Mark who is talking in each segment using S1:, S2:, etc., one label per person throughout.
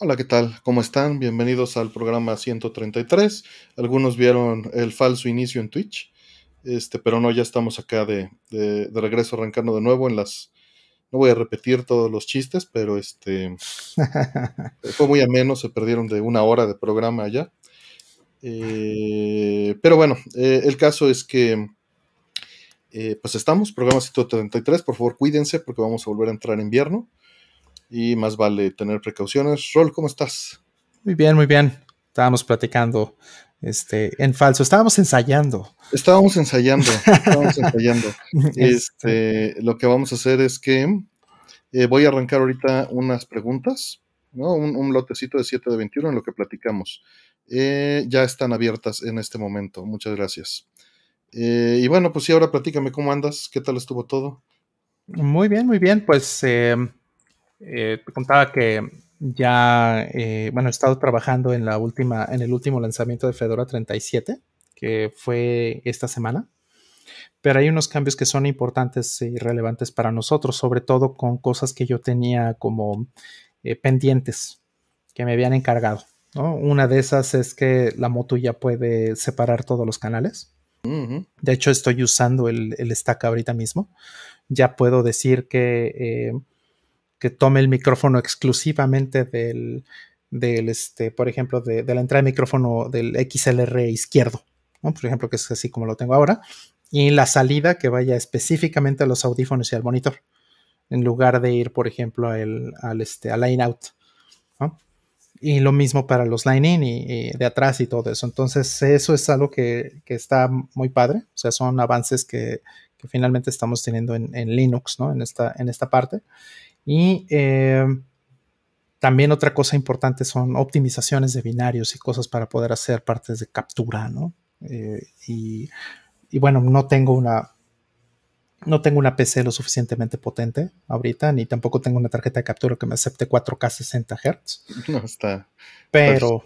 S1: Hola, ¿qué tal? ¿Cómo están? Bienvenidos al programa 133. Algunos vieron el falso inicio en Twitch, este, pero no, ya estamos acá de, de, regreso arrancando de nuevo en las... No voy a repetir todos los chistes, pero este fue muy ameno, se perdieron de una hora de programa allá. Eh, pero bueno, eh, el caso es que eh, pues estamos, programa 133, por favor cuídense porque vamos a volver a entrar en invierno y más vale tener precauciones. Rol, ¿cómo estás?
S2: Muy bien, muy bien. Estábamos platicando este, en falso, estábamos ensayando.
S1: Estábamos ensayando, estábamos ensayando. Este, lo que vamos a hacer es que eh, voy a arrancar ahorita unas preguntas, ¿no? Un, lotecito de 7 de 21 en lo que platicamos. Eh, ya están abiertas en este momento. Muchas gracias. Eh, y bueno, pues sí, ahora platícame cómo andas, qué tal estuvo todo.
S2: Muy bien, muy bien. Pues eh, eh, te contaba que ya, bueno, he estado trabajando en la última, en el último lanzamiento de Fedora 37, que fue esta semana. Pero hay unos cambios que son importantes y relevantes para nosotros, sobre todo con cosas que yo tenía como pendientes que me habían encargado. Una de esas es que la moto ya puede separar todos los canales. De hecho, estoy usando el, stack ahorita mismo. Ya puedo decir que, eh, que tome el micrófono exclusivamente del, del este, por ejemplo, de, la entrada de micrófono del XLR izquierdo, por ejemplo, que es así como lo tengo ahora, y la salida que vaya específicamente a los audífonos y al monitor, en lugar de ir, por ejemplo, al, al, este, al line out. Y lo mismo para los line-in y, de atrás y todo eso. Entonces, eso es algo que, está muy padre. O sea, son avances que, finalmente estamos teniendo en, Linux, ¿no? En esta, en esta parte. Y eh, también otra cosa importante son optimizaciones de binarios y cosas para poder hacer partes de captura, ¿no? Eh, y, y bueno, no tengo una no tengo una PC lo suficientemente potente ahorita, ni tampoco tengo una tarjeta de captura que me acepte 4K 60 Hz.
S1: No está.
S2: Pero,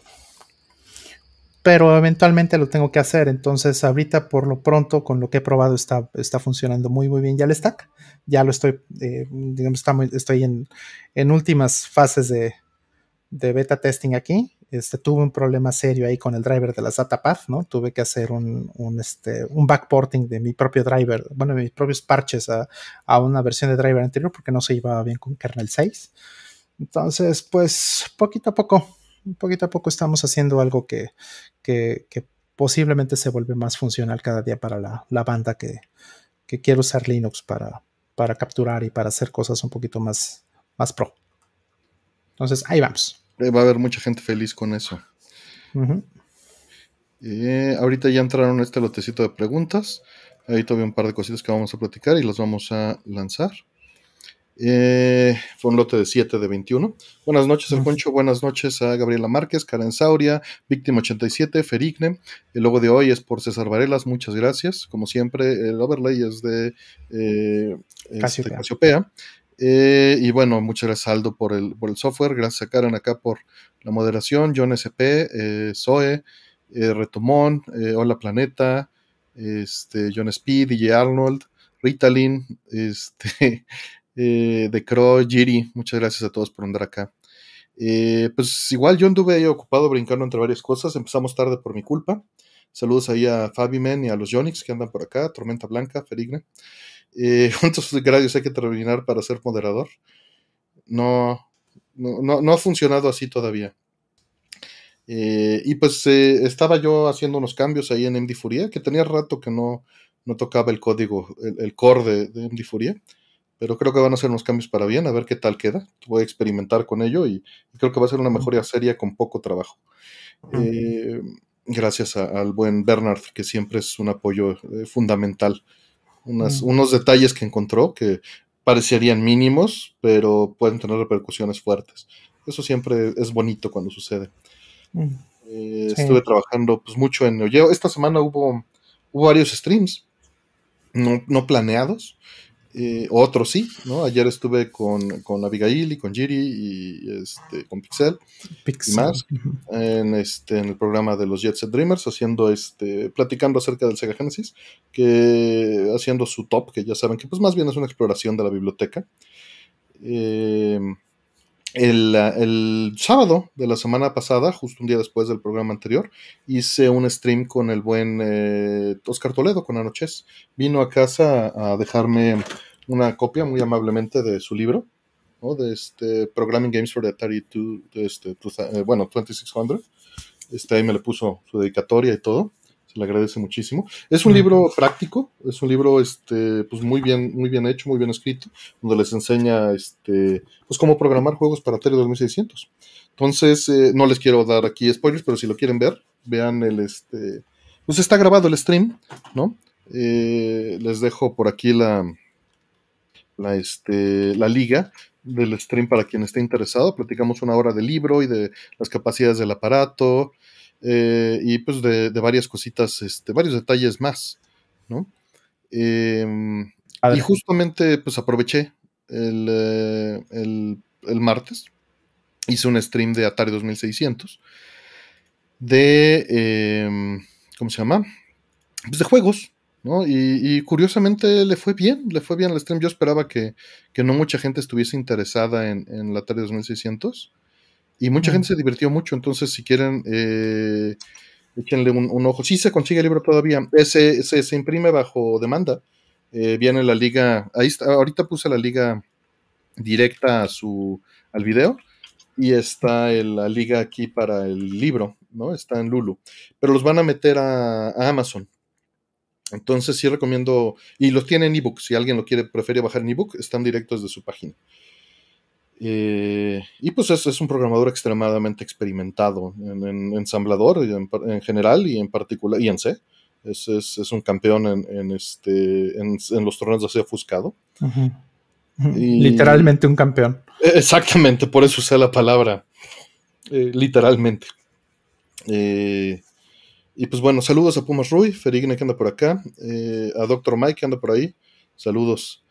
S2: pero eventualmente lo tengo que hacer. Entonces, ahorita por lo pronto, con lo que he probado, está, está funcionando muy, muy bien ya el stack. Ya lo estoy, eh, digamos, estoy en, en últimas fases de, de beta testing aquí este, tuve un problema serio ahí con el driver de la Path, ¿no? Tuve que hacer un, este, un backporting de mi propio driver, bueno, mis propios parches a, una versión de driver anterior porque no se llevaba bien con kernel 6. Entonces, pues, poquito a poco, poquito a poco estamos haciendo algo que, posiblemente se vuelve más funcional cada día para la, banda que, que quiere usar Linux para, para capturar y para hacer cosas un poquito más, más pro. Entonces, ahí vamos.
S1: Eh, va a haber mucha gente feliz con eso. Eh, ahorita ya entraron este lotecito de preguntas. Ahí todavía un par de cositas que vamos a platicar y las vamos a lanzar. Eh, fue un lote de 7 de 21. Buenas noches, El Concho. Buenas noches a Gabriela Márquez, Karen Sauria, Víctima 87, Ferigne. El logo de hoy es por César Varelas. Muchas gracias. Como siempre, el overlay es de este, Casiopea. Eh, y bueno, muchas gracias Aldo por el, por el software, gracias a Karen acá por la moderación, John SP, eh, Zoe, eh, Retomón, Hola Planeta, este, John Speed, DJ Arnold, Ritalin, este, The Crow, Giri, muchas gracias a todos por andar acá. pues igual yo anduve ahí ocupado brincando entre varias cosas, empezamos tarde por mi culpa. Saludos ahí a Fabi Men y a los Yonix que andan por acá, Tormenta Blanca, Ferigne. Eh, juntos gradios hay que terminar para ser moderador. No, no, no, ha funcionado así todavía. Eh, y pues eh, estaba yo haciendo unos cambios ahí en MD Furia, que tenía rato que no, no tocaba el código, el, core de, MD Furia, pero creo que van a ser unos cambios para bien, a ver qué tal queda. Voy a experimentar con ello y, creo que va a ser una mejoría seria con poco trabajo. Eh, gracias al buen Bernard, que siempre es un apoyo fundamental unos detalles que encontró que parecerían mínimos, pero pueden tener repercusiones fuertes. Eso siempre es bonito cuando sucede. Eh, estuve trabajando pues, mucho en Olleo. Esta semana hubo, hubo varios streams no, no planeados, eh, otros sí, ¿no? Ayer estuve con, con, Abigail y con Giri y este, con Pixel, y más en, este, en el programa de los Jet Set Dreamers, haciendo este, platicando acerca del Sega Genesis, que haciendo su top, que ya saben que pues más bien es una exploración de la biblioteca. Eh, el, sábado de la semana pasada, justo un día después del programa anterior, hice un stream con el buen eh, Oscar Toledo, con Anoches. Vino a casa a dejarme una copia muy amablemente de su libro, de este Programming Games for the Atari este, eh, bueno, 2600. Este, ahí me le puso su dedicatoria y todo se le agradece muchísimo. Es un libro práctico, es un libro este, pues muy bien, muy bien hecho, muy bien escrito, donde les enseña este, pues cómo programar juegos para Atari 2600. Entonces, eh, no les quiero dar aquí spoilers, pero si lo quieren ver, vean el este. Pues está grabado el stream, ¿no? Eh, les dejo por aquí la, la, este, la liga del stream para quien esté interesado. Platicamos una hora del libro y de las capacidades del aparato, eh, y pues de, varias cositas, este, varios detalles más, ¿no? Em, y justamente pues aproveché el, eh, el, el, martes, hice un stream de Atari 2600 de, em, ¿cómo se llama? Pues de juegos, ¿no? Y, curiosamente le fue bien, le fue bien el stream. Yo esperaba que, que no mucha gente estuviese interesada en, en la Atari 2600. Y mucha gente se divirtió mucho, entonces si quieren, eh, échenle un, ojo. Sí se consigue el libro todavía, ese, se imprime bajo demanda. Eh, viene la liga, ahí está, ahorita puse la liga directa a su, al video y está la liga aquí para el libro, ¿no? Está en Lulu, pero los van a meter a, Amazon. Entonces sí recomiendo, y los tiene en ebook, si alguien lo quiere, prefiere bajar en ebook, están directos de su página. Eh, y pues es, es, un programador extremadamente experimentado en, ensamblador en, general y en particular, y en C. Es, es, un campeón en, este, en, los torneos de C ofuscado.
S2: literalmente un campeón.
S1: Exactamente, por eso usé la palabra. Eh, literalmente. Eh, y pues bueno, saludos a Pumas Rui, Ferigne que anda por acá, a Dr. Mike que anda por ahí. Saludos.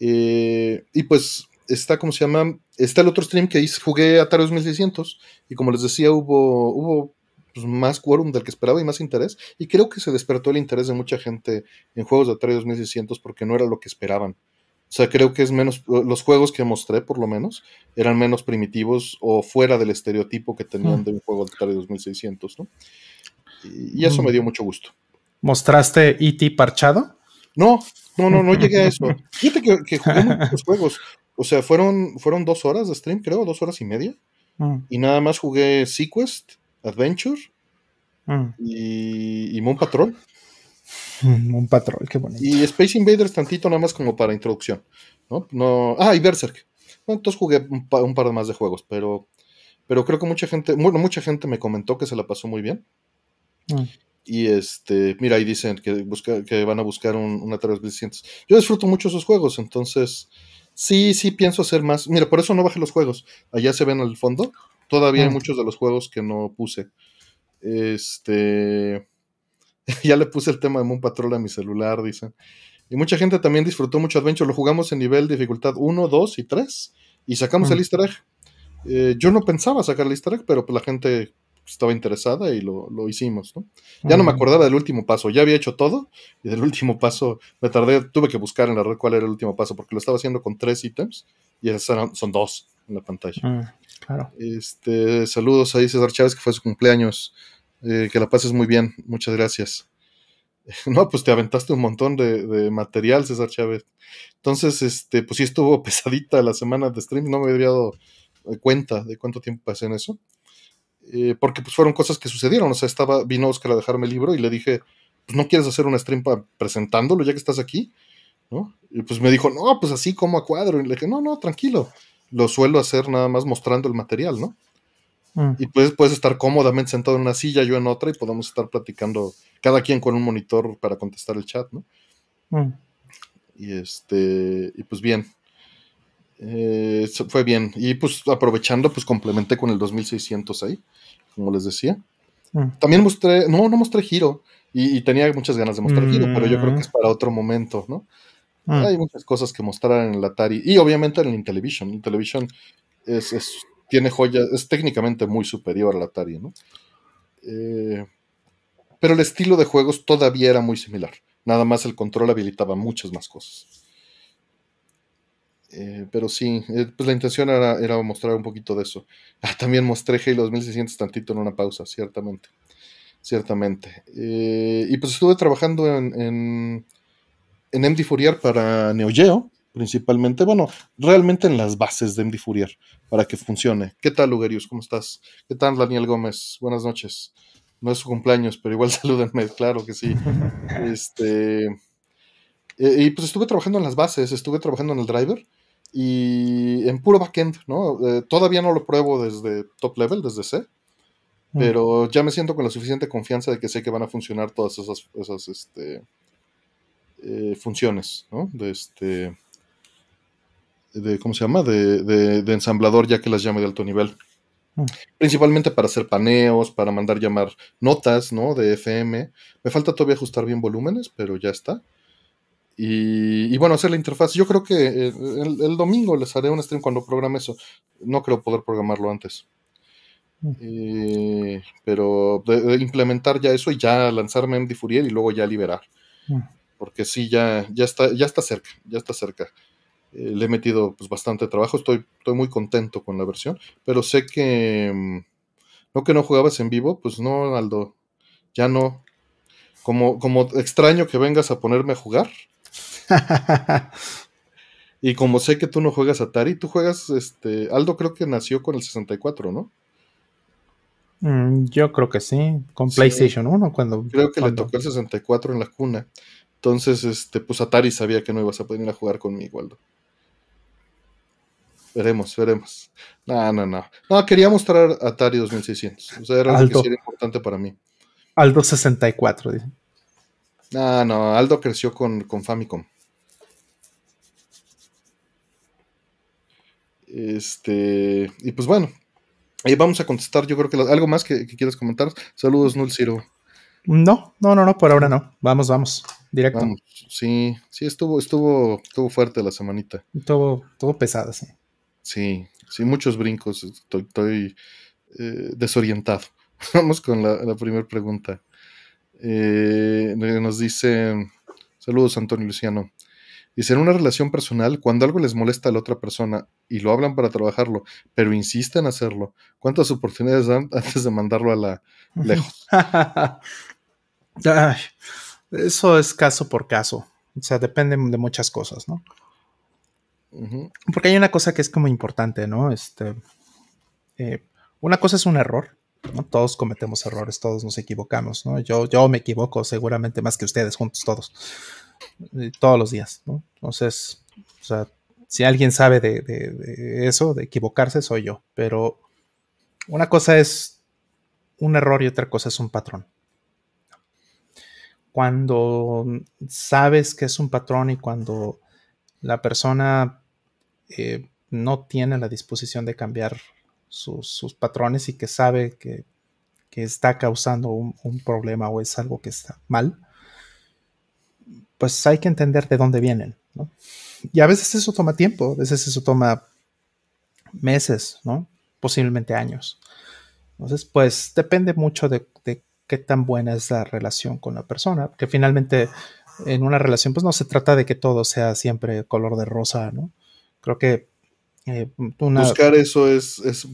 S1: y pues está, ¿cómo se llama? Está el otro stream que hice, jugué Atari 2600 y como les decía, hubo, hubo pues, más quórum del que esperaba y más interés. Y creo que se despertó el interés de mucha gente en juegos de Atari 2600 porque no era lo que esperaban. O sea, creo que es menos, los juegos que mostré por lo menos, eran menos primitivos o fuera del estereotipo que tenían hmm. de un juego de Atari 2600, ¿no? Y, eso me dio mucho gusto.
S2: ¿Mostraste E.T. parchado?
S1: No, no, no, no llegué a eso. Fíjate que, que jugué muchos juegos. O sea, fueron, fueron dos horas de stream, creo, dos horas y media. Mm. Y nada más jugué Sequest, Adventure mm. y, Moon Patrol.
S2: Moon Patrol, qué bonito.
S1: Y Space Invaders tantito nada más como para introducción. ¿no? No, ah, y Berserk. Bueno, entonces jugué un, par más de juegos, pero, pero creo que mucha gente, bueno, mucha gente me comentó que se la pasó muy bien. Mm. Y este, mira, ahí dicen que, busca, que van a buscar un, una 3600. Yo disfruto mucho esos juegos, entonces Sí, sí pienso hacer más. Mira, por eso no bajé los juegos. Allá se ven al fondo. Todavía hay mm. muchos de los juegos que no puse. Este. ya le puse el tema de Moon Patrol a mi celular, dicen. Y mucha gente también disfrutó mucho Adventure. Lo jugamos en nivel dificultad 1, 2 y 3. Y sacamos el mm. easter egg. Eh, yo no pensaba sacar el easter egg, pero pues la gente estaba interesada y lo, hicimos, ¿no? Ya no me acordaba del último paso, ya había hecho todo y del último paso me tardé, tuve que buscar en la red cuál era el último paso porque lo estaba haciendo con tres ítems y esos son dos en la pantalla.
S2: Ah, claro.
S1: Este, saludos ahí César Chávez que fue su cumpleaños, eh, que la pases muy bien, muchas gracias. No, pues te aventaste un montón de, material, César Chávez. Entonces, este, pues sí estuvo pesadita la semana de stream, no me había dado cuenta de cuánto tiempo pasé en eso. Eh, porque pues fueron cosas que sucedieron, o sea, estaba, vino Oscar a dejarme el libro y le dije, pues no quieres hacer una stream presentándolo ya que estás aquí, ¿no? Y pues me dijo, no, pues así como a cuadro, y le dije, no, no, tranquilo, lo suelo hacer nada más mostrando el material, ¿no? Mm. Y pues puedes estar cómodamente sentado en una silla, yo en otra, y podemos estar platicando, cada quien con un monitor para contestar el chat, ¿no? Mm. Y este, y pues bien, eh, fue bien. Y pues aprovechando, pues complementé con el 2600 ahí, como les decía. Mm. También mostré, no, no mostré giro. Y, tenía muchas ganas de mostrar giro, pero yo creo que es para otro momento, ¿no? Mm. Hay muchas cosas que mostrar en el Atari. Y obviamente en el Intellivision. El Intellivision es, tiene joyas, es técnicamente muy superior al Atari, ¿no? Eh, pero el estilo de juegos todavía era muy similar. Nada más el control habilitaba muchas más cosas. Eh, pero sí, eh, pues la intención era, era, mostrar un poquito de eso. Ah, también mostré Halo 2600 tantito en una pausa, ciertamente. Ciertamente. Eh, y pues estuve trabajando en, en, en MD Fourier para Neo Geo, principalmente. Bueno, realmente en las bases de MD Fourier, para que funcione. ¿Qué tal, Lugerius? ¿Cómo estás? ¿Qué tal, Daniel Gómez? Buenas noches. No es su cumpleaños, pero igual salúdenme, claro que sí. Este. y pues estuve trabajando en las bases, estuve trabajando en el driver y en puro backend, ¿no? Eh, todavía no lo pruebo desde top level, desde C, mm. pero ya me siento con la suficiente confianza de que sé que van a funcionar todas esas, esas este, eh, funciones, ¿no? De este, de, ¿cómo se llama? De, de, ensamblador, ya que las llame de alto nivel. Mm. Principalmente para hacer paneos, para mandar llamar notas, ¿no? De FM. Me falta todavía ajustar bien volúmenes, pero ya está. Y, bueno, hacer la interfaz. Yo creo que eh, el, domingo les haré un stream cuando programe eso. No creo poder programarlo antes. Mm. Eh, pero implementar ya eso y ya lanzarme en Fourier y luego ya liberar. Mm. Porque sí, ya, ya, está, ya está cerca, ya está cerca. Eh, le he metido pues, bastante trabajo, estoy, estoy muy contento con la versión, pero sé que... Mm, no que no jugabas en vivo, pues no, Aldo, ya no. Como, como extraño que vengas a ponerme a jugar, y como sé que tú no juegas Atari, tú juegas, este, Aldo creo que nació con el 64, ¿no?
S2: Mm, yo creo que sí, con PlayStation 1 cuando...
S1: Creo que le tocó el 64 en la cuna. Entonces, este, pues Atari sabía que no ibas a poder ir a jugar conmigo, Aldo. Veremos, veremos. No, no, no. No, quería mostrar Atari 2600. O sea, era algo que era importante para mí.
S2: Aldo 64, dice.
S1: No, no, Aldo creció con, con Famicom. Este, y pues bueno, ahí vamos a contestar. Yo creo que algo más que, quieras comentar. Saludos, Null Zero.
S2: No, no, no, no, por ahora no. Vamos, vamos, directo.
S1: Sí, sí, estuvo, estuvo, estuvo fuerte la semanita.
S2: Estuvo, estuvo pesada, sí.
S1: Sí, sí, muchos brincos. Estoy, eh, desorientado. Vamos con la, la primera pregunta. Eh, nos dice, saludos Antonio Luciano. Dice, en una relación personal, cuando algo les molesta a la otra persona y lo hablan para trabajarlo, pero insisten en hacerlo, ¿cuántas oportunidades dan antes de mandarlo a la lejos?
S2: eso es caso por caso. O sea, depende de muchas cosas, ¿no? Porque hay una cosa que es como importante, ¿no? Este, eh, una cosa es un error, ¿no? Todos cometemos errores, todos nos equivocamos, ¿no? Yo, yo me equivoco seguramente más que ustedes juntos, todos todos los días, ¿no? Entonces, o sea, si alguien sabe de, eso, de equivocarse, soy yo. Pero una cosa es un error y otra cosa es un patrón. Cuando sabes que es un patrón y cuando la persona eh, no tiene la disposición de cambiar sus, patrones y que sabe que, está causando un, problema o es algo que está mal, pues hay que entender de dónde vienen, ¿no? Y a veces eso toma tiempo, a veces eso toma meses, ¿no? Posiblemente años. Entonces, pues depende mucho de, qué tan buena es la relación con la persona, que finalmente en una relación pues no se trata de que todo sea siempre color de rosa, ¿no? Creo que
S1: eh, buscar eso es, es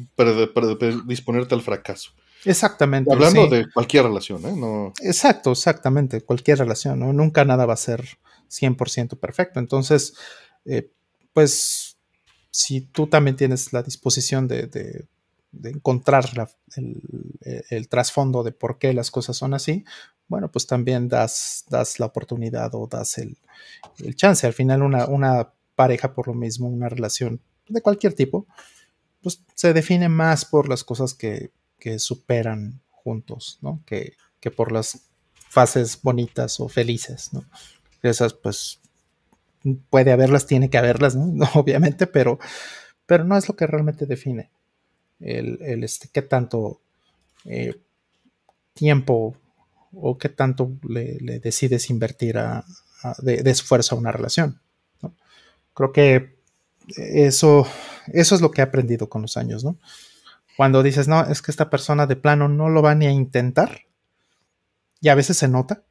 S1: disponerte al fracaso.
S2: Exactamente.
S1: Hablando de cualquier relación, ¿eh? No...
S2: Exacto, exactamente, cualquier relación, ¿no? Nunca nada va a ser 100% perfecto. Entonces, eh, pues, si tú también tienes la disposición de, encontrar el, trasfondo de por qué las cosas son así, bueno, pues también das, das la oportunidad o das el, chance. Al final, una, una pareja por lo mismo, una relación de cualquier tipo, pues se define más por las cosas que que superan juntos, ¿no? Que, por las fases bonitas o felices, ¿no? Esas, pues, puede haberlas, tiene que haberlas. Obviamente, pero, pero no es lo que realmente define el, este, qué tanto eh, tiempo o qué tanto le, decides invertir de, esfuerzo a una relación. Creo que eso, eso es lo que he aprendido con los años, ¿no? Cuando dices, no, es que esta persona de plano no lo va ni a intentar. Y a veces se nota.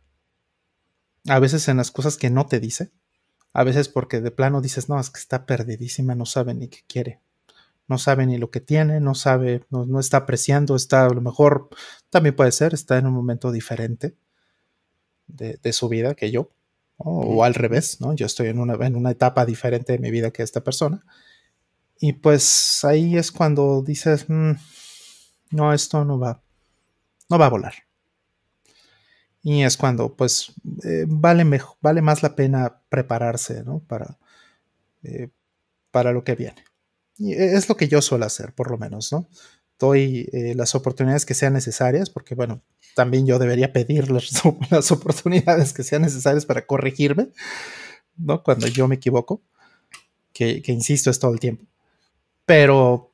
S2: A veces en las cosas que no te dice. A veces porque de plano dices, no, es que está perdidísima, no sabe ni qué quiere. No sabe ni lo que tiene, no sabe, no, está apreciando, está a lo mejor, también puede ser, está en un momento diferente de, su vida que yo, o al revés, ¿no? Yo estoy en una, en una etapa diferente de mi vida que esta persona. Y pues ahí es cuando dices, mm, no, esto no va, no va a volar. Y es cuando, pues, eh, vale, vale más la pena prepararse, ¿no? Para, eh, para lo que viene. Y es lo que yo suelo hacer, por lo menos, ¿no? Doy eh, las oportunidades que sean necesarias, porque, bueno, también yo debería pedir las, oportunidades que sean necesarias para corregirme, ¿no? Cuando yo me equivoco, que insisto, es todo el tiempo. Pero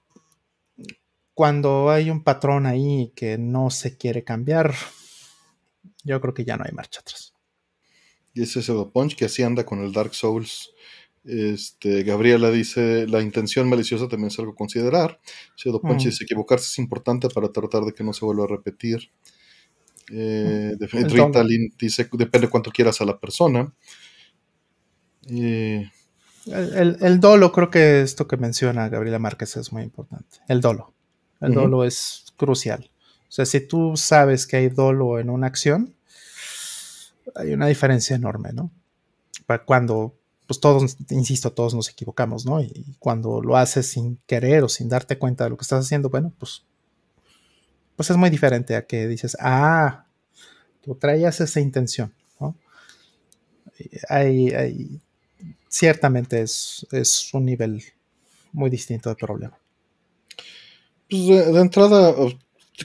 S2: cuando hay un patrón ahí que no se quiere cambiar, yo creo que ya no hay marcha atrás.
S1: Y ese Pseudo Punch que así anda con el Dark Souls. Este, Gabriela dice, la intención maliciosa también es algo a considerar. Pseudo Punch mm. dice, equivocarse es importante para tratar de que no se vuelva a repetir. Eh, mm. Rita Lynn dice, depende cuánto quieras a la persona.
S2: El, el, dolo, creo que esto que menciona Gabriela Márquez es muy importante. El dolo. El dolo es crucial. O sea, si tú sabes que hay dolo en una acción, hay una diferencia enorme, ¿no? Cuando, pues todos, insisto, todos nos equivocamos, ¿no? Y cuando lo haces sin querer o sin darte cuenta de lo que estás haciendo, bueno, pues, pues es muy diferente a que dices, ah, tú traías esa intención, ¿no? Hay, ciertamente es, es un nivel muy distinto de problema.
S1: Pues de, entrada,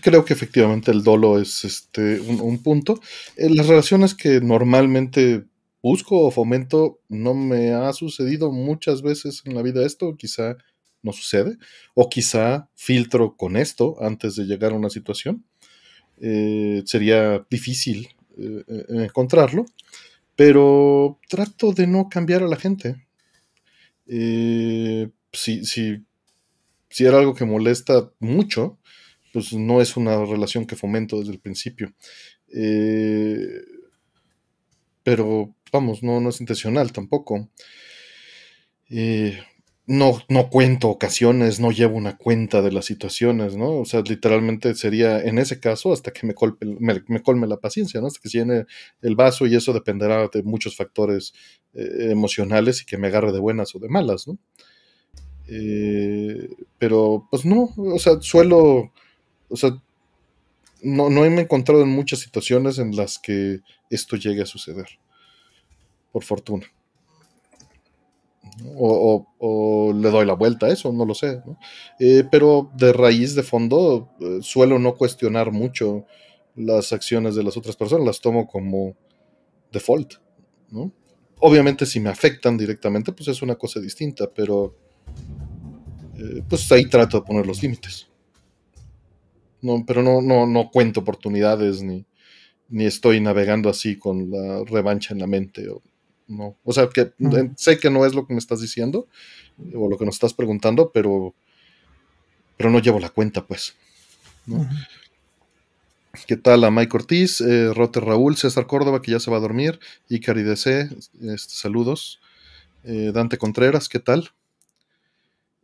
S1: creo que efectivamente el dolo es este, un, punto. En las relaciones que normalmente busco o fomento, no me ha sucedido muchas veces en la vida esto, quizá no sucede, o quizá filtro con esto antes de llegar a una situación. Eh, sería difícil eh, eh, encontrarlo, pero trato de no cambiar a la gente. si, si si era algo que molesta mucho, pues no es una relación que fomento desde el principio. Eh, pero vamos, no, no es intencional tampoco. Eh, no, no cuento ocasiones, no llevo una cuenta de las situaciones, ¿no? O sea, literalmente sería en ese caso hasta que me, me, colme la paciencia, ¿no? Hasta que se llene el vaso y eso dependerá de muchos factores eh, emocionales y que me agarre de buenas o de malas, ¿no? Eh, pero pues no, o sea, suelo, o sea, no, no me he encontrado en muchas situaciones en las que esto llegue a suceder, por fortuna. O, le doy la vuelta a eso, no lo sé. Eh, pero de raíz, de fondo, eh, suelo no cuestionar mucho las acciones de las otras personas, las tomo como default. Obviamente si me afectan directamente, pues es una cosa distinta, pero eh, pues ahí trato de poner los límites. No, pero no, no, no cuento oportunidades ni, ni estoy navegando así con la revancha en la mente. No. o sea, que sé que no es lo que me estás diciendo o lo que nos estás preguntando, pero, pero no llevo la cuenta, pues. ¿Qué tal a Mike Ortiz, eh, Roter Raúl, César Córdoba, que ya se va a dormir, y DC, este, saludos. Eh, Dante Contreras, ¿qué tal?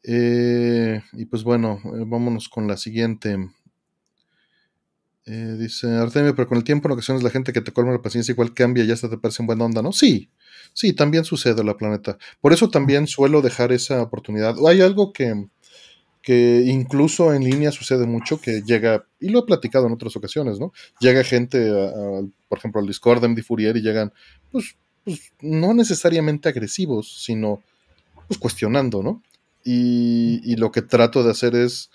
S1: Eh, y pues bueno, eh, vámonos con la siguiente. Eh, dice Artemio, pero con el tiempo en ocasiones la gente que te colma la paciencia igual cambia y ya hasta te parece en buena onda, ¿no? Sí, sí, también sucede en la planeta. Por eso también suelo dejar esa oportunidad. Hay algo que, que incluso en línea sucede mucho, que llega, y lo he platicado en otras ocasiones, ¿no? Llega gente, por ejemplo, al Discord de MD Fourier y llegan, pues, pues, no necesariamente agresivos, sino pues cuestionando, ¿no? Y, lo que trato de hacer es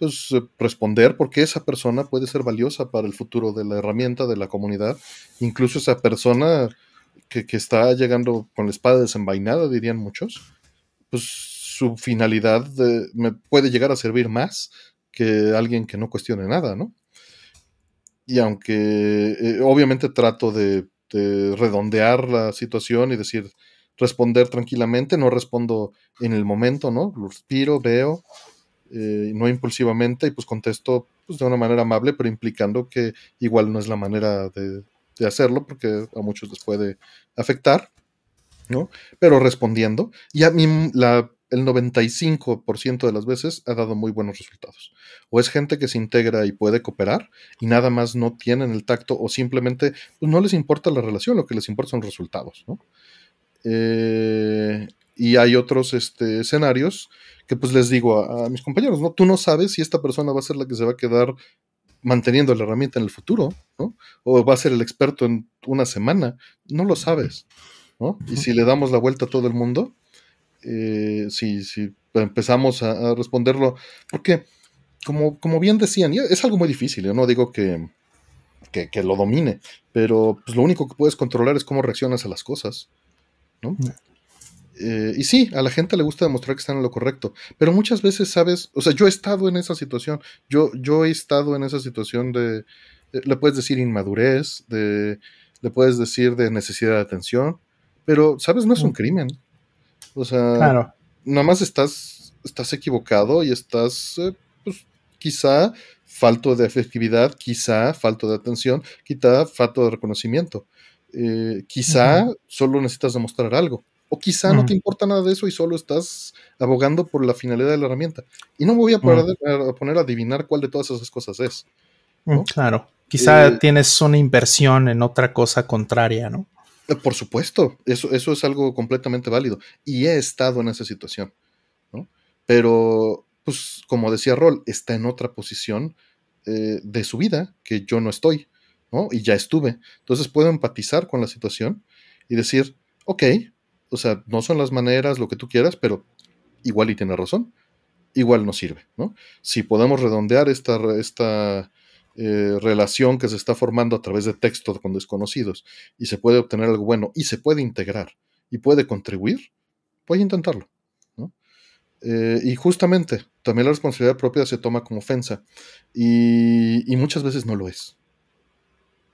S1: pues, responder porque esa persona puede ser valiosa para el futuro de la herramienta, de la comunidad. Incluso esa persona que, está llegando con la espada desenvainada, dirían muchos, pues su finalidad me puede llegar a servir más que alguien que no cuestione nada, ¿no? Y aunque eh, obviamente trato de, de redondear la situación y decir, responder tranquilamente, no respondo en el momento, ¿no? Lo respiro, veo, eh, no impulsivamente, y pues contesto pues, de una manera amable, pero implicando que igual no es la manera de, hacerlo, porque a muchos les puede afectar. ¿no? Pero respondiendo, y a mí la, el 95% de las veces ha dado muy buenos resultados. O es gente que se integra y puede cooperar y nada más no tienen el tacto o simplemente pues, no les importa la relación, lo que les importa son resultados, ¿no? Eh, y hay otros este, escenarios que pues les digo a, a, mis compañeros, ¿no? Tú no sabes si esta persona va a ser la que se va a quedar manteniendo la herramienta en el futuro, ¿no? O va a ser el experto en una semana, no lo sabes, ¿no? Y si le damos la vuelta a todo el mundo, eh, si, empezamos a, a, responderlo, porque como, como bien decían, es algo muy difícil, yo no digo que, que, que lo domine, pero pues, lo único que puedes controlar es cómo reaccionas a las cosas, ¿no? Eh, y sí, a la gente le gusta demostrar que están en lo correcto, pero muchas veces, sabes, o sea, yo he estado en esa situación, yo, yo he estado en esa situación de, eh, le puedes decir inmadurez, de, le puedes decir de necesidad de atención, pero, sabes, no es un crimen. O sea,
S2: claro.
S1: nada más estás, estás equivocado y estás, eh, pues, quizá falto de efectividad, quizá falto de atención, quizá falto de reconocimiento. Eh, quizá uh -huh. solo necesitas demostrar algo. O quizá uh -huh. no te importa nada de eso y solo estás abogando por la finalidad de la herramienta. Y no me voy a, poner, uh -huh. a poner a adivinar cuál de todas esas cosas es.
S2: ¿no? Claro. Quizá eh, tienes una inversión en otra cosa contraria, ¿no?
S1: Por supuesto, eso, eso es algo completamente válido. Y he estado en esa situación, ¿no? Pero, pues, como decía Rol, está en otra posición eh, de su vida que yo no estoy, ¿no? Y ya estuve. Entonces puedo empatizar con la situación y decir, ok, o sea, no son las maneras, lo que tú quieras, pero igual y tiene razón, igual no sirve, ¿no? Si podemos redondear esta, esta eh, relación que se está formando a través de texto con desconocidos y se puede obtener algo bueno y se puede integrar y puede contribuir, voy a intentarlo. ¿no? Eh, y justamente, también la responsabilidad propia se toma como ofensa y, y muchas veces no lo es.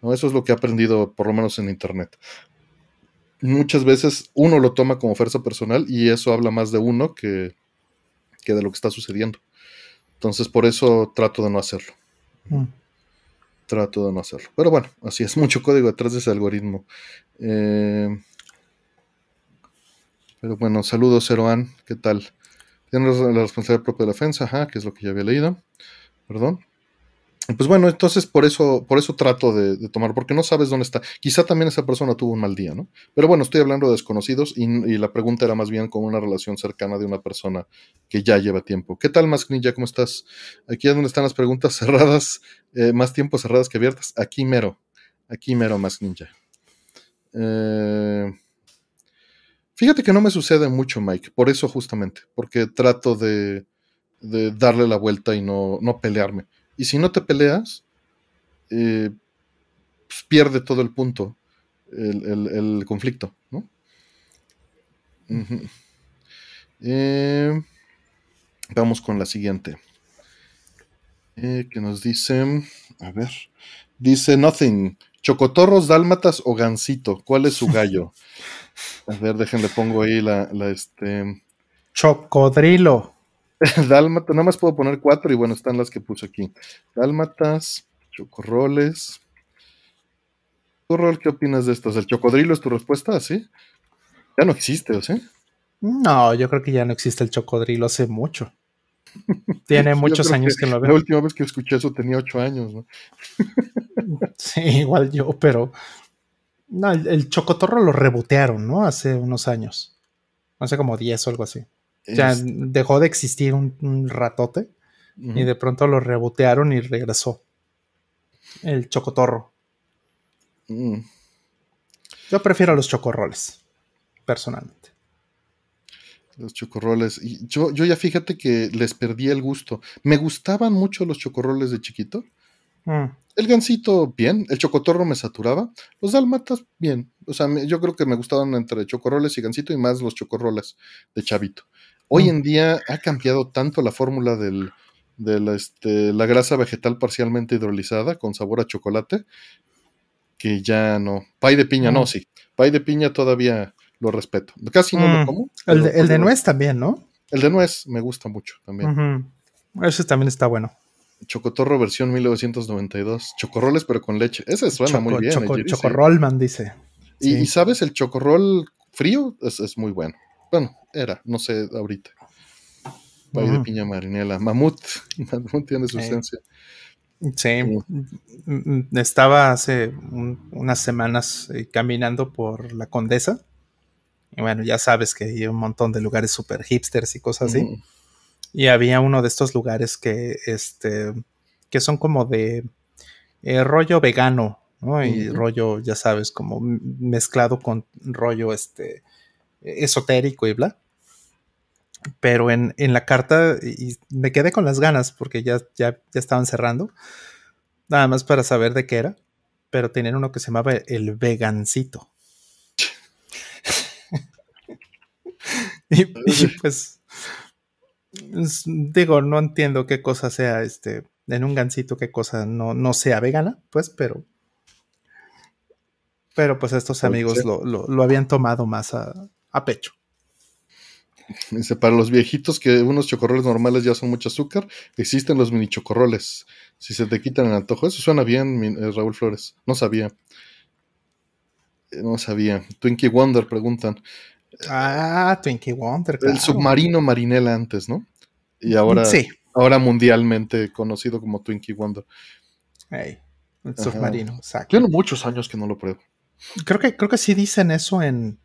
S1: ¿no? Eso es lo que he aprendido, por lo menos en Internet. Muchas veces uno lo toma como ofensa personal y eso habla más de uno que, que de lo que está sucediendo. Entonces, por eso trato de no hacerlo. Mm trato de no hacerlo. Pero bueno, así es, mucho código detrás de ese algoritmo. Eh, pero bueno, saludos, Zeroan, ¿qué tal? Tienes la responsabilidad propia de la defensa, ajá, que es lo que ya había leído. Perdón. Pues bueno, entonces por eso, por eso trato de, tomar, porque no sabes dónde está. Quizá también esa persona tuvo un mal día, ¿no? Pero bueno, estoy hablando de desconocidos y, y la pregunta era más bien con una relación cercana de una persona que ya lleva tiempo. ¿Qué tal, Mask Ninja? ¿Cómo estás? Aquí es donde están las preguntas cerradas, eh, más tiempo cerradas que abiertas. Aquí mero, aquí mero, Mask Ninja. Eh, fíjate que no me sucede mucho, Mike, por eso justamente, porque trato de, de darle la vuelta y no, no pelearme. Y si no te peleas, eh, pues pierde todo el punto, el, el, el conflicto, ¿no? Uh -huh. eh, vamos con la siguiente. Eh, que nos dice, a ver, dice Nothing, chocotorros, dálmatas o gansito, ¿cuál es su gallo? A ver, déjenle pongo ahí la, la este...
S2: Chocodrilo.
S1: Dálmata, nada más puedo poner cuatro y bueno, están las que puse aquí. Dálmatas, chocorroles. ¿Tu rol qué opinas de estos? ¿El chocodrilo es tu respuesta? ¿Sí? Ya no existe, ¿o sí?
S2: No, yo creo que ya no existe el chocodrilo hace mucho. Tiene muchos años que, que, lo veo.
S1: La última vez que escuché eso tenía ocho años, ¿no?
S2: sí, igual yo, pero. No, el, el, chocotorro lo rebotearon, ¿no? Hace unos años. Hace como diez o algo así. O sea, es... dejó de existir un, un ratote uh -huh. y de pronto lo rebotearon y regresó. El chocotorro. Mm. Yo prefiero los chocorroles, personalmente.
S1: Los chocorroles. Y yo, yo ya fíjate que les perdí el gusto. Me gustaban mucho los chocorroles de chiquito. Mm. El gansito, bien. El chocotorro me saturaba. Los dalmatas, bien. O sea, yo creo que me gustaban entre chocorroles y gansito y más los chocorroles de chavito. Hoy mm. en día ha cambiado tanto la fórmula del, de la, este, la grasa vegetal parcialmente hidrolizada con sabor a chocolate que ya no. Pay de piña, mm. no, sí. Pay de piña todavía lo respeto. Casi no
S2: mm.
S1: lo como.
S2: El de, el de, nuez también, ¿no?
S1: El de nuez me gusta mucho también. Uh
S2: -huh. Ese también está bueno.
S1: Chocotorro versión 1992. Chocorroles pero con leche. Ese suena
S2: Choco,
S1: muy bien.
S2: Choco, chocorrolman dice.
S1: Y, sí. y, sabes, el chocorrol frío es, muy bueno. Bueno, era, no sé ahorita. Pay de piña marinela. Mamut. Mamut tiene su esencia.
S2: Sí, estaba hace unas semanas eh, caminando por la Condesa. Y bueno, ya sabes que hay un montón de lugares super hipsters y cosas así. Y había uno de estos lugares que, este, que son como de eh, rollo vegano, ¿no? Y rollo, ya sabes, como mezclado con rollo este, esotérico y bla. Pero en, la carta, y me quedé con las ganas porque ya, ya, ya estaban cerrando, nada más para saber de qué era, pero tenían uno que se llamaba el vegancito. y, pues, digo, no entiendo qué cosa sea este, en un gancito, qué cosa no, no sea vegana, pues, pero pero pues estos amigos lo, habían tomado más a, pecho.
S1: Dice, para los viejitos que unos chocorroles normales ya son mucho azúcar, existen los mini chocorroles. Si se te quitan el antojo, eso suena bien, eh, Raúl Flores. No sabía. Eh, no sabía. Twinkie Wonder preguntan.
S2: Ah, Twinkie Wonder.
S1: El submarino Marinela antes, ¿no? Y ahora, sí. ahora mundialmente conocido como Twinkie Wonder.
S2: el submarino, exacto.
S1: Tiene muchos años que no lo pruebo.
S2: Creo que, creo que sí dicen eso en,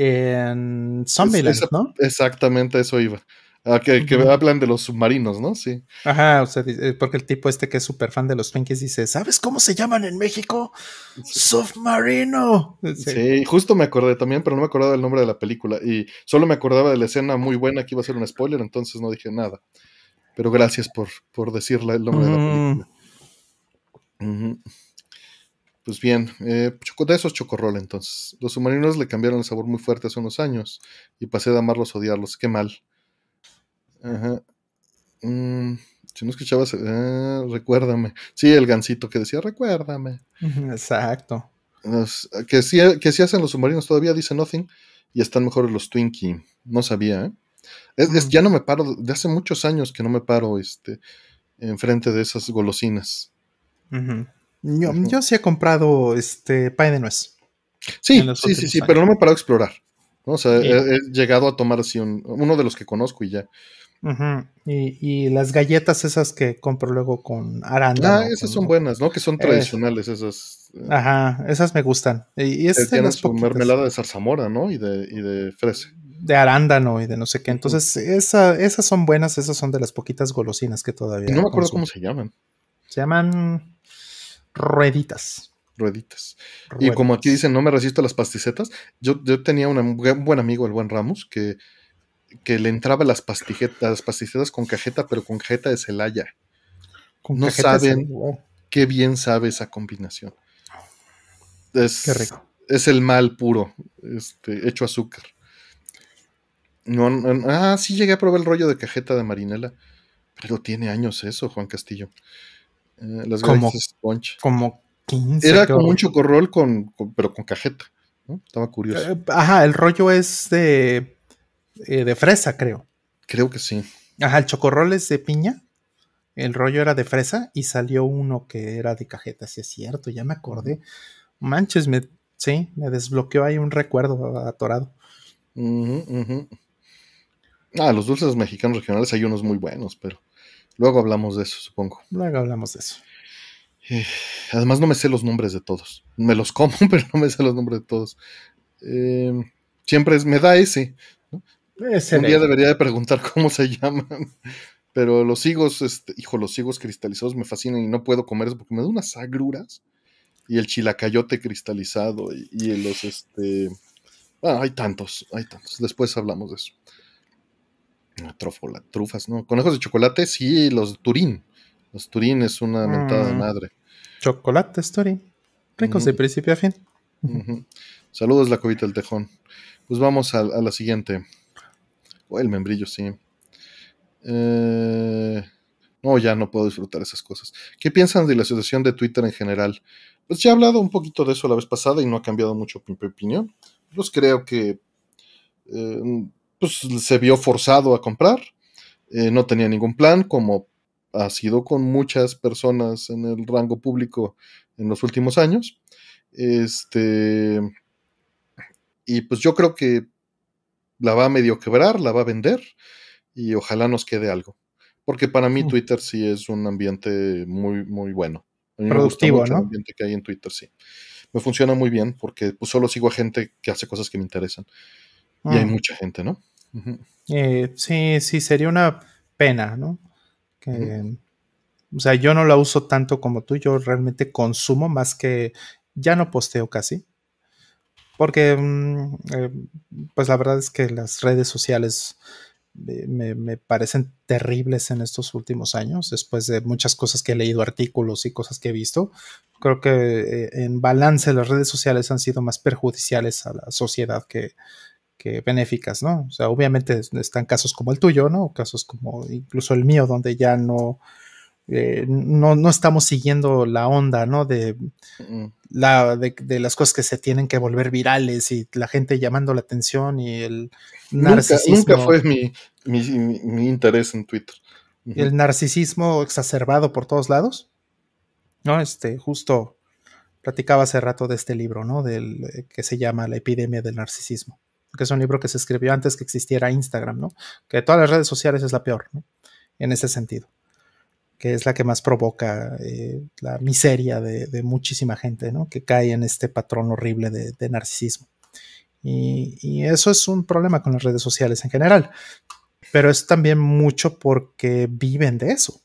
S2: en Zombieland, ¿no?
S1: Exactamente, eso iba. Ah, que, hablan de los submarinos, ¿no? Sí.
S2: Ajá, o sea, eh, porque el tipo este que es súper fan de los Twinkies dice, ¿sabes cómo se llaman en México? Submarino.
S1: Sí. justo me acordé también, pero no me acordaba del nombre de la película. Y solo me acordaba de la escena muy buena que iba a ser un spoiler, entonces no dije nada. Pero gracias por, por decirle el nombre de la película. Pues bien, eh, de esos chocorrol entonces. Los submarinos le cambiaron el sabor muy fuerte hace unos años y pasé de amarlos a odiarlos. Qué mal. Ajá. Mm, si no escuchabas, eh, recuérdame. Sí, el gancito que decía, recuérdame.
S2: Exacto.
S1: que, sí, que sí hacen los submarinos todavía, dice Nothing, y están mejores los Twinkie. No sabía, ¿eh? Es, ya no me paro, de hace muchos años que no me paro este, enfrente de esas golosinas.
S2: Yo, sí he comprado este pay de nuez.
S1: Sí, sí, sí, sí, pero no me he parado a explorar. O sea, he, llegado a tomar así uno de los que conozco y ya.
S2: y, las galletas esas que compro luego con arándano.
S1: Ah, esas son buenas, ¿no? Que son tradicionales esas.
S2: Eh. Ajá, esas me gustan. Y,
S1: es tienen su mermelada de zarzamora, ¿no? Y de, y de fresa.
S2: De arándano y de no sé qué. Entonces, esa, esas son buenas, esas son de las poquitas golosinas que todavía.
S1: No me acuerdo cómo se llaman.
S2: Se llaman rueditas.
S1: Rueditas. Y como aquí dicen, no me resisto a las pasticetas, yo, yo tenía un buen amigo, el buen Ramos, que, que le entraba las, las pasticetas con cajeta, pero con cajeta de Celaya. no saben qué bien sabe esa combinación. Es, qué rico. Es el mal puro, este, hecho azúcar. No, ah, sí llegué a probar el rollo de cajeta de marinela, pero tiene años eso, Juan Castillo.
S2: Eh, las como, Sponge. Como 15.
S1: Era como un chocorrol con, pero con cajeta. Estaba curioso.
S2: Eh, ajá, el rollo es de, eh, de fresa, creo.
S1: Creo que sí.
S2: Ajá, el chocorrol es de piña. El rollo era de fresa y salió uno que era de cajeta, si es cierto, ya me acordé. Manches, me, sí, me desbloqueó ahí un recuerdo atorado.
S1: Ah, los dulces mexicanos regionales hay unos muy buenos, pero Luego hablamos de eso, supongo.
S2: Luego hablamos de eso.
S1: Eh, además no me sé los nombres de todos. Me los como, pero no me sé los nombres de todos. Eh, siempre es, me da ese. Un día debería de preguntar cómo se llaman. Pero los higos, este, hijo, los higos cristalizados me fascinan y no puedo comer eso porque me da unas agruras. Y el chilacayote cristalizado y, y los, este... Ah, hay tantos, hay tantos. Después hablamos de eso. Trófola, trufas, ¿no? Conejos de chocolate, sí, los Turín. Los Turín es una mentada de mm. madre.
S2: Chocolate, Turín. Ricos de principio a fin.
S1: Saludos, la cobita del tejón. Pues vamos a, la siguiente. Oh, el membrillo, sí. Eh, no, ya no puedo disfrutar esas cosas. ¿Qué piensan de la situación de Twitter en general? Pues ya he hablado un poquito de eso la vez pasada y no ha cambiado mucho mi opinión. Pues creo que eh, pues se vio forzado a comprar, eh, no tenía ningún plan, como ha sido con muchas personas en el rango público en los últimos años. Este, y pues yo creo que la va a medio quebrar, la va a vender y ojalá nos quede algo. Porque para mí mm. Twitter sí es un ambiente muy, muy bueno.
S2: Productivo, ¿no?
S1: El ambiente que hay en Twitter, sí. Me funciona muy bien porque pues, solo sigo a gente que hace cosas que me interesan. Y hay mm. mucha gente, ¿no?
S2: Eh, sí, sí, sería una pena, ¿no? Que, O sea, yo no la uso tanto como tú, yo realmente consumo más que ya no posteo casi. Porque, mm, eh, pues la verdad es que las redes sociales me, parecen terribles en estos últimos años, después de muchas cosas que he leído, artículos y cosas que he visto. Creo que eh, en balance las redes sociales han sido más perjudiciales a la sociedad que, que benéficas, ¿no? O sea, obviamente están casos como el tuyo, ¿no? Casos como incluso el mío, donde ya no, eh, no, no, estamos siguiendo la onda, ¿no? De, la, de, las cosas que se tienen que volver virales y la gente llamando la atención y el
S1: narcisismo. Nunca, fue mi, mi, interés en Twitter.
S2: El narcisismo exacerbado por todos lados, ¿no? Este, justo platicaba hace rato de este libro, ¿no? Del, eh, que se llama La epidemia del narcisismo que es un libro que se escribió antes que existiera Instagram, ¿no? Que todas las redes sociales es la peor, ¿no? En ese sentido, que es la que más provoca eh, la miseria de, muchísima gente, ¿no? Que cae en este patrón horrible de, narcisismo. Y, eso es un problema con las redes sociales en general, pero es también mucho porque viven de eso.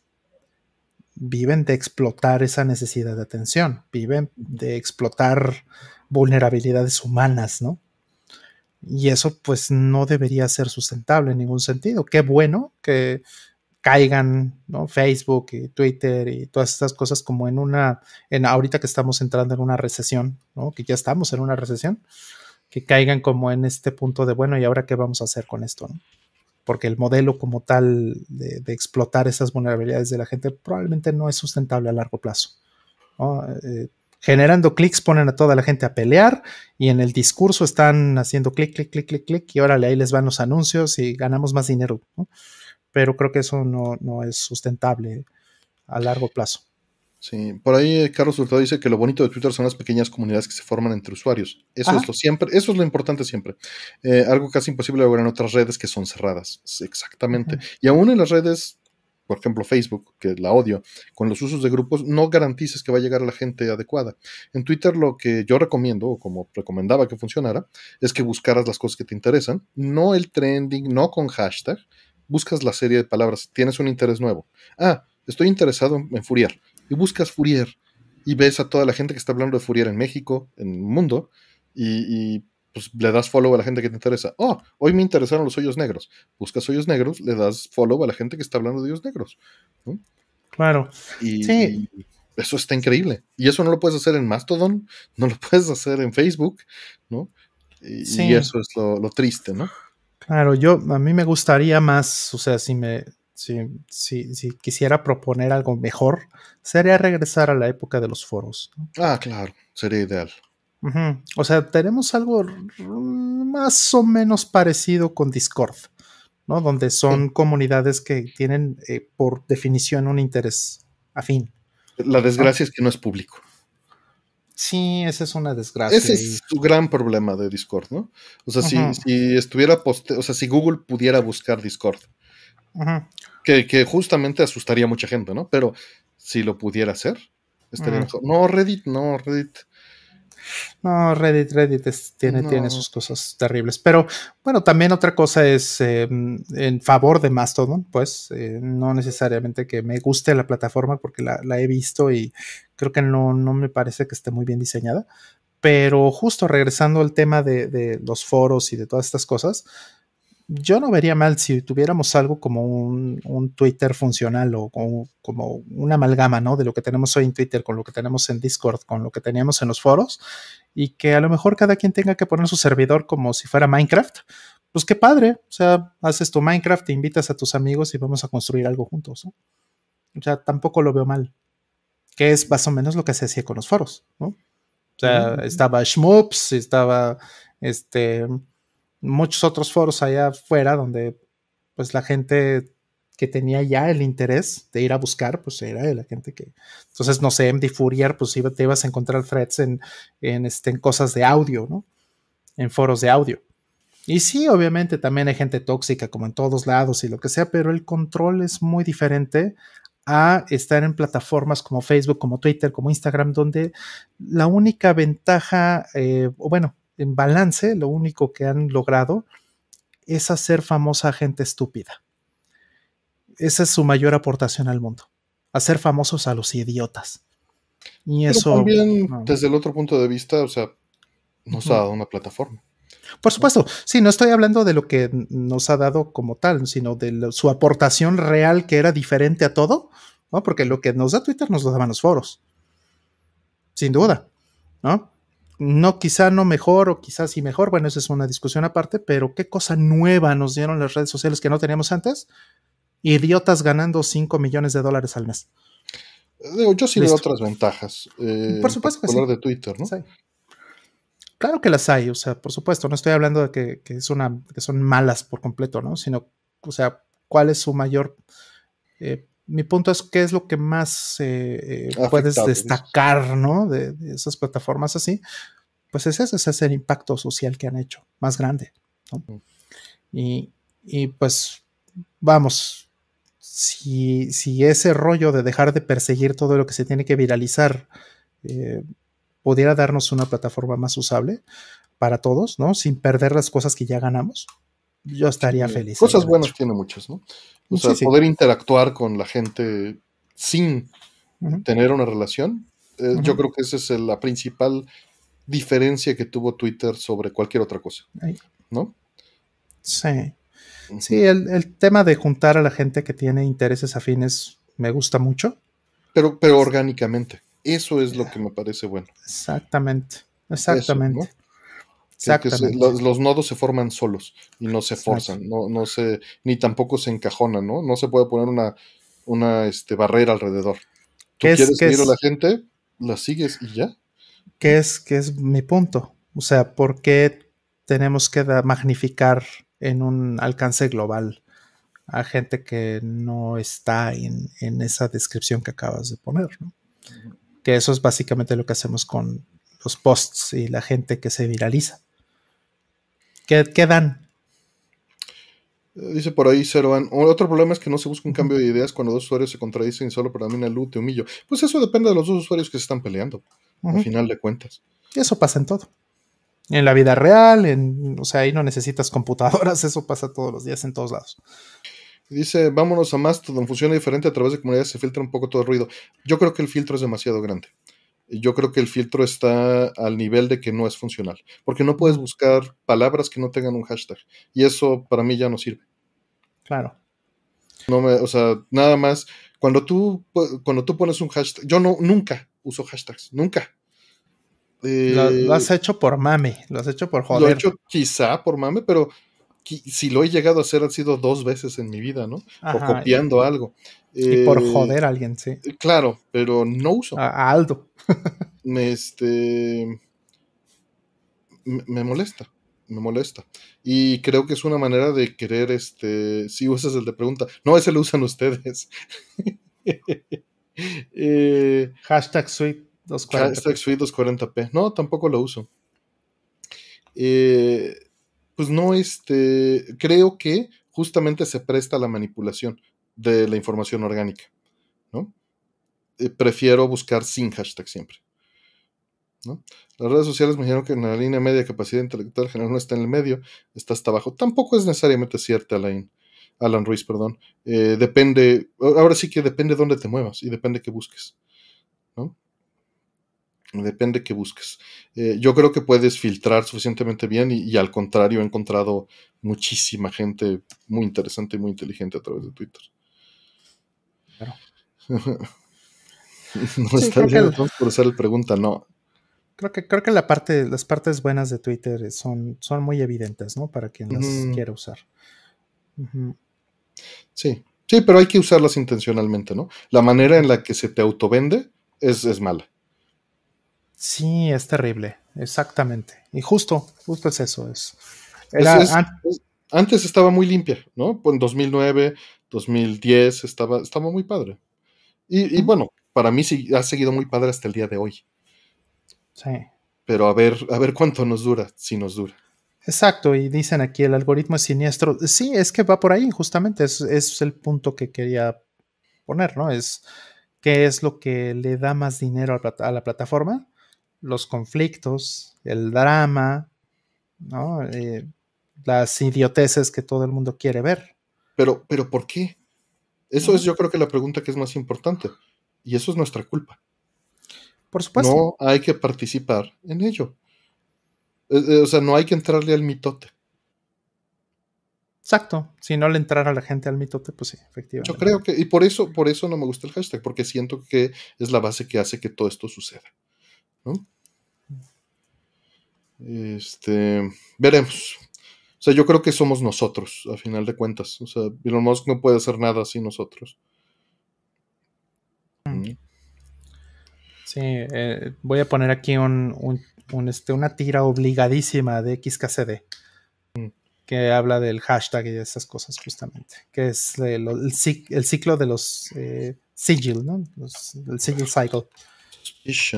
S2: Viven de explotar esa necesidad de atención, viven de explotar vulnerabilidades humanas, ¿no? Y eso pues no debería ser sustentable en ningún sentido. Qué bueno que caigan ¿no? Facebook y Twitter y todas estas cosas como en una, en ahorita que estamos entrando en una recesión, ¿no? que ya estamos en una recesión, que caigan como en este punto de, bueno, ¿y ahora qué vamos a hacer con esto? Porque el modelo como tal de, explotar esas vulnerabilidades de la gente probablemente no es sustentable a largo plazo. ¿no? Eh, generando clics ponen a toda la gente a pelear y en el discurso están haciendo clic, clic, clic, clic, clic y órale, ahí les van los anuncios y ganamos más dinero. Pero creo que eso no, es sustentable a largo plazo.
S1: Sí, por ahí Carlos Hurtado dice que lo bonito de Twitter son las pequeñas comunidades que se forman entre usuarios. Eso es lo siempre, eso es lo importante siempre. Eh, algo casi imposible lograr en otras redes que son cerradas. Exactamente. Y aún en las redes por ejemplo Facebook, que la odio, con los usos de grupos, no garantices que va a llegar a la gente adecuada. En Twitter lo que yo recomiendo, o como recomendaba que funcionara, es que buscaras las cosas que te interesan, no el trending, no con hashtag, buscas la serie de palabras, tienes un interés nuevo. Ah, estoy interesado en Fourier, y buscas Fourier, y ves a toda la gente que está hablando de Fourier en México, en el mundo, y, y pues le das follow a la gente que te interesa. Oh, hoy me interesaron los hoyos negros. Buscas hoyos negros, le das follow a la gente que está hablando de hoyos negros.
S2: Claro.
S1: Y, sí. eso está increíble. Y eso no lo puedes hacer en Mastodon, no lo puedes hacer en Facebook, ¿no? Y, y eso es lo, triste, ¿no?
S2: Claro, yo a mí me gustaría más, o sea, si me si, si, si quisiera proponer algo mejor, sería regresar a la época de los foros.
S1: Ah, claro, sería ideal.
S2: O sea, tenemos algo más o menos parecido con Discord, ¿no? Donde son comunidades que tienen eh, por definición un interés afín.
S1: La desgracia es que no es público.
S2: Sí, esa es una desgracia.
S1: Ese es su gran problema de Discord, ¿no? O sea, si, estuviera poste o sea, si Google pudiera buscar Discord, que, que, justamente asustaría a mucha gente, ¿no? Pero si lo pudiera hacer, estaría mejor. No, Reddit, no, Reddit
S2: no, Reddit, Reddit tiene, tiene sus cosas terribles. Pero bueno, también otra cosa es em, en favor de Mastodon, pues eh, no necesariamente que me guste la plataforma porque la, he visto y creo que no, no, me parece que esté muy bien diseñada. Pero justo regresando al tema de, de los foros y de todas estas cosas, yo no vería mal si tuviéramos algo como un, Twitter funcional o como, como, una amalgama, ¿no? De lo que tenemos hoy en Twitter con lo que tenemos en Discord, con lo que teníamos en los foros, y que a lo mejor cada quien tenga que poner su servidor como si fuera Minecraft. Pues qué padre, o sea, haces tu Minecraft, te invitas a tus amigos y vamos a construir algo juntos, ¿no? O sea, tampoco lo veo mal. Que es más o menos lo que se hacía con los foros, ¿no? O sea, estaba Schmoops, estaba este muchos otros foros allá afuera donde pues la gente que tenía ya el interés de ir a buscar, pues era la gente que... Entonces, no sé, MD Fourier, pues te ibas a encontrar threads en, en, este, en cosas de audio, ¿no? en foros de audio. Y sí, obviamente también hay gente tóxica como en todos lados y lo que sea, pero el control es muy diferente a estar en plataformas como Facebook, como Twitter, como Instagram, donde la única ventaja, eh, o bueno, en balance, lo único que han logrado es hacer famosa a gente estúpida. Esa es su mayor aportación al mundo, hacer famosos a los idiotas. Y eso.
S1: También, desde el otro punto de vista, o sea, nos ha dado una plataforma.
S2: Por supuesto, sí, no estoy hablando de lo que nos ha dado como tal, sino de su aportación real que era diferente a todo, ¿no? Porque lo que nos da Twitter nos lo daban los foros. Sin duda, ¿no? No, quizá no mejor o quizás sí mejor, bueno, esa es una discusión aparte, pero qué cosa nueva nos dieron las redes sociales que no teníamos antes. Idiotas ganando 5 millones de dólares al mes.
S1: yo sí veo otras ventajas. Eh,
S2: por supuesto que sí.
S1: de Twitter, ¿no?
S2: Claro que las hay, o sea, por supuesto, no estoy hablando de que, que, una, que son malas por completo, ¿no? Sino, o sea, cuál es su mayor... Eh, mi punto es qué es lo que más eh, eh, puedes destacar, ¿no? De, esas plataformas así. Pues es ese, es el impacto social que han hecho, más grande. ¿no? Y, y, pues, vamos, si, si, ese rollo de dejar de perseguir todo lo que se tiene que viralizar pudiera darnos una plataforma más usable para todos, ¿no? Sin perder las cosas que ya ganamos, yo estaría feliz.
S1: Cosas buenas tiene muchas, ¿no? O sea, poder interactuar con la gente sin tener una relación, eh, yo creo que esa es la principal diferencia que tuvo Twitter sobre cualquier otra cosa, ¿no?
S2: Sí. Sí, el, el, tema de juntar a la gente que tiene intereses afines me gusta mucho.
S1: Pero, pero orgánicamente. Eso es lo que me parece bueno.
S2: Exactamente, exactamente.
S1: Exactamente. los, nodos se forman solos y no se forzan, no, no se, ni tampoco se encajonan, ¿no? No se puede poner una, una este, barrera alrededor. Tú quieres seguir a la gente, la sigues y ya.
S2: ¿Qué es, qué es mi punto? O sea, ¿por qué tenemos que magnificar en un alcance global a gente que no está en, en esa descripción que acabas de poner? ¿no? que eso es básicamente lo que hacemos con los posts y la gente que se viraliza. ¿Qué, dan?
S1: Dice por ahí Ceroan, otro problema es que no se busca un cambio de ideas cuando dos usuarios se contradicen y solo para mí luz te humillo. Pues eso depende de los dos usuarios que se están peleando, al final de cuentas.
S2: Eso pasa en todo. En la vida real, en, o sea, ahí no necesitas computadoras, eso pasa todos los días en todos lados.
S1: Dice, vámonos a Mastodon, funciona diferente a través de comunidades, se filtra un poco todo el ruido. Yo creo que el filtro es demasiado grande. Yo creo que el filtro está al nivel de que no es funcional, porque no puedes buscar palabras que no tengan un hashtag, y eso para mí ya no sirve.
S2: Claro.
S1: No me, o sea, nada más, cuando tú, cuando tú pones un hashtag, yo no, nunca uso hashtags, nunca.
S2: lo, has hecho por mame, lo has hecho por joder. Lo he hecho
S1: quizá por mame, pero si lo he llegado a hacer, han sido dos veces en mi vida, ¿no? o copiando algo.
S2: Y por eh, joder a alguien, sí.
S1: Claro, pero no uso.
S2: A, Aldo.
S1: me, este, me, molesta, me molesta. Y creo que es una manera de querer, este, si usas el de pregunta. No, ese lo usan ustedes.
S2: eh, hashtag Suite 240p.
S1: Hashtag Suite 240p. No, tampoco lo uso. Eh, pues no, este, creo que justamente se presta a la manipulación de la información orgánica, ¿no? Eh, prefiero buscar sin hashtag siempre. ¿no? Las redes sociales me dijeron que en la línea media capacidad intelectual general no está en el medio, está hasta abajo. Tampoco es necesariamente cierta, Alain, Alan Ruiz, perdón. Eh, depende, ahora sí que depende de dónde te muevas y depende qué busques. Depende qué busques. Eh, yo creo que puedes filtrar suficientemente bien y, al contrario he encontrado muchísima gente muy interesante y muy inteligente a través de Twitter. Claro. no está bien por hacer el pregunta, no.
S2: Creo que, creo que la parte, las partes buenas de Twitter son, son muy evidentes, ¿no? Para quien las quiera usar.
S1: Sí, sí, pero hay que usarlas intencionalmente, ¿no? La manera en la que se te autovende es, es mala.
S2: Sí, es terrible, exactamente. Y justo, justo es eso. Es,
S1: antes estaba muy limpia, ¿no? En 2009, 2010 estaba, estaba muy padre. Y, bueno, para mí sí ha seguido muy padre hasta el día de hoy.
S2: Sí,
S1: pero a ver, a ver cuánto nos dura, si nos dura.
S2: Exacto, y dicen aquí el algoritmo es siniestro. Sí, es que va por ahí, justamente, es, es el punto que quería poner, ¿no? Es qué es lo que le da más dinero a la plataforma, los conflictos, el drama, ¿no? Eh, las idioteces que todo el mundo quiere ver.
S1: Pero, pero ¿por qué? Eso es yo creo que la pregunta que es más importante. Y eso es nuestra culpa.
S2: Por supuesto.
S1: No hay que participar en ello. Eh, eh, o sea, no hay que entrarle al mitote.
S2: Exacto. Si no le entrara la gente al mitote, pues sí, efectivamente.
S1: Yo creo que, y por eso, por eso no me gusta el hashtag, porque siento que es la base que hace que todo esto suceda. Este, veremos. O sea, yo creo que somos nosotros, a final de cuentas. O sea, Elon Musk no puede hacer nada sin nosotros.
S2: Mm. Sí, eh, voy a poner aquí un, este, una tira obligadísima de XKCD mm. que habla del hashtag y de esas cosas justamente, que es el, ciclo de los eh, sigil, ¿no? el sigil cycle,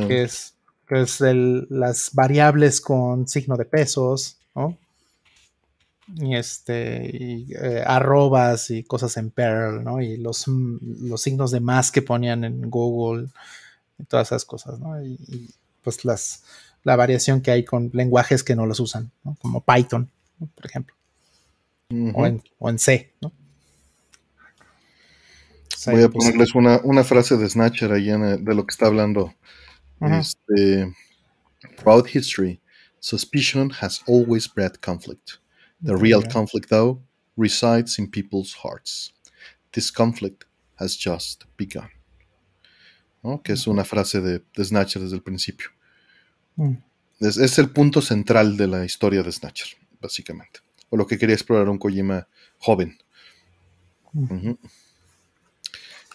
S2: que es, que es las variables con signo de pesos, ¿no? y este y, eh, arrobas y cosas en Perl, ¿no? Y los, los signos de más que ponían en Google y todas esas cosas, ¿no? Y, pues las la variación que hay con lenguajes que no los usan, ¿no? Como Python, por ejemplo. o, en, C, ¿no?
S1: Voy a ponerles una, frase de Snatcher ahí de lo que está hablando. Este, throughout history, suspicion has always bred conflict. The real conflict, though, resides in people's hearts. This conflict has just begun. Que es una frase de, Snatcher desde el principio. Mm. Es, el punto central de la historia de Snatcher, básicamente. O lo que quería explorar un Kojima joven. Mm.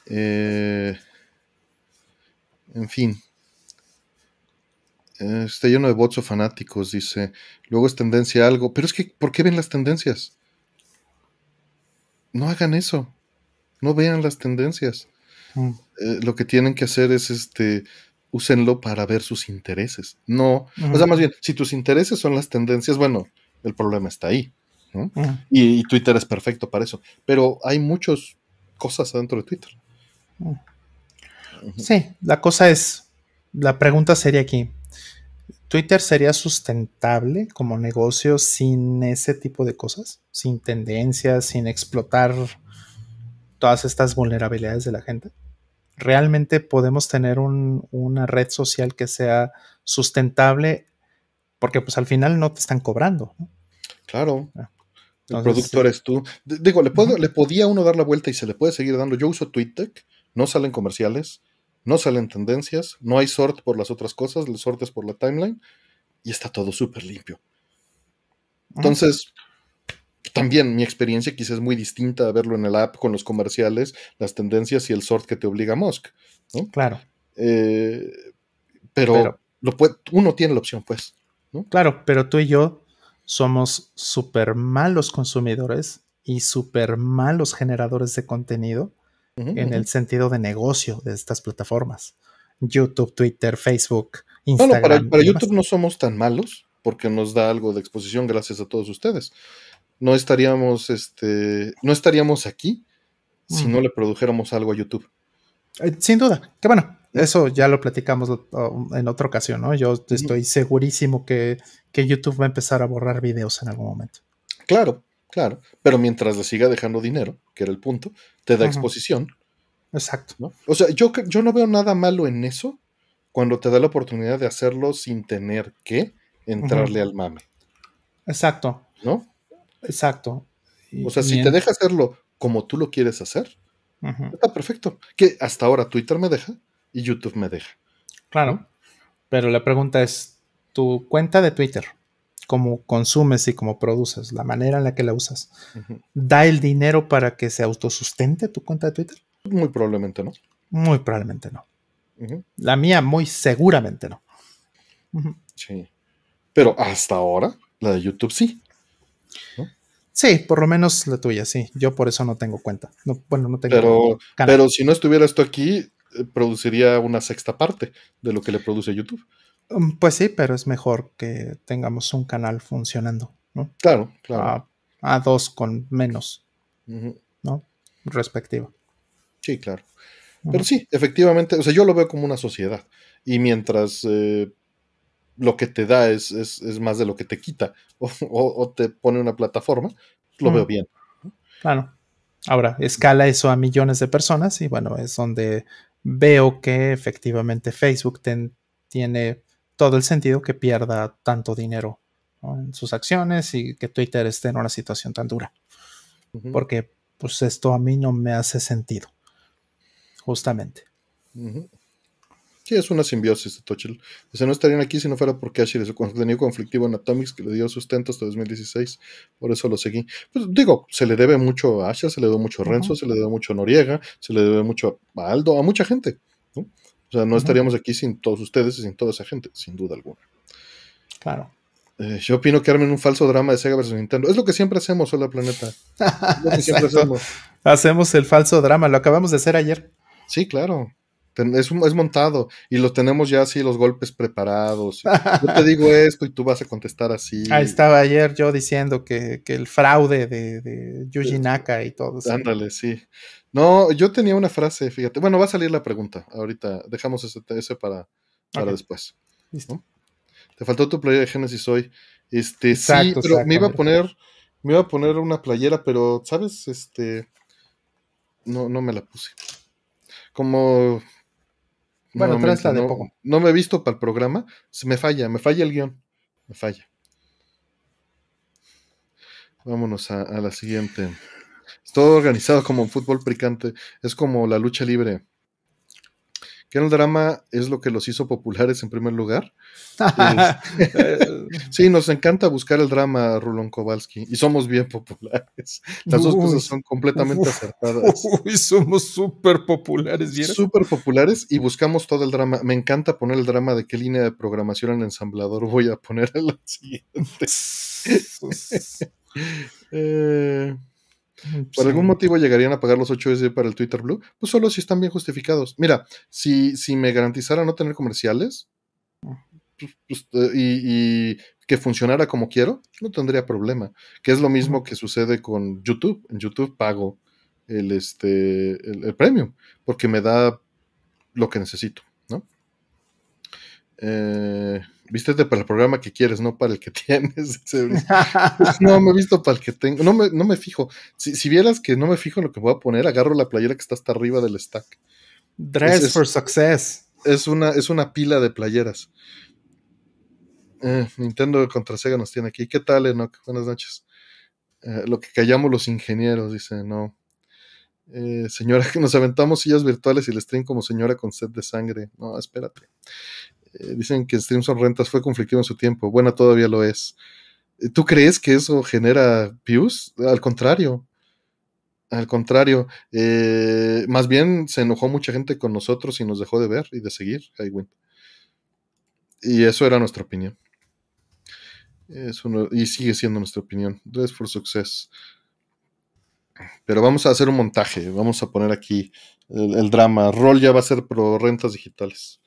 S1: Eh, en fin, está lleno de bots o fanáticos, dice. Luego es tendencia a algo. Pero es que, ¿por qué ven las tendencias? No hagan eso. No vean las tendencias. Mm. Eh, lo que tienen que hacer es este. Úsenlo para ver sus intereses. No. O sea, más bien, si tus intereses son las tendencias, bueno, el problema está ahí. y, Twitter es perfecto para eso. Pero hay muchas cosas adentro de Twitter.
S2: Sí, la cosa es. La pregunta sería aquí: ¿Twitter sería sustentable como negocio sin ese tipo de cosas? Sin tendencias, sin explotar todas estas vulnerabilidades de la gente. ¿Realmente podemos tener una red social que sea sustentable? Porque pues al final no te están cobrando.
S1: Claro. Ah, el productor eres tú. digo, ¿le, puedo, le podía uno dar la vuelta y se le puede seguir dando. Yo uso TweetDeck, no salen comerciales no salen tendencias, no hay sort por las otras cosas, el sort es por la timeline y está todo súper limpio. Entonces, también mi experiencia quizás es muy distinta a verlo en el app con los comerciales, las tendencias y el sort que te obliga Musk.
S2: Claro.
S1: Eh, pero, lo puede, uno tiene la opción, pues.
S2: Claro, pero tú y yo somos súper malos consumidores y súper malos generadores de contenido en el sentido de negocio de estas plataformas. YouTube, Twitter, Facebook, Instagram.
S1: Bueno, para, YouTube no somos tan malos porque nos da algo de exposición gracias a todos ustedes. No estaríamos, este, no estaríamos aquí si no le produjéramos algo a YouTube.
S2: Eh, sin duda, que bueno, eso ya lo platicamos en otra ocasión, ¿no? Yo estoy segurísimo que, que, YouTube va a empezar a borrar videos en algún momento.
S1: Claro, claro, pero mientras le siga dejando dinero, que era el punto, te da exposición.
S2: Exacto.
S1: O sea, yo, yo no veo nada malo en eso cuando te da la oportunidad de hacerlo sin tener que entrarle al mame.
S2: Exacto.
S1: ¿No?
S2: Exacto.
S1: o sea, si te deja hacerlo como tú lo quieres hacer, está perfecto. Que hasta ahora Twitter me deja y YouTube me deja.
S2: Claro. Pero la pregunta es, tu cuenta de Twitter, cómo consumes y cómo produces, la manera en la que la usas, ¿da el dinero para que se autosustente tu cuenta de Twitter?
S1: Muy probablemente no.
S2: Muy probablemente no. La mía muy seguramente no.
S1: Sí. Pero hasta ahora, la de YouTube sí.
S2: Sí, por lo menos la tuya, sí. Yo por eso no tengo cuenta. bueno, no tengo.
S1: Pero, pero si no estuviera esto aquí, eh, produciría una sexta parte de lo que le produce YouTube.
S2: Mm, pues sí, pero es mejor que tengamos un canal funcionando, ¿no?
S1: Claro, claro.
S2: A, dos con menos, ¿no? Respectivo.
S1: Sí, claro. Pero sí, efectivamente, o sea, yo lo veo como una sociedad. Y mientras eh, lo que te da es, más de lo que te quita o, te pone una plataforma, lo veo bien.
S2: Claro. Ahora, escala eso a millones de personas y bueno, es donde veo que efectivamente Facebook tiene todo el sentido que pierda tanto dinero en sus acciones y que Twitter esté en una situación tan dura. Porque pues esto a mí no me hace sentido justamente.
S1: Sí, es una simbiosis de Tochel. Dice, no estarían aquí si no fuera porque Asher y su contenido conflictivo en Atomics que le dio sustento hasta 2016. Por eso lo seguí. Pues digo, se le debe mucho a Asher, se le debe mucho a Renzo, se le debe mucho a Noriega, se le debe mucho a Aldo, a mucha gente. O sea, no estaríamos aquí sin todos ustedes y sin toda esa gente, sin duda alguna.
S2: Claro.
S1: Eh, yo opino que armen un falso drama de Sega versus Nintendo. Es lo que siempre hacemos, hola planeta.
S2: hacemos. hacemos el falso drama, lo acabamos de hacer ayer.
S1: Sí, claro. Es, es, montado y lo tenemos ya así los golpes preparados. Yo te digo esto y tú vas a contestar así.
S2: Ahí estaba ayer yo diciendo que, el fraude de, de Yuji Naka y todo.
S1: eso. Ándale, sí. No, yo tenía una frase, fíjate. Bueno, va a salir la pregunta. Ahorita dejamos ese, ese para, para después. Te faltó tu playera de Genesis hoy. Este, sí, pero me iba a poner, me iba a poner una playera, pero, ¿sabes? Este, no, no me la puse como...
S2: Bueno, no, de poco.
S1: No me he visto para el programa, me falla, me falla el guion, me falla. Vámonos a, a la siguiente. Es todo organizado como un fútbol picante, es como la lucha libre que el drama es lo que los hizo populares en primer lugar. sí, nos encanta buscar el drama, Rulon Kowalski, y somos bien populares. Las dos cosas son completamente acertadas.
S2: Uy, somos súper populares.
S1: Súper populares y buscamos todo el drama. Me encanta poner el drama de qué línea de programación en ensamblador voy a poner en la siguiente. eh... ¿Por algún motivo llegarían a pagar los 8 SD para el Twitter Blue? Pues solo si están bien justificados. Mira, si, si me garantizara no tener comerciales pues, pues, eh, y, que funcionara como quiero, no tendría problema. Que es lo mismo que sucede con YouTube. En YouTube pago el, este, el, premium porque me da lo que necesito. Eh, Vístete para el programa que quieres, no para el que tienes. no, me he visto para el que tengo. No me, no me fijo. Si, vieras que no me fijo en lo que voy a poner, agarro la playera que está hasta arriba del stack.
S2: Dress for success.
S1: Es una, es una pila de playeras. Eh, Nintendo contra Sega nos tiene aquí. ¿Qué tal, Enoch? Buenas noches. Eh, lo que callamos los ingenieros, dice, no. Eh, señora, que nos aventamos sillas virtuales y el stream como señora con sed de sangre. No, espérate. Eh, dicen que Streams son rentas fue conflictivo en su tiempo. Bueno, todavía lo es. Eh, ¿Tú crees que eso genera views? Al contrario. Al contrario. Eh, más bien se enojó mucha gente con nosotros y nos dejó de ver y de seguir. Y eso era nuestra opinión. y sigue siendo nuestra opinión. Dress for Success. Pero vamos a hacer un montaje. Vamos a poner aquí el, el drama. Roll ya va a ser pro rentas digitales.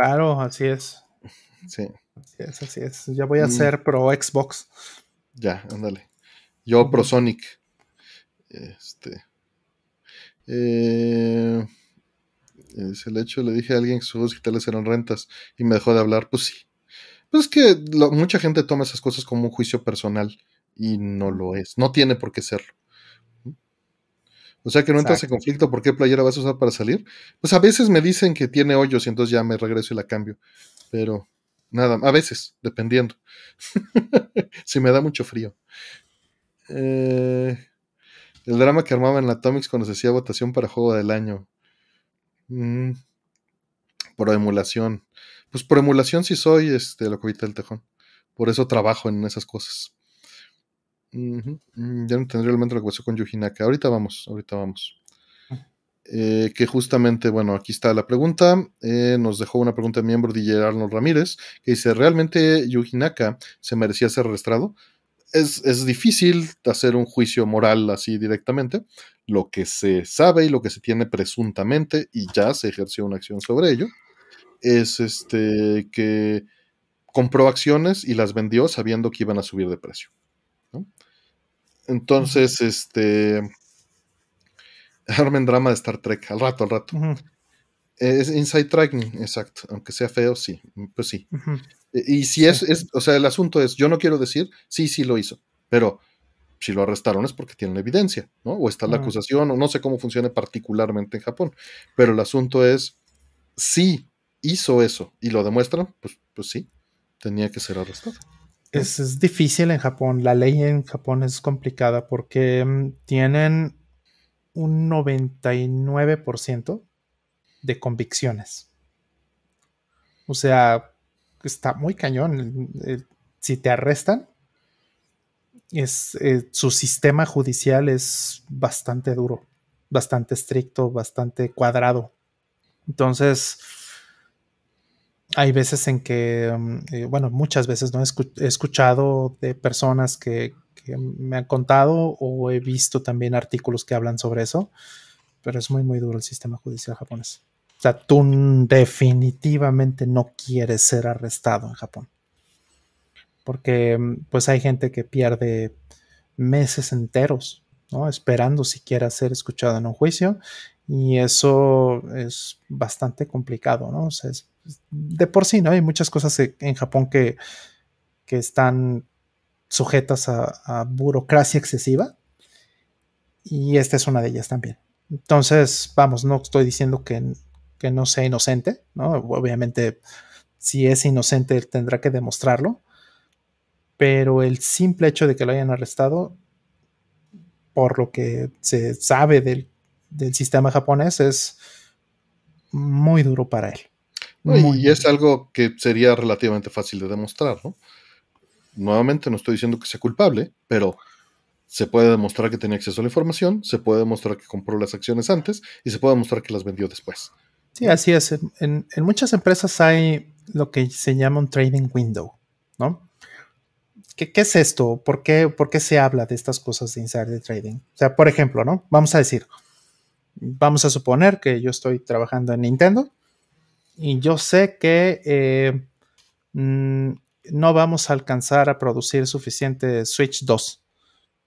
S2: Claro, así es.
S1: Sí.
S2: Así es, así es. Ya voy a mm. ser pro Xbox.
S1: Ya, ándale. Yo pro Sonic. Este. Eh, es el hecho, le dije a alguien que sus juegos digitales eran rentas y me dejó de hablar. Pues sí. Pues es que mucha gente toma esas cosas como un juicio personal y no lo es. No tiene por qué serlo. O sea que no entras en conflicto, ¿por qué playera vas a usar para salir? Pues a veces me dicen que tiene hoyos y entonces ya me regreso y la cambio. Pero nada, a veces, dependiendo. si me da mucho frío. Eh, el drama que armaba en la Atomics cuando se hacía votación para juego del año. Mm, por emulación. Pues por emulación sí soy este, la cubita del tejón. Por eso trabajo en esas cosas. Mm, ya no tendría el lo que pasó con Yujinaka. Ahorita vamos, ahorita vamos. Eh, que justamente, bueno, aquí está la pregunta. Eh, nos dejó una pregunta de miembro DJ Arnold Ramírez, que dice: ¿Realmente Yujinaka se merecía ser arrestado? Es, es, difícil hacer un juicio moral así directamente. Lo que se sabe y lo que se tiene presuntamente, y ya se ejerció una acción sobre ello, es este que compró acciones y las vendió sabiendo que iban a subir de precio. Entonces, este armen drama de Star Trek, al rato, al rato. Es inside tracking, exacto. Aunque sea feo, sí. Pues sí. Y si es, es, o sea, el asunto es, yo no quiero decir, sí, sí lo hizo, pero si lo arrestaron es porque tienen evidencia, ¿no? O está la acusación, o no sé cómo funciona particularmente en Japón. Pero el asunto es, si hizo eso y lo demuestran, pues, pues sí, tenía que ser arrestado.
S2: Es, difícil en Japón. La ley en Japón es complicada porque mm, tienen un 99% de convicciones. O sea, está muy cañón. Si te arrestan, es, eh, su sistema judicial es bastante duro, bastante estricto, bastante cuadrado. Entonces, hay veces en que, mm, eh, bueno, muchas veces no he, escuchado de personas que, me han contado o he visto también artículos que hablan sobre eso, pero es muy, muy duro el sistema judicial japonés. O sea, tú definitivamente no quieres ser arrestado en Japón. Porque mm, pues hay gente que pierde meses enteros, ¿no? Esperando siquiera ser escuchado en un juicio y eso es bastante complicado, ¿no? O sea, es, de por sí, ¿no? Hay muchas cosas e, en Japón que, están sujetas a, burocracia excesiva y esta es una de ellas también. Entonces, vamos, no estoy diciendo que, no sea inocente, ¿no? Obviamente, si es inocente, tendrá que demostrarlo, pero el simple hecho de que lo hayan arrestado, por lo que se sabe del, sistema japonés, es muy duro para él.
S1: Y es algo que sería relativamente fácil de demostrar, ¿no? Nuevamente no estoy diciendo que sea culpable, pero se puede demostrar que tenía acceso a la información, se puede demostrar que compró las acciones antes y se puede demostrar que las vendió después.
S2: Sí, así es. En, en muchas empresas hay lo que se llama un trading window, ¿no? ¿Qué, es esto? ¿Por qué, ¿Por qué se habla de estas cosas de insider trading? O sea, por ejemplo, ¿no? Vamos a decir, vamos a suponer que yo estoy trabajando en Nintendo y yo sé que eh, mm, no vamos a alcanzar a producir suficiente Switch 2,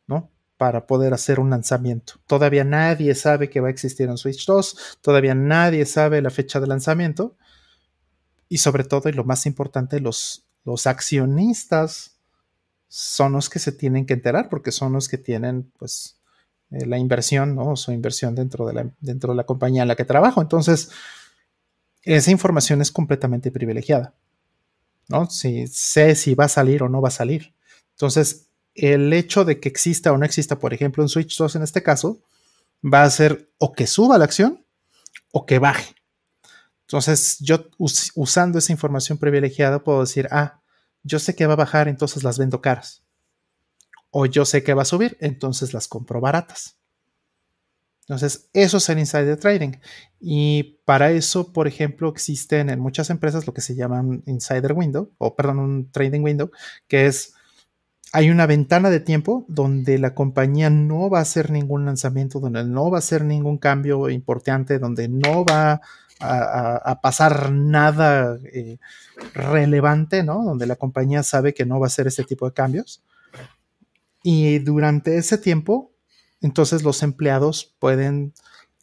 S2: ¿no? Para poder hacer un lanzamiento. Todavía nadie sabe que va a existir un Switch 2, todavía nadie sabe la fecha de lanzamiento y sobre todo, y lo más importante, los, los accionistas son los que se tienen que enterar porque son los que tienen pues eh, la inversión, ¿no? Su inversión dentro de, la, dentro de la compañía en la que trabajo. Entonces, esa información es completamente privilegiada, ¿no? Si sé si va a salir o no va a salir. Entonces, el hecho de que exista o no exista, por ejemplo, un Switch 2 en este caso, va a ser o que suba la acción o que baje. Entonces, yo usando esa información privilegiada puedo decir, ah, yo sé que va a bajar, entonces las vendo caras. O yo sé que va a subir, entonces las compro baratas. Entonces, eso es el insider trading. Y para eso, por ejemplo, existen en muchas empresas lo que se llaman insider window, o perdón, un trading window, que es, hay una ventana de tiempo donde la compañía no va a hacer ningún lanzamiento, donde no va a hacer ningún cambio importante, donde no va a, pasar nada eh, relevante, ¿no? Donde la compañía sabe que no va a hacer ese tipo de cambios. Y durante ese tiempo, entonces los empleados pueden,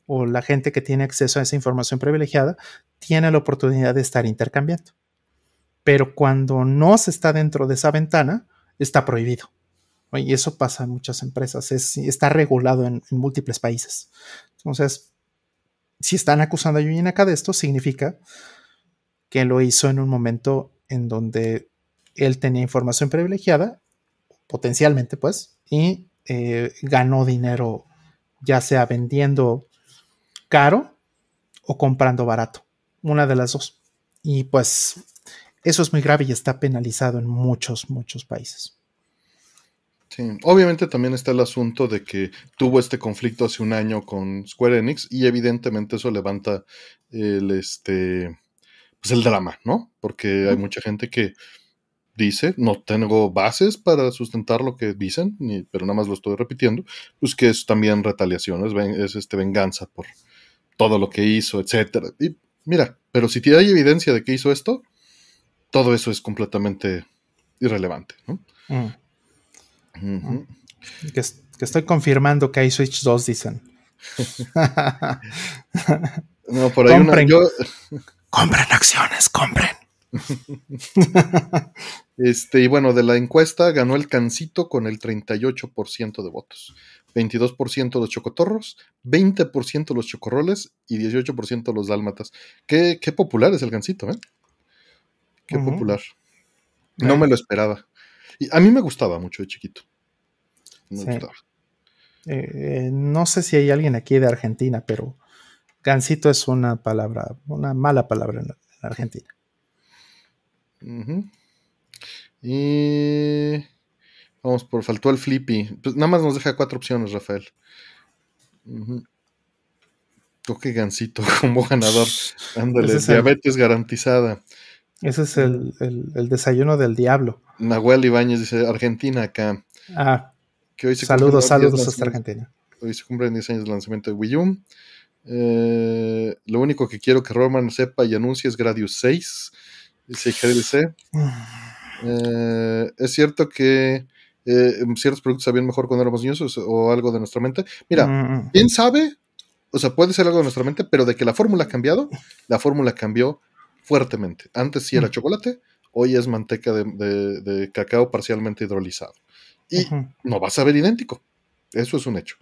S2: o la gente que tiene acceso a esa información privilegiada, tiene la oportunidad de estar intercambiando. Pero cuando no se está dentro de esa ventana, está prohibido. Y eso pasa en muchas empresas, es, está regulado en, múltiples países. Entonces, si están acusando a Yuji Naka de esto, significa que lo hizo en un momento en donde él tenía información privilegiada, potencialmente pues, y eh, ganó dinero ya sea vendiendo caro o comprando barato, una de las dos. Y pues eso es muy grave y está penalizado en muchos, muchos países.
S1: Sí, obviamente también está el asunto de que tuvo este conflicto hace un año con Square Enix y evidentemente eso levanta el este pues el drama, ¿no? Porque hay mucha gente que dice, no tengo bases para sustentar lo que dicen, pero nada más lo estoy repitiendo, pues que es también retaliación, es, es este venganza por todo lo que hizo, etcétera. Y mira, Pero si hay evidencia de que hizo esto, todo eso es completamente irrelevante. ¿no?
S2: Mm. que, estoy confirmando que hay Switch 2, dicen.
S1: no, por ahí compren.
S2: compren acciones, compren.
S1: este, y bueno, de la encuesta ganó el Cancito con el 38% de votos. 22% los chocotorros, 20% los chocorroles y 18% los dálmatas. Qué, popular es el Cancito, ¿eh? Qué popular. No me lo esperaba. Y a mí me gustaba mucho de chiquito.
S2: Eh, eh, no sé si hay alguien aquí de Argentina, pero gansito es una palabra, una mala palabra en, Argentina.
S1: Y vamos por faltó el flippy. Pues nada más nos deja cuatro opciones, Rafael. Toque gansito como ganador. Ándale, diabetes garantizada.
S2: Ese es el, desayuno del diablo.
S1: Nahuel Ibáñez dice Argentina acá.
S2: Ah, saludos, saludos hasta Argentina.
S1: Hoy se cumplen 10 años del lanzamiento de Wii U. Eh, lo único que quiero que Roman sepa y anuncie es Gradius 6. Dice GDC. Eh, es cierto que eh, ciertos productos sabían mejor cuando éramos niños o, algo de nuestra mente. Mira, mm, mm. ¿quién sabe? O sea, puede ser algo de nuestra mente, pero de que la fórmula ha cambiado, la fórmula cambió fuertemente. Antes sí era mm. chocolate, hoy es manteca de cacao parcialmente hidrolizado y no va a saber idéntico. Eso es un hecho.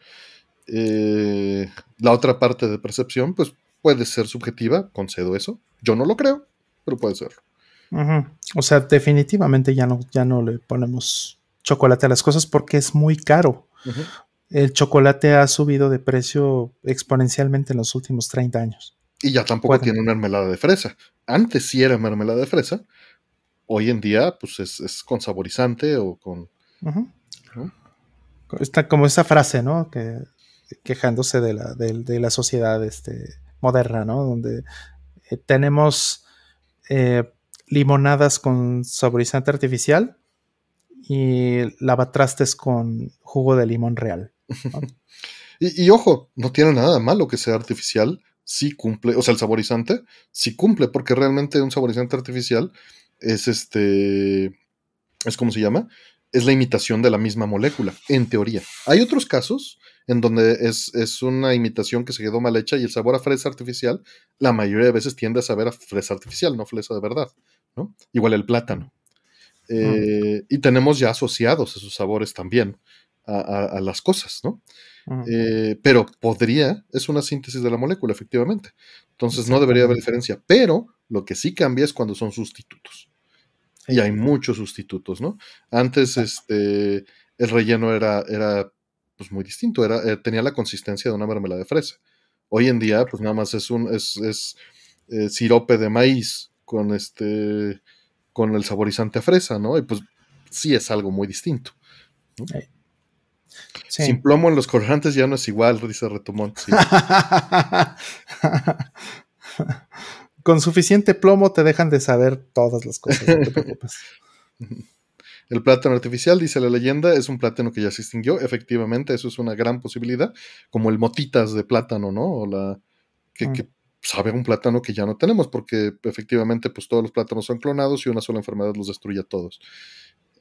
S1: Eh, la otra parte de percepción, pues puede ser subjetiva, concedo eso. Yo no lo creo, pero puede serlo.
S2: O sea, definitivamente ya no, ya no le ponemos chocolate a las cosas porque es muy caro. El chocolate ha subido de precio exponencialmente en los últimos 30 años.
S1: Y ya tampoco tiene una mermelada de fresa. Antes sí era mermelada de fresa. Hoy en día, pues es, es con saborizante o con
S2: Está como esa frase, ¿no? Que, quejándose de la, de, la sociedad este, moderna, ¿no? Donde eh, tenemos eh, limonadas con saborizante artificial y lavatrastes con jugo de limón real.
S1: y, ojo, no tiene nada malo que sea artificial, sí cumple, o sea, el saborizante sí cumple, porque realmente un saborizante artificial es este, es como se llama, es la imitación de la misma molécula, en teoría. Hay otros casos en donde es, una imitación que se quedó mal hecha y el sabor a fresa artificial, la mayoría de veces tiende a saber a fresa artificial, no fresa de verdad. ¿No? Igual el plátano. Eh, y tenemos ya asociados esos sabores también a, las cosas, ¿no? Eh, pero podría, es una síntesis de la molécula, efectivamente. Entonces no debería haber diferencia. Pero lo que sí cambia es cuando son sustitutos y hay muchos sustitutos, ¿no? Antes este, el relleno era, era pues muy distinto, era, eh, tenía la consistencia de una mermelada de fresa. Hoy en día, pues nada más es un es, es eh, sirope de maíz con este con el saborizante a fresa, ¿no? Y pues sí es algo muy distinto. Sin plomo en los colorantes ya no es igual, dice Retomón.
S2: con suficiente plomo te dejan de saber todas las cosas, no te preocupes.
S1: El plátano artificial, dice la leyenda, es un plátano que ya se extinguió. Efectivamente, eso es una gran posibilidad, como el motitas de plátano, ¿no? O la que, mm. Sabe un plátano que ya no tenemos, porque efectivamente, pues todos los plátanos son clonados y una sola enfermedad los destruye a todos.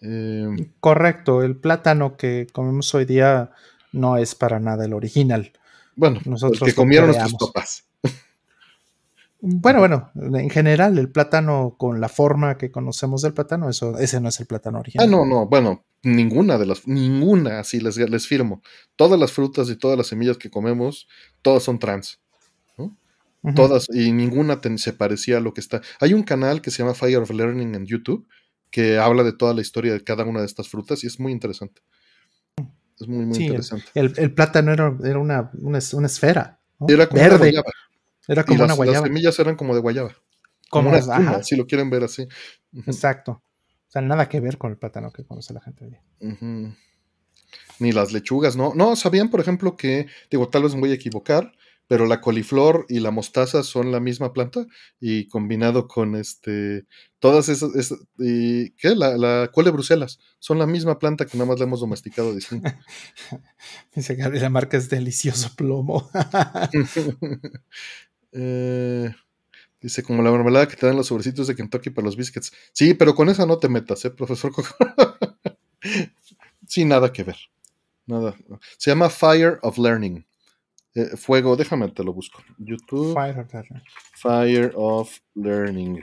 S2: Em, Correcto, el plátano que comemos hoy día no es para nada el original.
S1: Bueno, Nosotros el que comieron nuestros papás.
S2: Bueno, bueno, en general, el plátano con la forma que conocemos del plátano, eso, ese no es el plátano original.
S1: Ah, no, no, bueno, ninguna de las, ninguna, así les, les firmo. Todas las frutas y todas las semillas que comemos, todas son trans. Todas, y ninguna se parecía a lo que está. Hay un canal que se llama Fire of Learning en YouTube que habla de toda la historia de cada una de estas frutas y es muy interesante. Es muy, muy interesante.
S2: El, el, plátano era, era una, una, esfera.
S1: Era como Verde.
S2: Era como una guayaba.
S1: Las semillas eran como de guayaba. Como, una si lo quieren ver así.
S2: Exacto. O sea, nada que ver con el plátano que conoce la gente hoy.
S1: Ni las lechugas, ¿no? No, sabían, por ejemplo, que, digo, tal vez me voy a equivocar, pero la coliflor y la mostaza son la misma planta y combinado con este, todas esas, y, ¿qué? La, la col de Bruselas, son la misma planta que nada más la hemos domesticado distinto.
S2: Dice Gabriela Marca es delicioso plomo.
S1: Eh, Dice, como la mermelada que te dan los sobrecitos de Kentucky para los biscuits. Sí, pero con esa no te metas, ¿eh, profesor sí, nada que ver. Nada. Se llama Fire of Learning. Eh, fuego, déjame, te lo busco. YouTube. Fire of Learning. Fire of Learning.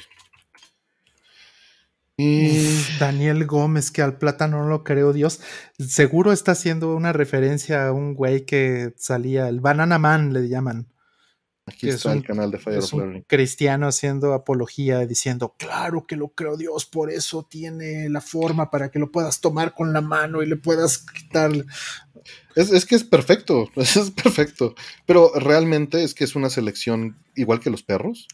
S2: Y... Daniel Gómez, que al plátano no lo creo, Dios. Seguro está haciendo una referencia a un güey que salía, el Banana Man le llaman.
S1: Aquí está el canal de Fire of
S2: Learning. Cristiano haciendo apología, diciendo, claro que lo creo Dios, por eso tiene la forma para que lo puedas tomar con la mano y le puedas quitar.
S1: Es, que es perfecto, es perfecto. Pero realmente es que es una selección igual que los perros.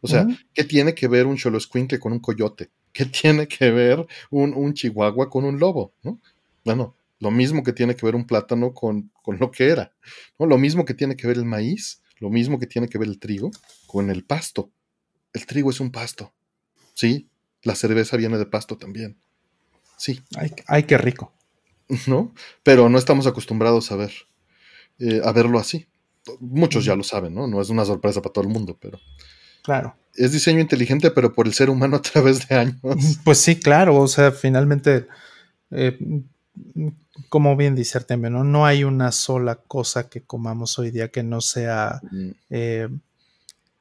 S1: O sea, ¿qué tiene que ver un cholo con un coyote? ¿Qué tiene que ver un, chihuahua con un lobo? ¿no? Bueno, lo mismo que tiene que ver un plátano con, con lo que era. ¿no? Lo mismo que tiene que ver el maíz lo mismo que tiene que ver el trigo con el pasto. El trigo es un pasto. Sí, la cerveza viene de pasto también. Sí.
S2: Ay, qué rico.
S1: ¿No? Pero no estamos acostumbrados a ver, eh, a verlo así. Muchos ya lo saben, ¿no? No es una sorpresa para todo el mundo, pero.
S2: Claro.
S1: Es diseño inteligente, pero por el ser humano a través de años.
S2: Pues sí, claro. O sea, finalmente eh, como bien dice Artemio, ¿no? no hay una sola cosa que comamos hoy día que no sea eh,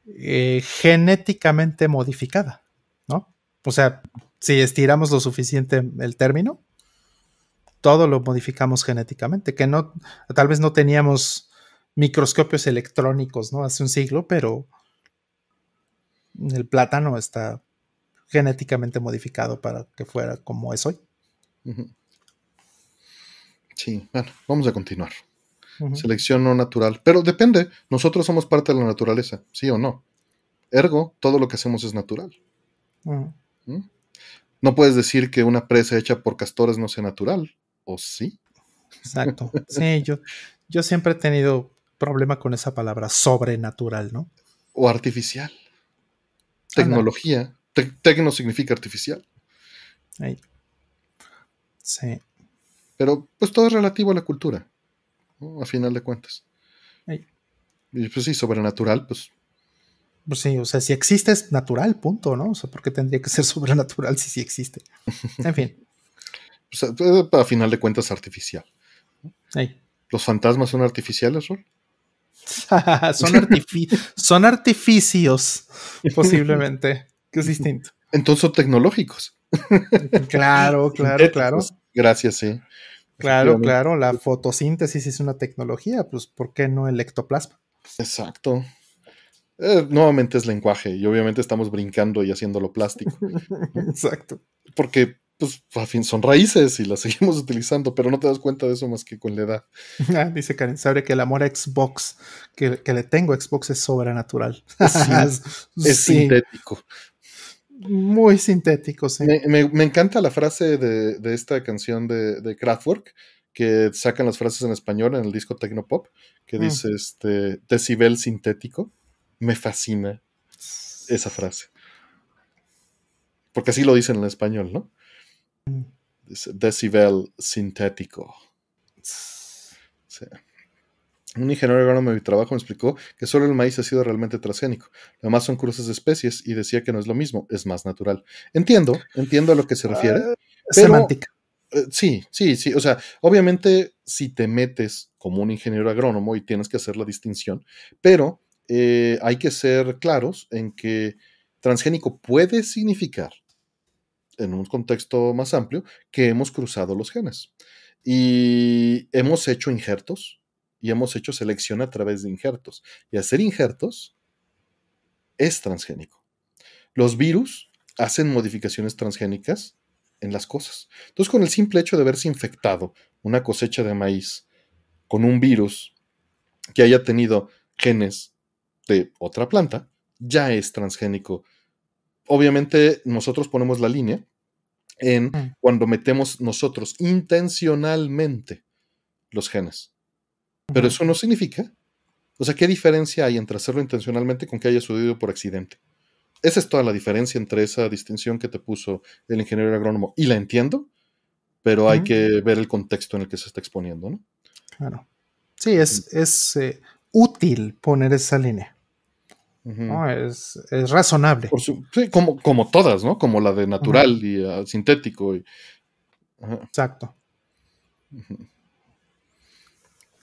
S2: eh, genéticamente modificada, ¿no? O sea, si estiramos lo suficiente el término, todo lo modificamos genéticamente, que no, tal vez no teníamos microscopios electrónicos, ¿no? Hace un siglo, pero el plátano está genéticamente modificado para que fuera como es hoy.
S1: Sí, bueno, vamos a continuar. Selección no natural. Pero depende, nosotros somos parte de la naturaleza, sí o no. Ergo, todo lo que hacemos es natural. ¿Mm? No puedes decir que una presa hecha por castores no sea natural, ¿o sí?
S2: Exacto. Sí, yo, yo siempre he tenido problema con esa palabra, sobrenatural, ¿no?
S1: O artificial. Tecnología. tecno significa artificial.
S2: Sí.
S1: Pero pues todo es relativo a la cultura, a final de cuentas. Y pues sí, sobrenatural, pues.
S2: Pues sí, o sea, si existe es natural, punto, ¿no? O sea, ¿por qué tendría que ser sobrenatural si sí existe? En fin.
S1: a final de cuentas, artificial. ¿Los fantasmas son artificiales, Rol?
S2: son, son artificios, posiblemente, que es distinto.
S1: Entonces son tecnológicos.
S2: claro, claro, claro.
S1: Gracias, sí.
S2: Claro, claro, la fotosíntesis es una tecnología, pues ¿por qué no el ectoplasma?
S1: Exacto. Eh, nuevamente es lenguaje y obviamente estamos brincando y haciéndolo plástico.
S2: Exacto.
S1: Porque, pues, al fin son raíces y las seguimos utilizando, pero no te das cuenta de eso más que con la edad.
S2: Ah, dice Karen sabe que el amor a Xbox que, le tengo a Xbox es sobrenatural.
S1: es sintético
S2: muy sintético, sí.
S1: Me, encanta la frase de, esta canción de, de, Kraftwerk, que sacan las frases en español en el disco Tecnopop, que mm. dice este decibel sintético. Me fascina esa frase. Porque así lo dicen en español, ¿no? Mm. Dice decibel sintético. Sí. Un ingeniero agrónomo de mi trabajo me explicó que solo el maíz ha sido realmente transgénico. Lo demás son cruces de especies y decía que no es lo mismo, es más natural. Entiendo, entiendo a lo que se refiere. Ah,
S2: semántica.
S1: Eh, sí, sí, sí. O sea, obviamente si te metes como un ingeniero agrónomo y tienes que hacer la distinción, pero eh, hay que ser claros en que transgénico puede significar, en un contexto más amplio, que hemos cruzado los genes y hemos hecho injertos y hemos hecho selección a través de injertos. Y hacer injertos es transgénico. Los virus hacen modificaciones transgénicas en las cosas. Entonces, con el simple hecho de haberse infectado una cosecha de maíz con un virus que haya tenido genes de otra planta, ya es transgénico. Obviamente, nosotros ponemos la línea en mm. cuando metemos nosotros intencionalmente los genes. Pero eso no significa. O sea, ¿qué diferencia hay entre hacerlo intencionalmente con que haya sucedido por accidente? Esa es toda la diferencia entre esa distinción que te puso el ingeniero agrónomo. Y la entiendo, pero hay que ver el contexto en el que se está exponiendo, ¿no?
S2: Claro. Sí, es, es eh, útil poner esa línea. es, razonable.
S1: sí, como, como todas, ¿no? Como la de natural y ah, sintético.
S2: Exacto.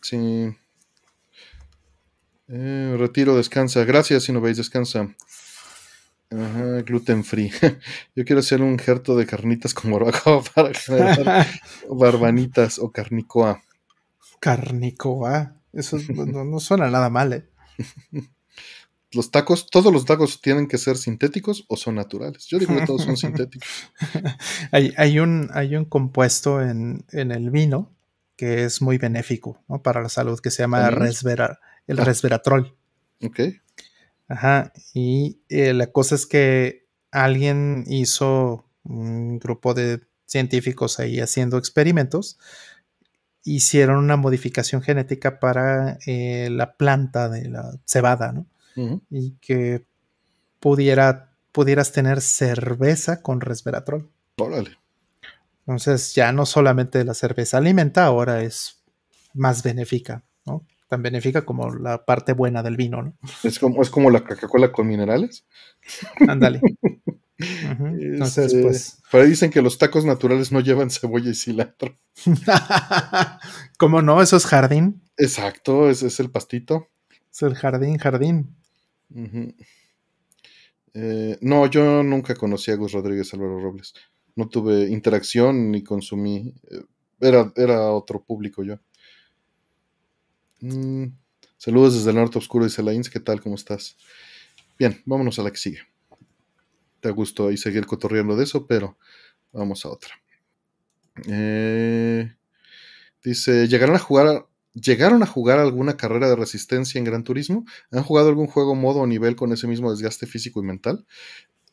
S1: Sí. Eh, retiro, descansa. Gracias, si no veis, descansa. Ajá, gluten free. Yo quiero hacer un jerto de carnitas con barbacoa para generar barbanitas o carnicoa.
S2: Carnicoa. Eso no, suena nada mal, ¿eh?
S1: Los tacos, todos los tacos tienen que ser sintéticos o son naturales. Yo digo que todos son sintéticos.
S2: hay, un, hay un compuesto en, el vino que es muy benéfico para la salud que se llama resvera, el ah. resveratrol.
S1: Ok.
S2: Ajá. Y eh, la cosa es que alguien hizo un grupo de científicos ahí haciendo experimentos hicieron una modificación genética para eh, la planta de la cebada, ¿no? Y que pudiera, pudieras tener cerveza con resveratrol.
S1: Órale.
S2: Entonces ya no solamente la cerveza alimenta, ahora es más benéfica, ¿no? Tan benéfica como la parte buena del vino, ¿no?
S1: Es como, es como la Coca-Cola con minerales.
S2: Ándale. Entonces, este, pues.
S1: Pero dicen que los tacos naturales no llevan cebolla y cilantro.
S2: ¿Cómo no? Eso es jardín.
S1: Exacto, ese es el pastito.
S2: Es el jardín, jardín.
S1: Eh, no, yo nunca conocí a Gus Rodríguez Álvaro Robles. No tuve interacción ni consumí. Eh, era, era otro público yo. Mm, saludos desde el norte oscuro, dice Lains. ¿Qué tal? ¿Cómo estás? Bien, vámonos a la que sigue te gustó ahí seguir cotorreando de eso, pero vamos a otra. Eh, dice, ¿llegaron a jugar ¿Llegaron a jugar alguna carrera de resistencia en Gran Turismo? ¿Han jugado algún juego modo o nivel con ese mismo desgaste físico y mental?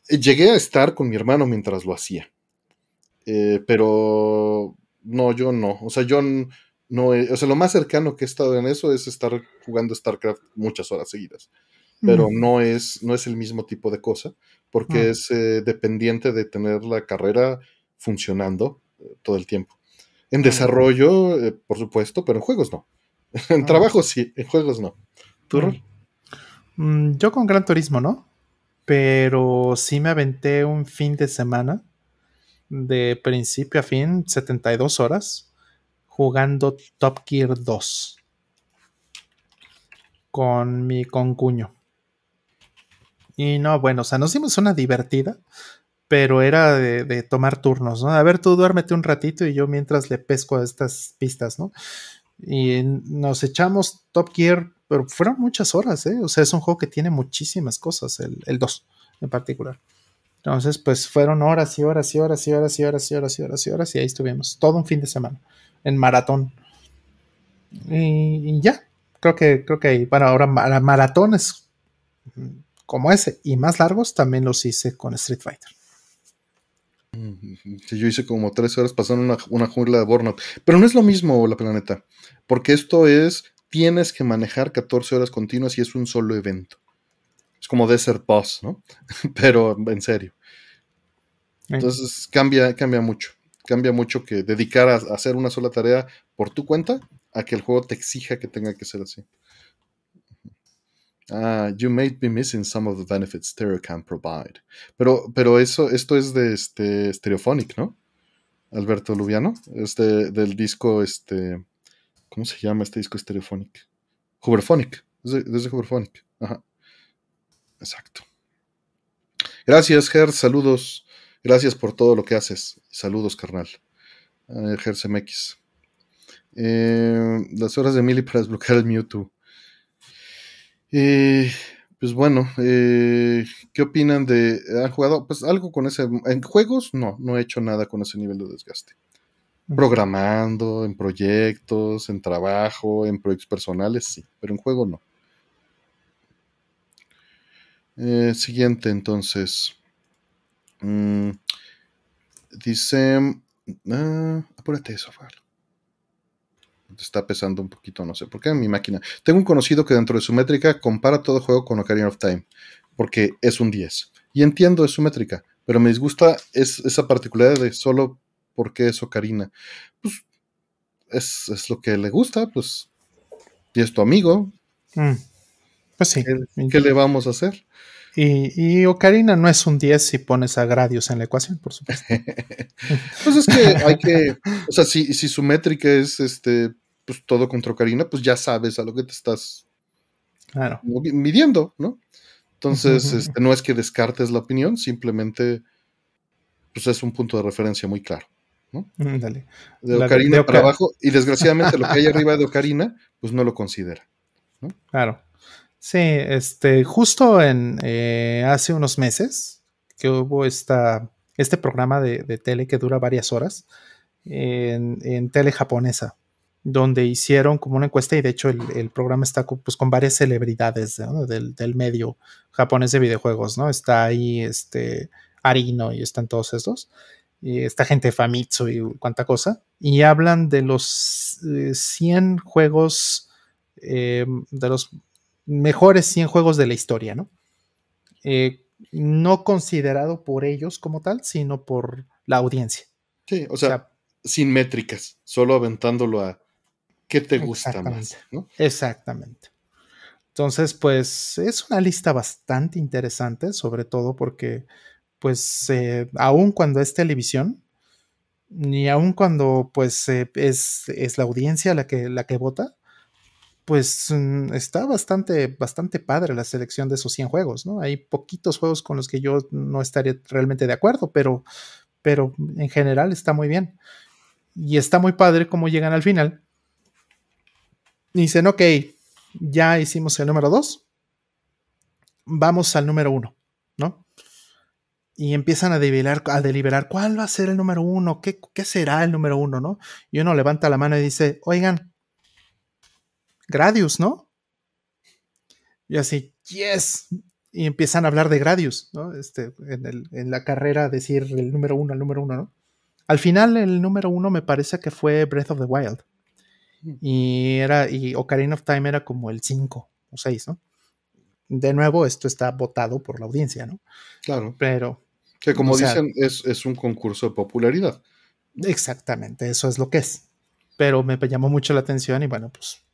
S1: Eh, llegué a estar con mi hermano mientras lo hacía. Eh, pero no, yo no. O sea, yo no. o sea, lo más cercano que he estado en eso es estar jugando StarCraft muchas horas seguidas. Pero no, es, no es el mismo tipo de cosa porque ah. es eh, dependiente de tener la carrera funcionando eh, todo el tiempo. En desarrollo, eh, por supuesto, pero en juegos no. en ah. trabajo sí, en juegos no. ¿Tú,
S2: mm, Yo con Gran Turismo, ¿no? Pero sí me aventé un fin de semana de principio a fin, 72 horas, jugando Top Gear 2 con mi concuño. Y no, bueno, o sea, nos dimos una divertida, pero era de, tomar turnos, ¿no? A ver, tú duérmete un ratito y yo mientras le pesco a estas pistas, ¿no? Y nos echamos Top Gear, pero fueron muchas horas, ¿eh? O sea, es un juego que tiene muchísimas cosas, el, 2 en particular. Entonces, pues fueron horas y horas y horas y horas y horas y horas y horas y horas y ahí estuvimos, todo un fin de semana, en maratón. Y, ya, creo que, creo que, bueno, ahora maratones como ese y más largos también los hice con Street Fighter.
S1: Yo hice como tres horas pasando una, una jungla de Burnout. Pero no es lo mismo, la planeta. Porque esto es, tienes que manejar 14 horas continuas y es un solo evento. Es como Desert Boss, ¿no? Pero en serio. Entonces cambia, cambia mucho. Cambia mucho que dedicar a hacer una sola tarea por tu cuenta a que el juego te exija que tenga que ser así. Ah, you may be missing some of the benefits stereo can provide. Pero, pero eso, esto es de este Stereophonic, ¿no? Alberto Lubiano, este del disco, este, ¿cómo se llama este disco Stereophonic? Huberphonic, desde Huberphonic. Ajá. Exacto. Gracias, Ger, saludos. Gracias por todo lo que haces. Saludos, carnal. Eh, MX. Eh, las horas de Mili para desbloquear el Mewtwo. Eh, pues bueno, eh, ¿qué opinan de... ¿Han jugado? Pues algo con ese... En juegos, no, no he hecho nada con ese nivel de desgaste. Programando, en proyectos, en trabajo, en proyectos personales, sí, pero en juego no. Eh, siguiente, entonces. Mm, dice... Ah, apúrate eso, está pesando un poquito, no sé por qué, mi máquina. Tengo un conocido que dentro de su métrica compara todo juego con Ocarina of Time, porque es un 10. Y entiendo, es su métrica, pero me disgusta es, esa particularidad de solo porque es Ocarina. Pues es, lo que le gusta, pues, y es tu amigo. Mm.
S2: Pues sí.
S1: ¿Qué, le vamos a hacer?
S2: Y, y, Ocarina no es un 10 si pones a Gradius en la ecuación, por supuesto.
S1: pues es que hay que, o sea, si, si su métrica es este, pues todo contra Ocarina, pues ya sabes a lo que te estás midiendo, ¿no? Entonces, este, no es que descartes la opinión, simplemente pues es un punto de referencia muy claro. ¿no? De Ocarina para abajo, y desgraciadamente lo que hay arriba de Ocarina, pues no lo considera.
S2: Claro. Sí, este, justo en eh, hace unos meses que hubo esta, este programa de, tele que dura varias horas en, tele japonesa, donde hicieron como una encuesta y de hecho el, programa está con, pues, con varias celebridades del, medio japonés de videojuegos, ¿no? Está ahí este Arino y están todos estos. Y esta gente Famitsu y cuánta cosa. Y hablan de los 100 eh, juegos, eh, de los mejores 100 juegos de la historia, ¿no? Eh, no considerado por ellos como tal, sino por la audiencia.
S1: Sí, o sea, sin métricas, solo aventándolo a qué te gusta más. ¿no?
S2: Exactamente. Entonces, pues es una lista bastante interesante, sobre todo porque pues eh, aun cuando es televisión, ni aun cuando pues eh, es, es, la audiencia la que, la que vota, pues mm, está bastante, bastante padre la selección de esos 100 juegos, ¿no? Hay poquitos juegos con los que yo no estaría realmente de acuerdo, pero, pero en general está muy bien. Y está muy padre cómo llegan al final. Dicen, ok, ya hicimos el número 2, vamos al número 1, ¿no? y empiezan a deliberar, a deliberar cuál va a ser el número uno, ¿Qué, qué será el número uno, ¿no? Y uno levanta la mano y dice, oigan, Gradius, ¿no? Y así, yes. Y empiezan a hablar de Gradius, ¿no? Este, en, la carrera, decir el número uno, el número uno, ¿no? Al final, el número uno me parece que fue Breath of the Wild. Mm. Y era, y Ocarina of Time era como el 5 o 6, ¿no? De nuevo, esto está votado por la audiencia, ¿no?
S1: Claro.
S2: Pero,
S1: que como dicen, es, un concurso de popularidad.
S2: Exactamente, eso es lo que es. Pero me llamó mucho la atención y bueno, pues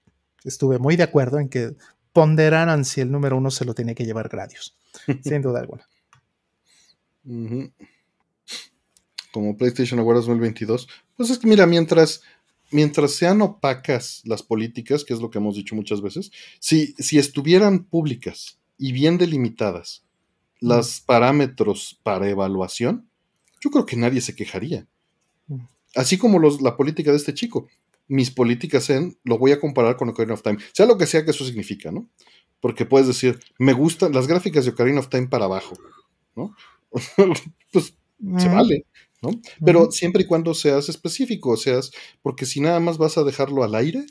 S2: estuve muy de acuerdo en que ponderaran si el número uno se lo tiene que llevar Gradius, sin duda alguna.
S1: Como PlayStation Awards 2022. Pues es que mira, mientras, mientras sean opacas las políticas, que es lo que hemos dicho muchas veces, si, si estuvieran públicas y bien delimitadas, los parámetros para evaluación, yo creo que nadie se quejaría. Así como los, la política de este chico. Mis políticas en, lo voy a comparar con Ocarina of Time, sea lo que sea que eso significa, ¿no? Porque puedes decir, me gustan las gráficas de Ocarina of Time para abajo, ¿no? pues se vale, ¿no? Pero siempre y cuando seas específico, seas, porque si nada más vas a dejarlo al aire,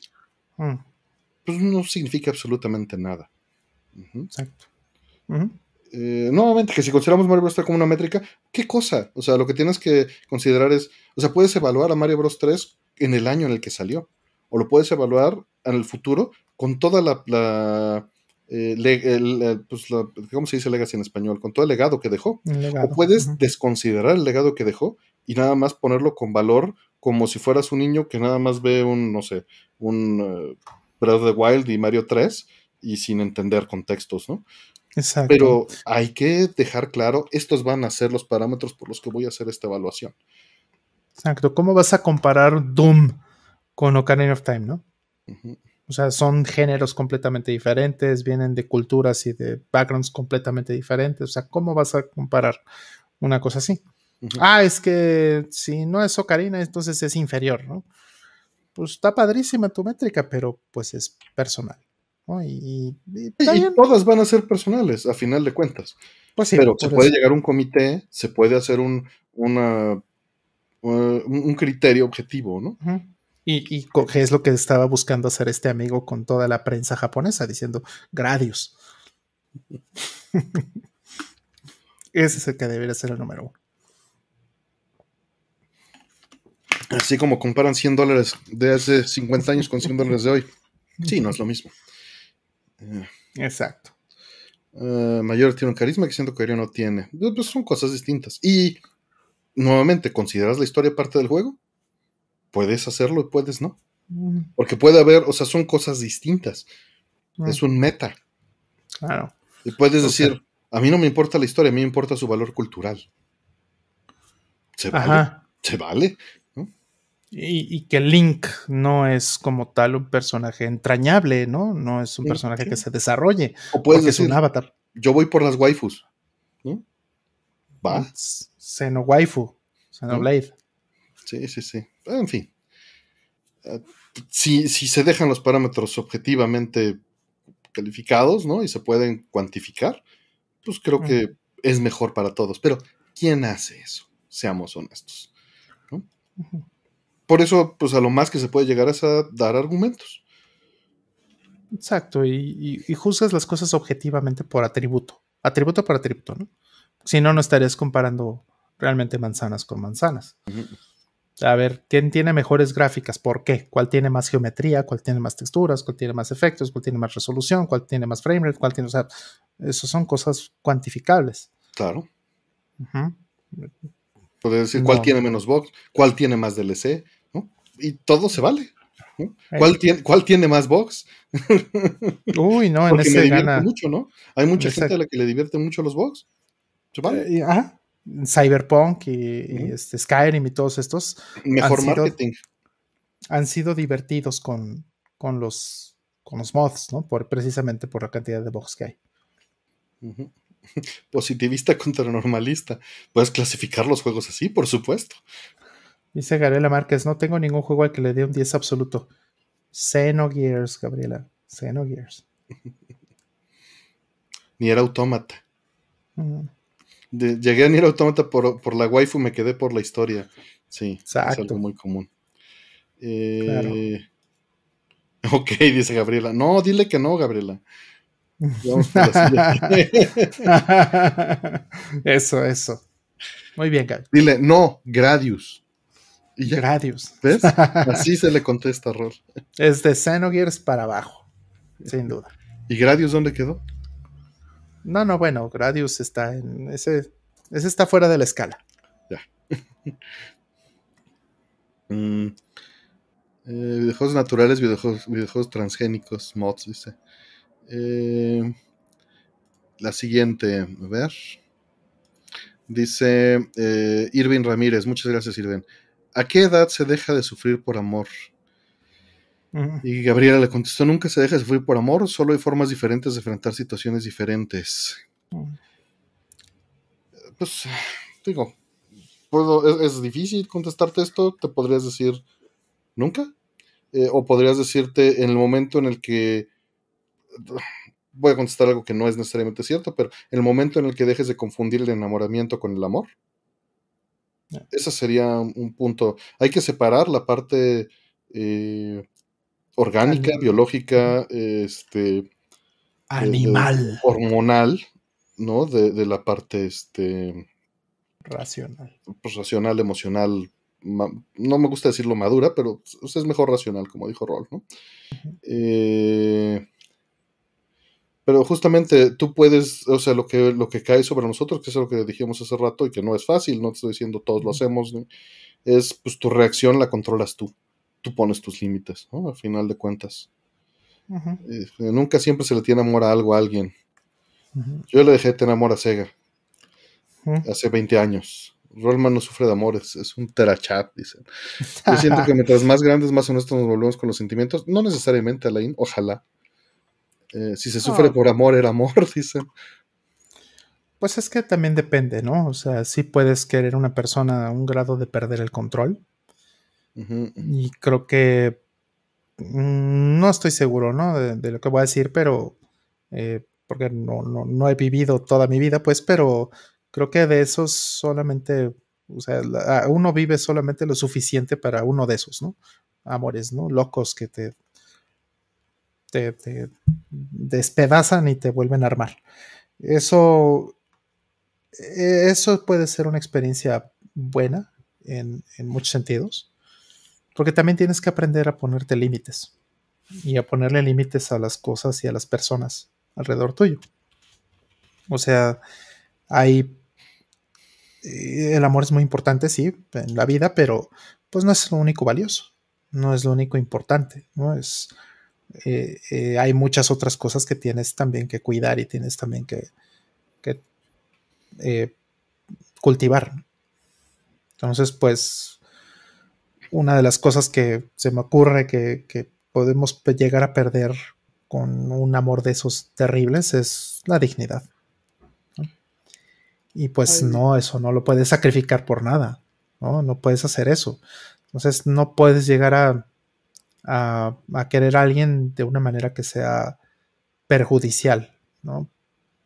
S1: pues no significa absolutamente nada.
S2: Exacto.
S1: Eh, nuevamente, que si consideramos Mario Bros. 3 como una métrica, ¿qué cosa? O sea, lo que tienes que considerar es, o sea, puedes evaluar a Mario Bros. 3 en el año en el que salió, o lo puedes evaluar en el futuro con toda la, la, eh, pues ¿cómo se dice legacy en español? Con todo el legado que dejó. O puedes desconsiderar el legado que dejó y nada más ponerlo con valor como si fueras un niño que nada más ve un, no sé, un uh, Breath of the Wild y Mario 3 y sin entender contextos, ¿no? Pero hay que dejar claro, estos van a ser los parámetros por los que voy a hacer esta evaluación.
S2: Exacto. ¿Cómo vas a comparar Doom con Ocarina of Time, no? O sea, son géneros completamente diferentes, vienen de culturas y de backgrounds completamente diferentes. O sea, ¿cómo vas a comparar una cosa así? Ah, es que si no es Ocarina, entonces es inferior, ¿no? Pues está padrísima tu métrica, pero pues es personal. Y,
S1: todas van a ser personales, a final de cuentas. Pues Pero se puede llegar a un comité, se puede hacer un, una, un criterio objetivo, ¿no?
S2: Y, y es lo que estaba buscando hacer este amigo con toda la prensa japonesa, diciendo Gradius. Ese es el que debería ser el número uno.
S1: Así como comparan 100 dólares de hace 50 años con 100 dólares de hoy. Sí, no es lo mismo.
S2: Exacto.
S1: Uh, Mayor tiene un carisma que siento que Ario no tiene. Pues son cosas distintas. Y nuevamente, ¿consideras la historia parte del juego? Puedes hacerlo y puedes no. Mm. Porque puede haber, o sea, son cosas distintas. Mm. Es un meta.
S2: Claro.
S1: Y puedes decir, a mí no me importa la historia, a mí me importa su valor cultural. Se vale. Se vale.
S2: Y, que Link no es como tal un personaje entrañable, ¿no? No es un personaje que se desarrolle.
S1: O puedes decir, un avatar. Yo voy por las waifus.
S2: Va. Xeno waifu. Xenoblade.
S1: Sí, sí, sí. En fin. Ah, si, si se dejan los parámetros objetivamente calificados, ¿no? Y se pueden cuantificar, pues creo que es mejor para todos. Pero, ¿quién hace eso? Seamos honestos. Por eso, pues a lo más que se puede llegar es a dar argumentos.
S2: Exacto, y, juzgas las cosas objetivamente por atributo. Atributo por atributo, ¿no? Si no, no estarías comparando realmente manzanas con manzanas. A ver, ¿quién tiene mejores gráficas? ¿Por qué? ¿Cuál tiene más geometría? ¿Cuál tiene más texturas? ¿Cuál tiene más efectos? ¿Cuál tiene más resolución? ¿Cuál tiene más framerate? ¿Cuál tiene, o sea, eso son cosas cuantificables.
S1: Claro. Puedes decir cuál tiene menos box, cuál tiene más DLC, ¿no? Y todo se vale. ¿Cuál, tiene, ¿Cuál tiene más box?
S2: Uy, no, en ese
S1: me gana. mucho, ¿no? Hay mucha gente a la que le divierte mucho los box. ¿Se vale?
S2: Eh, ajá. Cyberpunk y, este, Skyrim y todos estos.
S1: Mejor marketing.
S2: han sido divertidos con, con, los, con los mods, ¿no? Por, precisamente por la cantidad de box que hay.
S1: Positivista contra normalista. Puedes clasificar los juegos así, por supuesto.
S2: Dice Gabriela Márquez, no tengo ningún juego al que le dé un 10 absoluto. Xenogears, Gabriela. Xenogears.
S1: Ni era autómata llegué a Nier Automata por, por la waifu, me quedé por la historia. Sí, es algo muy común. Eh, ok, dice Gabriela. No, dile que no, Gabriela.
S2: eso, eso. Muy bien, Gabriel.
S1: Dile, no, Gradius.
S2: Y Gradius.
S1: ¿Ves? Así se le contesta Rol.
S2: Es de Xenogears para abajo, sin duda.
S1: ¿Y Gradius dónde quedó?
S2: No, no, bueno, Gradius está en ese. Ese está fuera de la escala.
S1: Ya. mm, eh, naturales, videojuegos, videojuegos, transgénicos, mods, dice. Eh, la siguiente, a ver. Dice eh, Irving Ramírez, muchas gracias Irving. ¿A qué edad se deja de sufrir por amor? Y Gabriela le contestó, nunca se deja de sufrir por amor, solo hay formas diferentes de enfrentar situaciones diferentes. Pues, digo, puedo, es, difícil contestarte esto, te podrías decir, nunca. Eh, o podrías decirte en el momento en el que, voy a contestar algo que no es necesariamente cierto, pero en el momento en el que dejes de confundir el enamoramiento con el amor. Ese sería un punto. Hay que separar la parte eh, orgánica, biológica, este
S2: animal,
S1: hormonal, ¿no? De, la parte este
S2: racional.
S1: Pues, racional, emocional, no me gusta decirlo madura, pero pues, es mejor racional, como dijo Rolf, ¿no? Eh, pero justamente tú puedes, o sea, lo que, lo que cae sobre nosotros, que es lo que dijimos hace rato y que no es fácil, no te estoy diciendo todos lo hacemos, es pues tu reacción la controlas tú tú pones tus límites, ¿no? Al final de cuentas. Eh, nunca siempre se le tiene amor a algo a alguien. Yo le dejé de tener amor a Sega hace 20 años. Rollman no sufre de amores, es un terachat, dicen. Yo siento que mientras más grandes, más honestos nos volvemos con los sentimientos. No necesariamente, Alain, ojalá. Eh, si se sufre por amor, era amor, dicen.
S2: Pues es que también depende, ¿no? O sea, sí puedes querer una persona a un grado de perder el control, y creo que mm, no estoy seguro, ¿no? De, lo que voy a decir, pero eh, porque no, no, he vivido toda mi vida, pues, pero creo que de esos solamente, o sea, uno vive solamente lo suficiente para uno de esos, ¿no? Amores, ¿no? Locos que te, te, te despedazan y te vuelven a armar. Eso, e, eso puede ser una experiencia buena en, en muchos sentidos porque también tienes que aprender a ponerte límites y a ponerle límites a las cosas y a las personas alrededor tuyo. O sea, hay... Eh, el amor es muy importante, sí, en la vida, pero pues no es lo único valioso, no es lo único importante, ¿no? Es, eh, eh, hay muchas otras cosas que tienes también que cuidar y tienes también que, eh, cultivar. Entonces, pues, una de las cosas que se me ocurre que, podemos llegar a perder con un amor de esos terribles es la dignidad. Y pues no, eso no lo puedes sacrificar por nada. ¿no? No puedes hacer eso. Entonces no puedes llegar a a, querer a alguien de una manera que sea perjudicial, ¿no?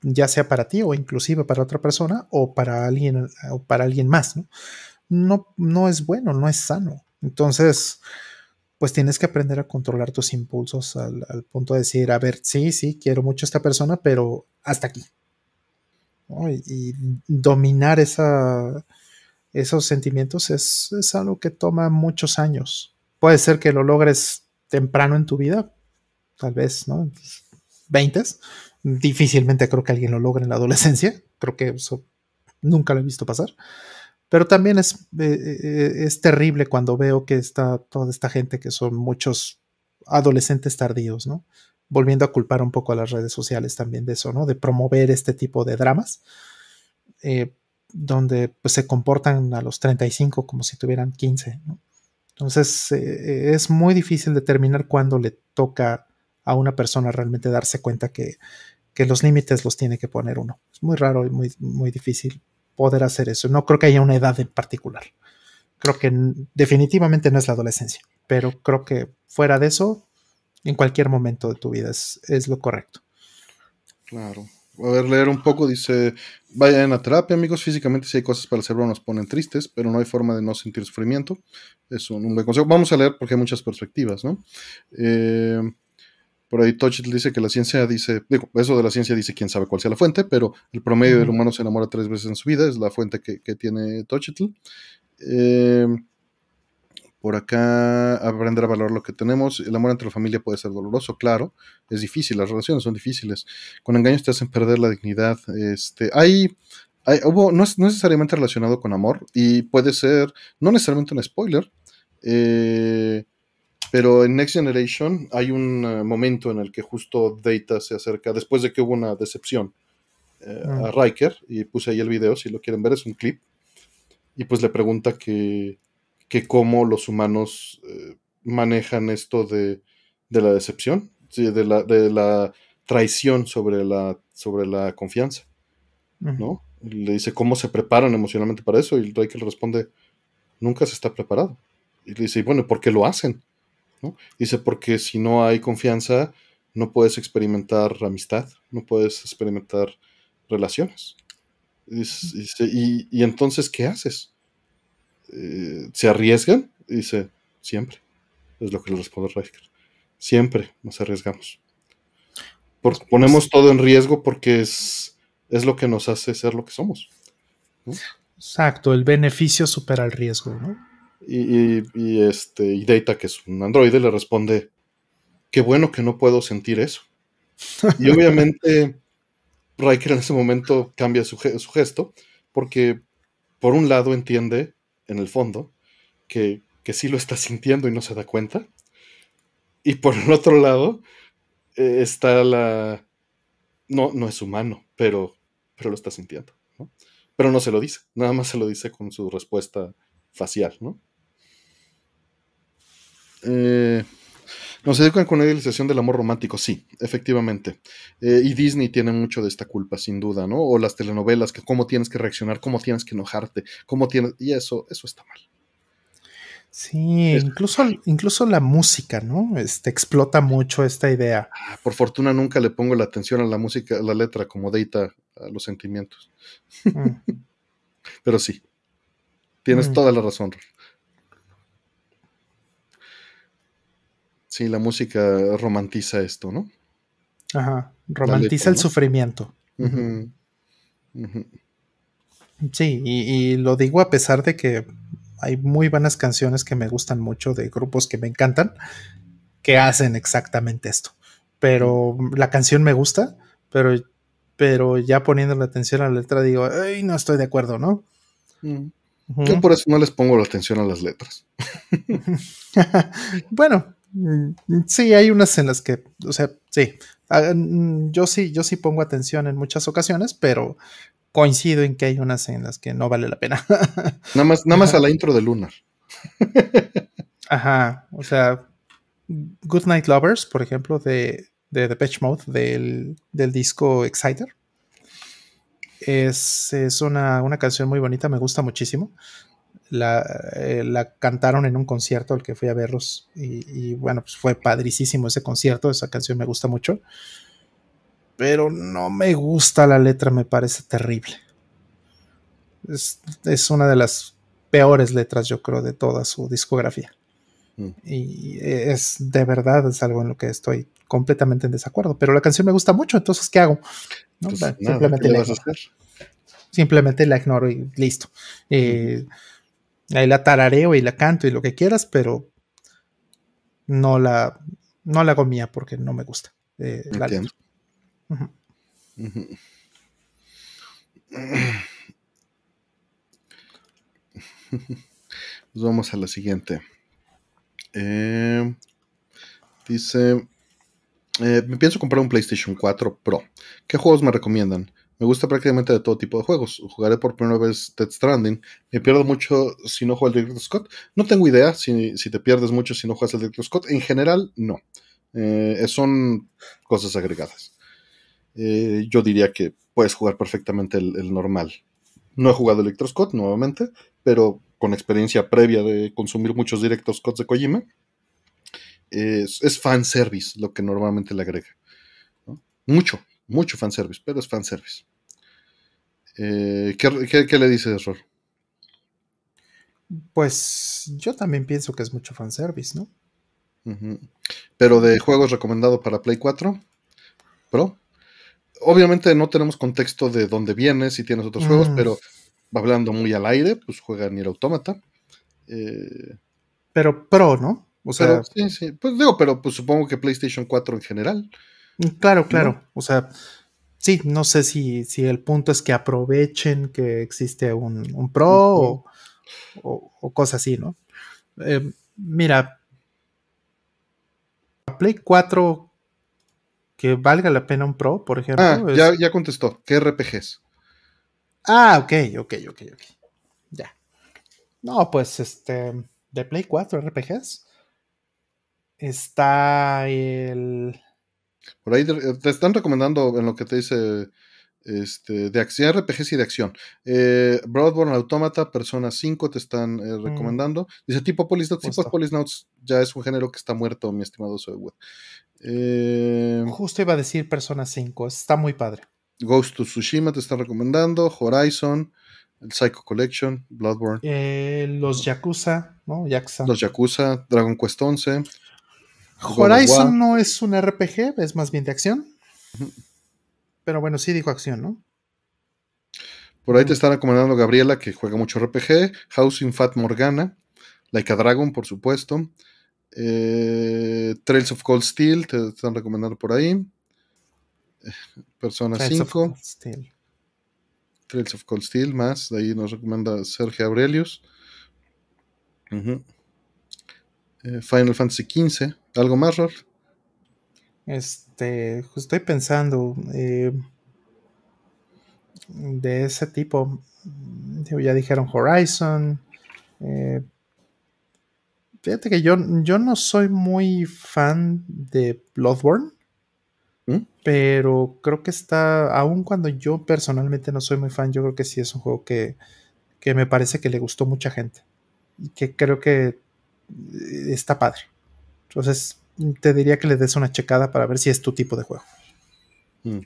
S2: Ya sea para ti o inclusive para otra persona o para alguien, o para alguien más, ¿no? No, no es bueno, no es sano. Entonces, pues tienes que aprender a controlar tus impulsos al, punto de decir, a ver, sí, sí, quiero mucho a esta persona, pero hasta aquí. Y, dominar esos sentimientos es, es, algo que toma muchos años. Puede ser que lo logres temprano en tu vida, tal vez, ¿no? 20. Difícilmente creo que alguien lo logre en la adolescencia. Creo que eso nunca lo he visto pasar. Pero también es, eh, eh, es terrible cuando veo que está toda esta gente que son muchos adolescentes tardíos, ¿no? Volviendo a culpar un poco a las redes sociales también de eso, ¿no? De promover este tipo de dramas, eh, donde pues se comportan a los 35 como si tuvieran 15, ¿no? Entonces es muy difícil determinar cuándo le toca a una persona realmente darse cuenta que, los límites los tiene que poner uno. Es muy raro y muy, muy difícil poder hacer eso. No creo que haya una edad en particular. Creo que definitivamente no es la adolescencia, pero creo que fuera de eso, en cualquier momento de tu vida es, es lo correcto.
S1: Claro a ver, leer un poco, dice, vayan a terapia, amigos, físicamente si hay cosas para el cerebro nos ponen tristes, pero no hay forma de no sentir sufrimiento. Es un, buen consejo. Vamos a leer porque hay muchas perspectivas, ¿no? Eh, por ahí Tochitl dice que la ciencia dice, digo, eso de la ciencia dice quién sabe cuál sea la fuente, pero el promedio del humano se enamora tres veces en su vida, es la fuente que, tiene Tochitl. Eh, por acá, aprender a valorar lo que tenemos. El amor entre la familia puede ser doloroso, claro. Es difícil, las relaciones son difíciles. Con engaños te hacen perder la dignidad. Este, hay, hubo, no es, necesariamente relacionado con amor y puede ser, no necesariamente un spoiler, eh, pero en Next Generation hay un eh, momento en el que justo Data se acerca, después de que hubo una decepción eh, a mm. Riker, y puse ahí el video, si lo quieren ver, es un clip, y pues le pregunta que que cómo los humanos eh, manejan esto de, la decepción, de, la, de, la, traición sobre la, sobre la confianza, ¿no? le dice cómo se preparan emocionalmente para eso y Riker le responde, nunca se está preparado. Y le dice, bueno, ¿por qué lo hacen? ¿No? Dice, porque si no hay confianza, no puedes experimentar amistad, no puedes experimentar relaciones. y, y, entonces, ¿qué haces? Eh, se arriesgan, dice, siempre. Es lo que le responde Riker. Siempre nos arriesgamos. ponemos todo en riesgo porque es, es lo que nos hace ser lo que somos.
S2: Exacto, el beneficio supera el riesgo, ¿no?
S1: Y, este, y Data, que es un androide, le responde, qué bueno que no puedo sentir eso. Y obviamente Riker en ese momento cambia su, su gesto, porque por un lado entiende en el fondo, que, que sí lo está sintiendo y no se da cuenta. Y por el otro lado eh, está la... No, no es humano, pero, pero lo está sintiendo. Pero no se lo dice, nada más se lo dice con su respuesta facial. ¿no? Eh, nos educan con una idealización del amor romántico, sí, efectivamente. Eh, y Disney tiene mucho de esta culpa, sin duda, ¿no? O las telenovelas, que cómo tienes que reaccionar, cómo tienes que enojarte, cómo tienes... Y eso, eso está mal.
S2: Sí, incluso, incluso la música, ¿no? Este, explota mucho esta idea.
S1: Ah, por fortuna nunca le pongo la atención a la música, a la letra, como deita a los sentimientos. Mm. Pero sí, tienes mm. toda la razón. Sí, la música romantiza esto, ¿no?
S2: Ajá, romantiza el sufrimiento. Sí, y, lo digo a pesar de que hay muy buenas canciones que me gustan mucho de grupos que me encantan, que hacen exactamente esto. Pero la canción me gusta, pero, pero ya poniendo la atención a la letra digo, ay, no estoy de acuerdo, ¿no?
S1: Yo por eso no les pongo la atención a las letras.
S2: bueno, Mm, sí, hay unas en las que, o sea, sí, ah, mm, yo sí, yo sí pongo atención en muchas ocasiones, pero coincido en que hay unas en las que no vale la pena.
S1: nada más, nada más a la intro de Lunar.
S2: Ajá, o sea, Good Night Lovers, por ejemplo, de, de Depeche Mode, del, del disco Exciter. Es, es una, una, canción muy bonita, me gusta muchísimo. La, eh, la, cantaron en un concierto al que fui a verlos y, y, bueno, pues fue padricísimo ese concierto, esa canción me gusta mucho. Pero no me gusta la letra, me parece terrible. Es, es una de las peores letras, yo creo, de toda su discografía. Mm. Y es de verdad, es algo en lo que estoy completamente en desacuerdo. Pero la canción me gusta mucho, entonces, ¿qué hago? Pues simplemente, la simplemente la ignoro y listo. Eh, ahí la tarareo y la canto y lo que quieras, pero no la, no la hago mía porque no me gusta. Eh, la
S1: vamos a la siguiente. Eh, dice, eh, me pienso comprar un PlayStation 4 Pro. ¿Qué juegos me recomiendan? Me gusta prácticamente de todo tipo de juegos. Jugaré por primera vez Dead Stranding. Me pierdo mucho si no juego al Director Scott. No tengo idea si, te pierdes mucho si no juegas al Director Scott. En general, no. Eh, son cosas agregadas. yo diría que puedes jugar perfectamente el, normal. No he jugado Electro Scott nuevamente, pero con experiencia previa de consumir muchos directos Scott de Kojima, es, es fanservice lo que normalmente le agrega. Mucho, mucho fanservice, pero es fanservice. Eh, ¿qué, qué, le dices, Rol?
S2: Pues yo también pienso que es mucho fanservice, ¿no?
S1: Pero de juegos recomendado para Play 4 Pro. Obviamente no tenemos contexto de dónde vienes, si tienes otros juegos, mm. pero hablando muy al aire, pues juega Nier Automata. Eh,
S2: pero Pro, ¿no?
S1: O sea, sí, sí. Pues digo, pero pues supongo que PlayStation 4 en general.
S2: Mm, claro, claro. O sea, sí, no sé si, si, el punto es que aprovechen que existe un, Pro o, cosas así, ¿no? Eh, mira, Play 4 que valga la pena un Pro, por ejemplo.
S1: Ah, ya, ya contestó. ¿Qué RPGs?
S2: Ah, ok, ok, ok, ok. Ya. No, pues este. De Play 4 RPGs. Está el.
S1: Por ahí te están recomendando en lo que te dice este, de acción, RPGs y de acción. Eh, Broadborn Automata, Persona 5 te están eh, mm. recomendando. Dice tipo Polisnauts. Tipo Polisnauts ya es un género que está muerto, mi estimado Soy
S2: eh, Justo iba a decir Persona 5, está muy padre.
S1: Ghost to Tsushima te está recomendando, Horizon, el Psycho Collection, Bloodborne.
S2: Eh, los Yakuza, ¿no?
S1: Yakuza. Los Yakuza, Dragon Quest 11.
S2: Horizon no es un RPG, es más bien de acción. Pero bueno, sí dijo acción, ¿no?
S1: Por ahí te están recomendando Gabriela, que juega mucho RPG, Housing Fat Morgana, Like a Dragon, por supuesto. Eh, Trails of Cold Steel, te están recomendando por ahí. Persona 5. Trails of Cold Steel, más. De ahí nos recomienda Sergio Aurelius. Eh, Final Fantasy XV. ¿Algo más, Rolf?
S2: Este, estoy pensando eh, de ese tipo. Ya dijeron Horizon. Eh, fíjate que yo, yo no soy muy fan de Bloodborne. ¿Mm? Pero creo que está, aun cuando yo personalmente no soy muy fan, yo creo que sí es un juego que, me parece que le gustó mucha gente. Y que creo que está padre. Entonces, te diría que le des una checada para ver si es tu tipo de juego. Mm.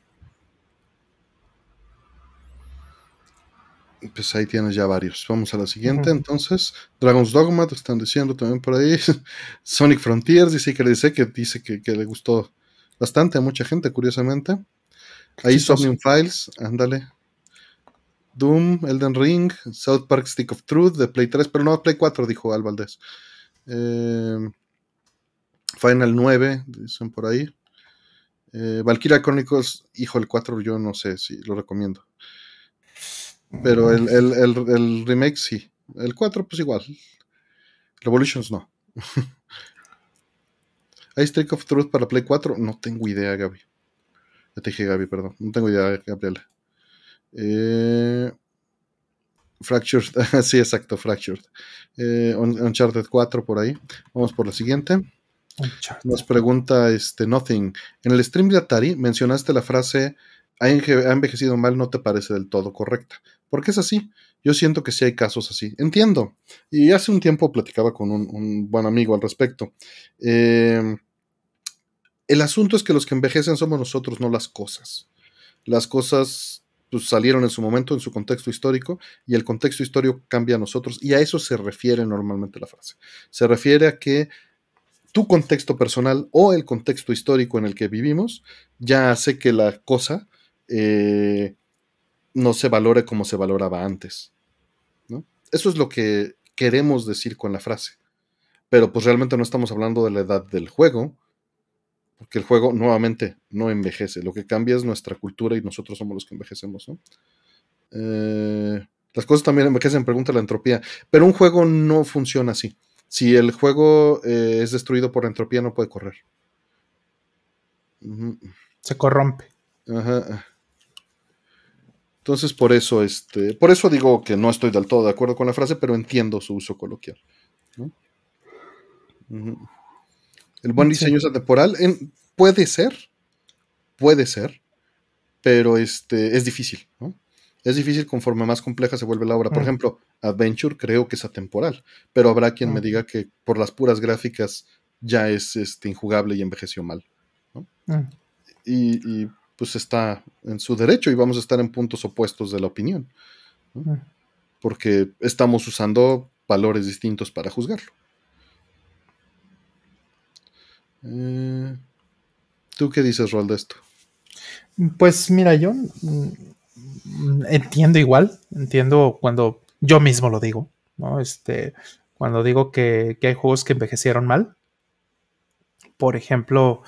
S1: Pues ahí tienes ya varios. Vamos a la siguiente, entonces. Dragon's Dogma, te están diciendo también por ahí. Sonic Frontiers, dice que le dice que dice que le gustó bastante a mucha gente, curiosamente. Ahí Somnium Files, ándale. Doom, Elden Ring, South Park Stick of Truth de Play 3, pero no Play 4, dijo Al Valdés. Eh, Final 9, dicen por ahí. Eh, Valkyria Chronicles, hijo, el 4 yo no sé si lo recomiendo. Pero el, el remake sí. El 4 pues igual. Revolutions no. ¿Hay Streak of Truth para Play 4? No tengo idea, Gaby. Ya te dije Gaby, perdón. No tengo idea, Gabriela. Eh, Fractured, sí, exacto, Fractured. Eh, Uncharted 4 por ahí. Vamos por la siguiente. Nos pregunta este Nothing. En el stream de Atari mencionaste la frase ha envejecido mal, no te parece del todo correcta. ¿Por qué es así? Yo siento que sí hay casos así. Entiendo. Y hace un tiempo platicaba con un, buen amigo al respecto. Eh, el asunto es que los que envejecen somos nosotros, no las cosas. Las cosas pues, salieron en su momento, en su contexto histórico, y el contexto histórico cambia a nosotros, y a eso se refiere normalmente la frase. Se refiere a que tu contexto personal o el contexto histórico en el que vivimos ya hace que la cosa eh, no se valore como se valoraba antes. ¿no? Eso es lo que queremos decir con la frase. Pero pues realmente no estamos hablando de la edad del juego, porque el juego nuevamente no envejece. Lo que cambia es nuestra cultura y nosotros somos los que envejecemos. Eh, las cosas también envejecen, pregunta la entropía. Pero un juego no funciona así. Si el juego eh, es destruido por la entropía, no puede correr.
S2: Se corrompe.
S1: Ajá. Entonces, por eso, este, por eso digo que no estoy del todo de acuerdo con la frase, pero entiendo su uso coloquial. El buen diseño es atemporal. puede ser, puede ser, pero este, es difícil, Es difícil conforme más compleja se vuelve la obra. Por mm. ejemplo, Adventure creo que es atemporal, pero habrá quien me mm. diga que por las puras gráficas ya es este, injugable y envejeció mal. Mm. y, pues está en su derecho y vamos a estar en puntos opuestos de la opinión. Porque estamos usando valores distintos para juzgarlo. Eh, ¿Tú qué dices, Rol, de esto?
S2: Pues mira, yo mm, entiendo igual, entiendo cuando yo mismo lo digo, ¿no? Este, cuando digo que, que hay juegos que envejecieron mal. Por ejemplo,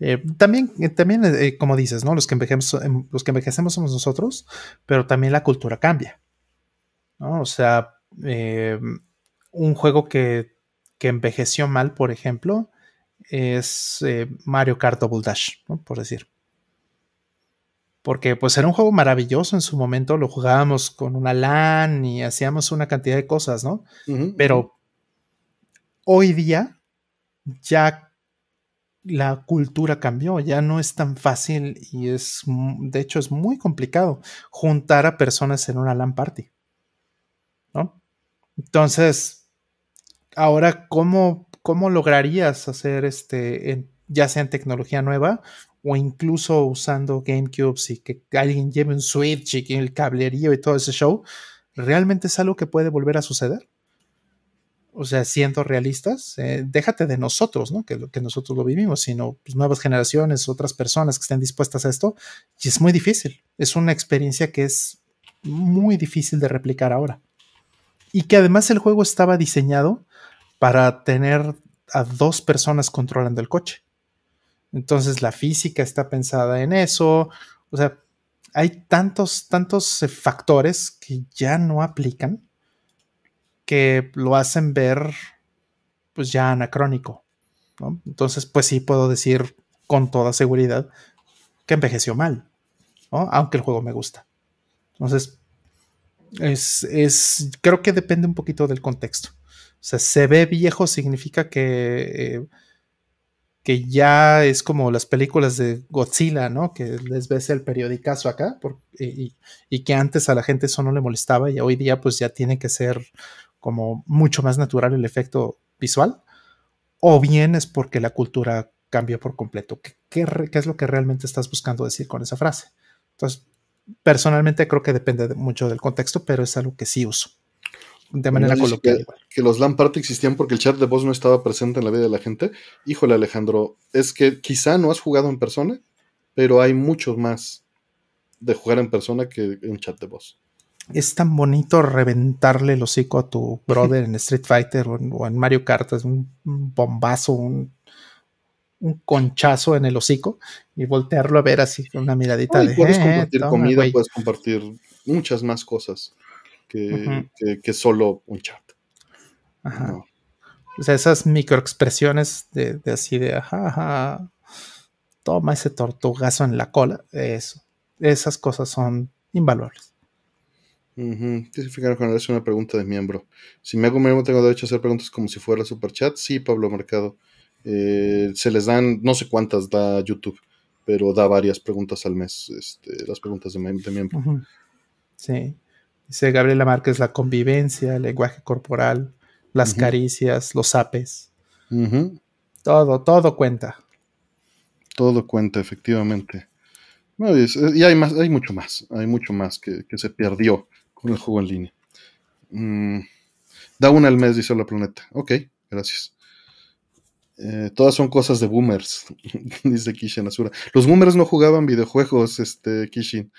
S2: eh, también, eh, también eh, como dices, ¿no? Los que, envejecemos, em, los que envejecemos somos nosotros, pero también la cultura cambia. ¿no? O sea, un juego que, que, envejeció mal, por ejemplo, es Mario Kart Double Dash, ¿no? por decir. Porque pues era un juego maravilloso en su momento, lo jugábamos con una LAN y hacíamos una cantidad de cosas, ¿no? Pero hoy día ya la cultura cambió, ya no es tan fácil y es, de hecho, es muy complicado juntar a personas en una LAN party. ¿No? Entonces, ahora, ¿cómo, cómo lograrías hacer este, ya sea en tecnología nueva o incluso usando GameCubes y que alguien lleve un Switch y el cablerío y todo ese show? ¿Realmente es algo que puede volver a suceder? o sea, siendo realistas, eh, déjate de nosotros, ¿no? Que, que nosotros lo vivimos, sino pues, nuevas generaciones, otras personas que estén dispuestas a esto. Y es muy difícil. Es una experiencia que es muy difícil de replicar ahora. Y que además el juego estaba diseñado para tener a dos personas controlando el coche. Entonces la física está pensada en eso. O sea, hay tantos, tantos eh, factores que ya no aplican que lo hacen ver pues ya anacrónico. Entonces, pues sí puedo decir con toda seguridad que envejeció mal, aunque el juego me gusta. Entonces, es, creo que depende un poquito del contexto. O sea, se ve viejo significa que, eh, que ya es como las películas de Godzilla, ¿no? Que les ves el periodicazo acá y, y, que antes a la gente eso no le molestaba y hoy día pues ya tiene que ser como mucho más natural el efecto visual, o bien es porque la cultura cambió por completo. ¿Qué, es lo que realmente estás buscando decir con esa frase? Entonces, personalmente creo que depende mucho del contexto, pero es algo que sí uso. De manera coloquial.
S1: Que, los LAN party existían porque el chat de voz no estaba presente en la vida de la gente. Híjole, Alejandro, es que quizá no has jugado en persona, pero hay mucho más de jugar en persona que en chat de voz
S2: es tan bonito reventarle el hocico a tu brother en Street Fighter o en, Mario Kart, es un, bombazo, un, conchazo en el hocico y voltearlo a ver así con una miradita de.
S1: Puedes eh, compartir comida, puedes compartir muchas más cosas que, solo un chat.
S2: O sea, esas microexpresiones de, de así de, ajá, ajá, toma ese tortugazo en la cola, eso. Esas cosas son invaluables.
S1: Uh ¿Qué significa cuando es una pregunta de miembro? Si me hago miembro, tengo derecho a hacer preguntas como si fuera super chat. Sí, Pablo Mercado. Eh, se les dan, no sé cuántas da YouTube, pero da varias preguntas al mes, este, las preguntas de, miembro.
S2: Sí. Dice Gabriela Márquez, la convivencia, el lenguaje corporal, las caricias, los apes. Todo, todo cuenta.
S1: Todo cuenta, efectivamente. y hay más, hay mucho más, hay mucho más que, se perdió con el juego en línea. Mm, da una al mes, dice la planeta. Ok, gracias. Eh, todas son cosas de boomers, dice Kishin Asura. Los boomers no jugaban videojuegos, este Kishin.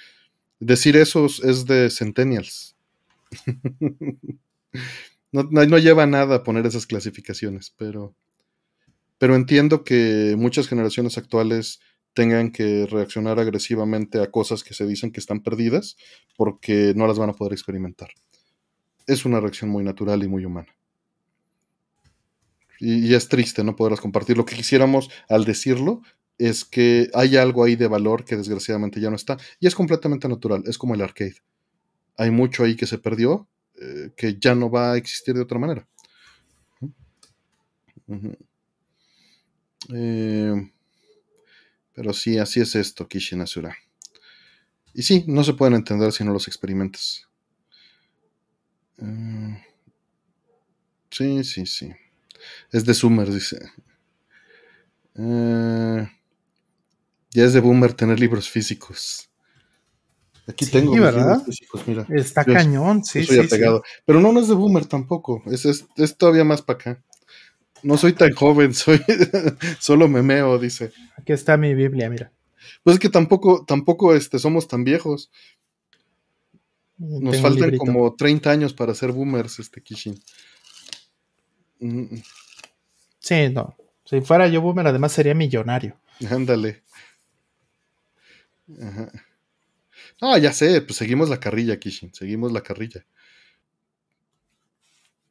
S1: Decir eso es de centennials. no, lleva nada poner esas clasificaciones, pero, pero entiendo que muchas generaciones actuales tengan que reaccionar agresivamente a cosas que se dicen que están perdidas porque no las van a poder experimentar. Es una reacción muy natural y muy humana. Y, y, es triste no poderlas compartir. Lo que quisiéramos al decirlo es que hay algo ahí de valor que desgraciadamente ya no está. Y es completamente natural, es como el arcade. Hay mucho ahí que se perdió, eh, que ya no va a existir de otra manera. Eh, pero sí, así es esto, Kishin Asura. Y sí, no se pueden entender si no los experimentas. Eh, sí, sí, sí. Es de Summer, dice. Ya es de boomer tener libros físicos. Aquí tengo
S2: libros físicos, mira. Está cañón, sí, sí,
S1: Pero no, no es de boomer tampoco. Es, es, todavía más para acá. No soy tan joven, soy solo memeo, dice.
S2: Aquí está mi Biblia, mira.
S1: Pues es que tampoco, tampoco este, somos tan viejos. Nos faltan como 30 años para ser boomers, este Kishin.
S2: Mm. Sí, no. Si fuera yo boomer, además sería millonario.
S1: Ándale. Ah, ya sé, pues seguimos la carrilla, Kishin, seguimos la carrilla.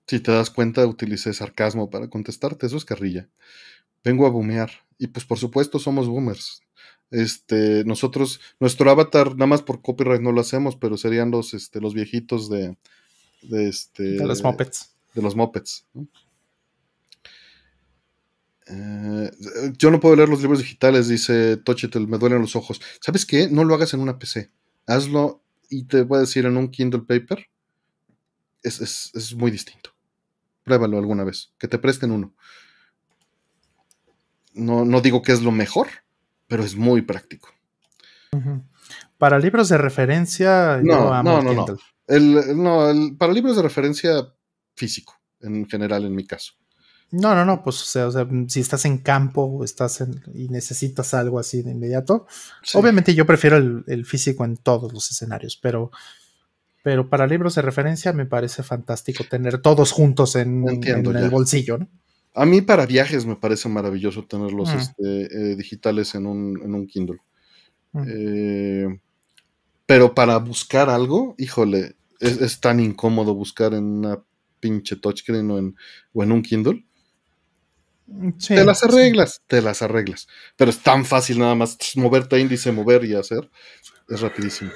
S1: Si te das cuenta, utilicé sarcasmo para contestarte, eso es carrilla. Vengo a boomear. Y pues por supuesto somos boomers. Este, nosotros, nuestro avatar, nada más por copyright no lo hacemos, pero serían los, este, los viejitos de, de este.
S2: De los mopeds.
S1: De los mopeds. Eh, yo no puedo leer los libros digitales, dice Tochitel, me duelen los ojos. ¿Sabes qué? No lo hagas en una PC. Hazlo y te voy a decir en un Kindle Paper. Es, muy distinto. Pruébalo alguna vez. Que te presten uno. No, no digo que es lo mejor, pero es muy práctico.
S2: Para libros de referencia,
S1: no, no, no, no. para libros de referencia físico, en general, en mi caso.
S2: No, no, no, pues o sea, si estás en campo estás y necesitas algo así de inmediato, obviamente yo prefiero el, físico en todos los escenarios, pero, pero para libros de referencia me parece fantástico tener todos juntos en, el bolsillo, ¿no?
S1: A mí para viajes me parece maravilloso tenerlos mm. este, eh, digitales en un, Kindle. Mm. Eh, pero para buscar algo, híjole, es, tan incómodo buscar en una pinche touchscreen o en, o en un Kindle te las arreglas, te las arreglas. Pero es tan fácil nada más moverte índice, mover y hacer. Es rapidísimo.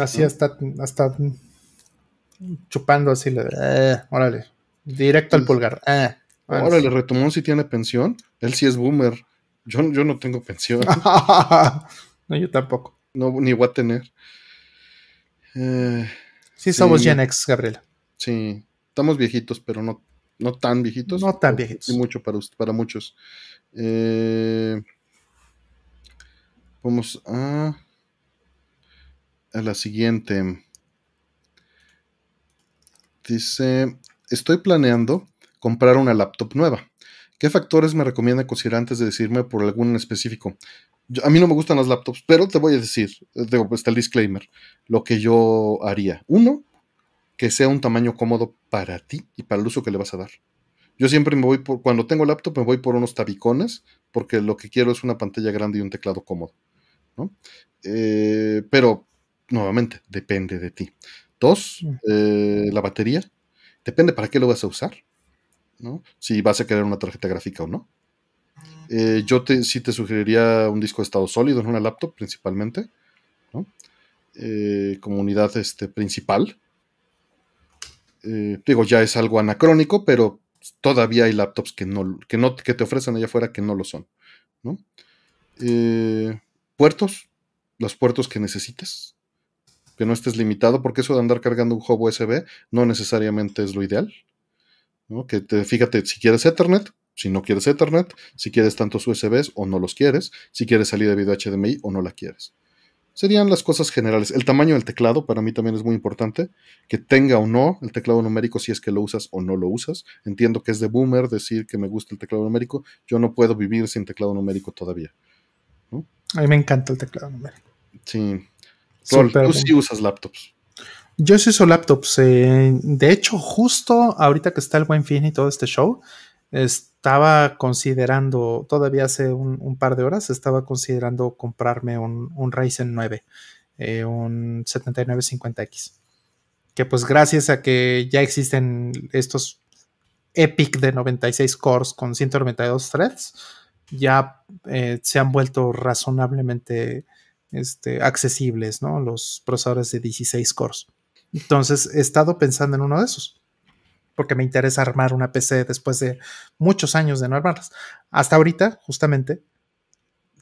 S2: Así hasta, hasta chupando así, le, eh, órale, directo al pulgar. Eh,
S1: órale, Retomón si tiene pensión, él sí es boomer. Yo, yo no tengo pensión.
S2: no, yo tampoco.
S1: No, ni voy a tener. Eh,
S2: sí, somos Gen X, Gabriela.
S1: Sí, estamos viejitos, pero no, no tan viejitos.
S2: No tan viejitos.
S1: Y mucho para, para muchos. Eh, vamos a, a la siguiente. Dice, estoy planeando comprar una laptop nueva. ¿Qué factores me recomienda considerar antes de decirme por algún en específico? a mí no me gustan las laptops, pero te voy a decir, digo, está el disclaimer, lo que yo haría. Uno, que sea un tamaño cómodo para ti y para el uso que le vas a dar. Yo siempre me voy por, cuando tengo laptop, me voy por unos tabicones, porque lo que quiero es una pantalla grande y un teclado cómodo. Eh, pero, nuevamente, depende de ti. Dos, mm. eh, la batería. Depende para qué lo vas a usar. ¿no? Si vas a querer una tarjeta gráfica o no. Eh, yo te, sí te sugeriría un disco de estado sólido en una laptop principalmente, ¿no? Eh, como unidad este, principal. Eh, digo, ya es algo anacrónico, pero todavía hay laptops que no, que no que te ofrecen allá afuera que no lo son. ¿no? puertos, los puertos que necesites, que no estés limitado, porque eso de andar cargando un hub USB no necesariamente es lo ideal. ¿no? Que te, fíjate, si quieres Ethernet, si no quieres Ethernet, si quieres tantos USBs o no los quieres, si quieres salida de video HDMI o no la quieres. Serían las cosas generales. El tamaño del teclado para mí también es muy importante. Que tenga o no el teclado numérico si es que lo usas o no lo usas. Entiendo que es de boomer decir que me gusta el teclado numérico. Yo no puedo vivir sin teclado numérico todavía.
S2: A mí me encanta el teclado numérico.
S1: Sí. tú sí usas laptops.
S2: Yo sí uso laptops. Eh, de hecho, justo ahorita que está el buen fin y todo este show, estaba considerando, todavía hace un, par de horas, estaba considerando comprarme un, un Ryzen 9, eh, un 7950X. Que pues gracias a que ya existen estos Epic de 96 cores con 192 threads, ya eh, se han vuelto razonablemente este, accesibles, ¿no? Los procesadores de 16 cores. Entonces he estado pensando en uno de esos, porque me interesa armar una PC después de muchos años de no armarlas. Hasta ahorita, justamente,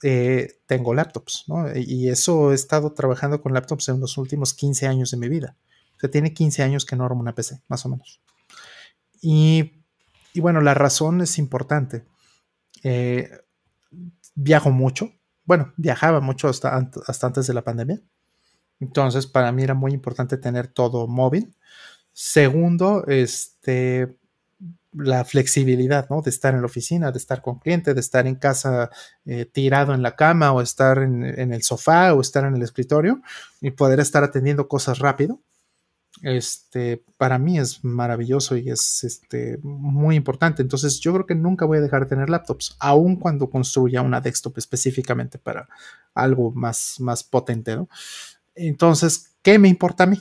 S2: eh, tengo laptops, ¿no? Y eso he estado trabajando con laptops en los últimos 15 años de mi vida. O sea, tiene 15 años que no armo una PC, más o menos. Y, y bueno, la razón es importante. Eh, viajo mucho. Bueno, viajaba mucho hasta antes de la pandemia. Entonces, para mí era muy importante tener todo móvil. Segundo, este, la flexibilidad, ¿no? De estar en la oficina, de estar con cliente, de estar en casa eh, tirado en la cama o estar en, el sofá o estar en el escritorio y poder estar atendiendo cosas rápido este, para mí es maravilloso y es este, muy importante. Entonces yo creo que nunca voy a dejar de tener laptops, aun cuando construya una desktop específicamente para algo más, más potente. ¿no? Entonces, ¿qué me importa a mí?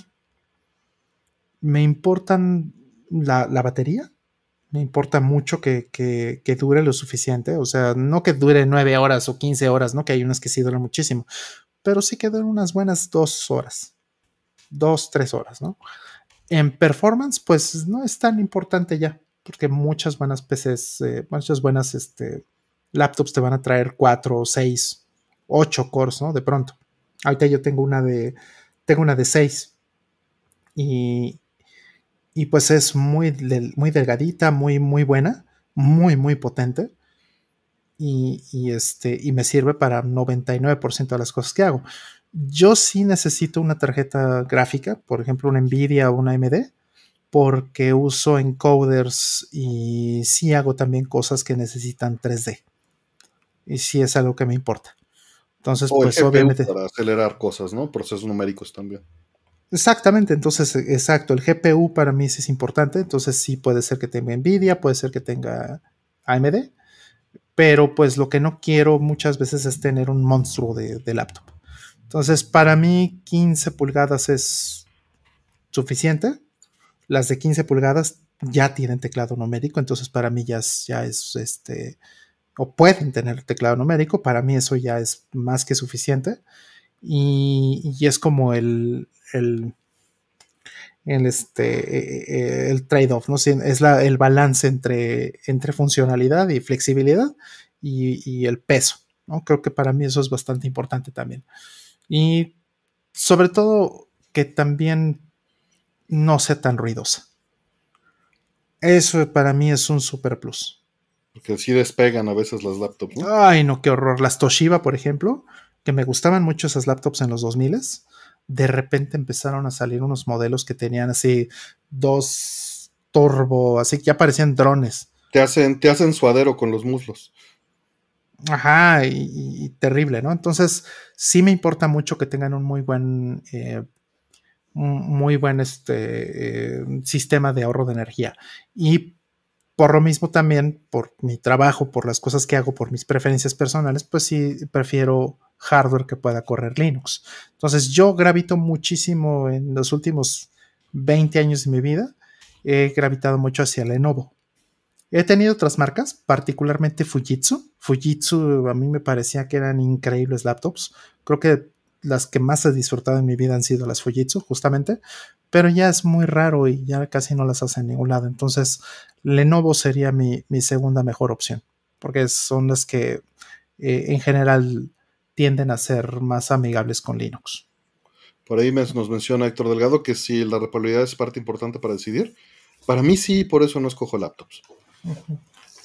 S2: Me importan la, batería, me importa mucho que, que, que, dure lo suficiente, o sea, no que dure nueve horas o 15 horas, ¿no? Que hay unas que sí duran muchísimo, pero sí que duren unas buenas dos horas dos, tres horas, ¿no? En performance, pues no es tan importante ya, porque muchas buenas PCs, eh, muchas buenas este, laptops te van a traer cuatro, seis, ocho cores, ¿no? De pronto. Ahorita yo tengo una de, tengo una de seis y, y pues es muy, muy delgadita, muy, muy buena, muy, muy potente. Y, y, este, y me sirve para 99% de las cosas que hago. Yo sí necesito una tarjeta gráfica, por ejemplo, una Nvidia o una AMD, porque uso encoders y sí hago también cosas que necesitan 3D. Y sí es algo que me importa. Entonces, pues obviamente.
S1: Para acelerar cosas, ¿no? Procesos numéricos también.
S2: Exactamente, entonces, exacto, el GPU para mí sí es importante, entonces sí puede ser que tenga Nvidia, puede ser que tenga AMD, pero pues lo que no quiero muchas veces es tener un monstruo de laptop. Entonces, para mí 15 pulgadas es suficiente. Las de 15 pulgadas ya tienen teclado numérico, entonces para mí ya es, ya es este, o pueden tener teclado numérico, para mí eso ya es más que suficiente. Y, es como el, el, el, este, el trade-off, ¿no? Es la, el balance entre, entre funcionalidad y flexibilidad y, y el peso, ¿no? Creo que para mí eso es bastante importante también. Y sobre todo que también no sea tan ruidosa. Eso para mí es un super plus.
S1: Porque así despegan a veces las laptops.
S2: Ay, no, qué horror. Las Toshiba, por ejemplo, que me gustaban mucho esas laptops en los 2000 de repente empezaron a salir unos modelos que tenían así dos turbo, así que ya parecían drones.
S1: Te hacen, te hacen suadero con los muslos.
S2: Ajá, y, terrible, ¿no? Entonces, sí me importa mucho que tengan un muy buen, eh, muy buen este, eh, sistema de ahorro de energía. Y por lo mismo también, por mi trabajo, por las cosas que hago, por mis preferencias personales, pues sí prefiero hardware que pueda correr Linux. Entonces, yo gravito muchísimo en los últimos 20 años de mi vida, he gravitado mucho hacia Lenovo. He tenido otras marcas, particularmente Fujitsu. Fujitsu a mí me parecía que eran increíbles laptops. Creo que las que más he disfrutado en mi vida han sido las Fujitsu, justamente, pero ya es muy raro y ya casi no las hace en ningún lado. Entonces, Lenovo sería mi, segunda mejor opción, porque son las que eh, en general tienden a ser más amigables con Linux.
S1: Por ahí nos menciona Héctor Delgado que si la repabilidad es parte importante para decidir, para mí sí, por eso no escojo laptops.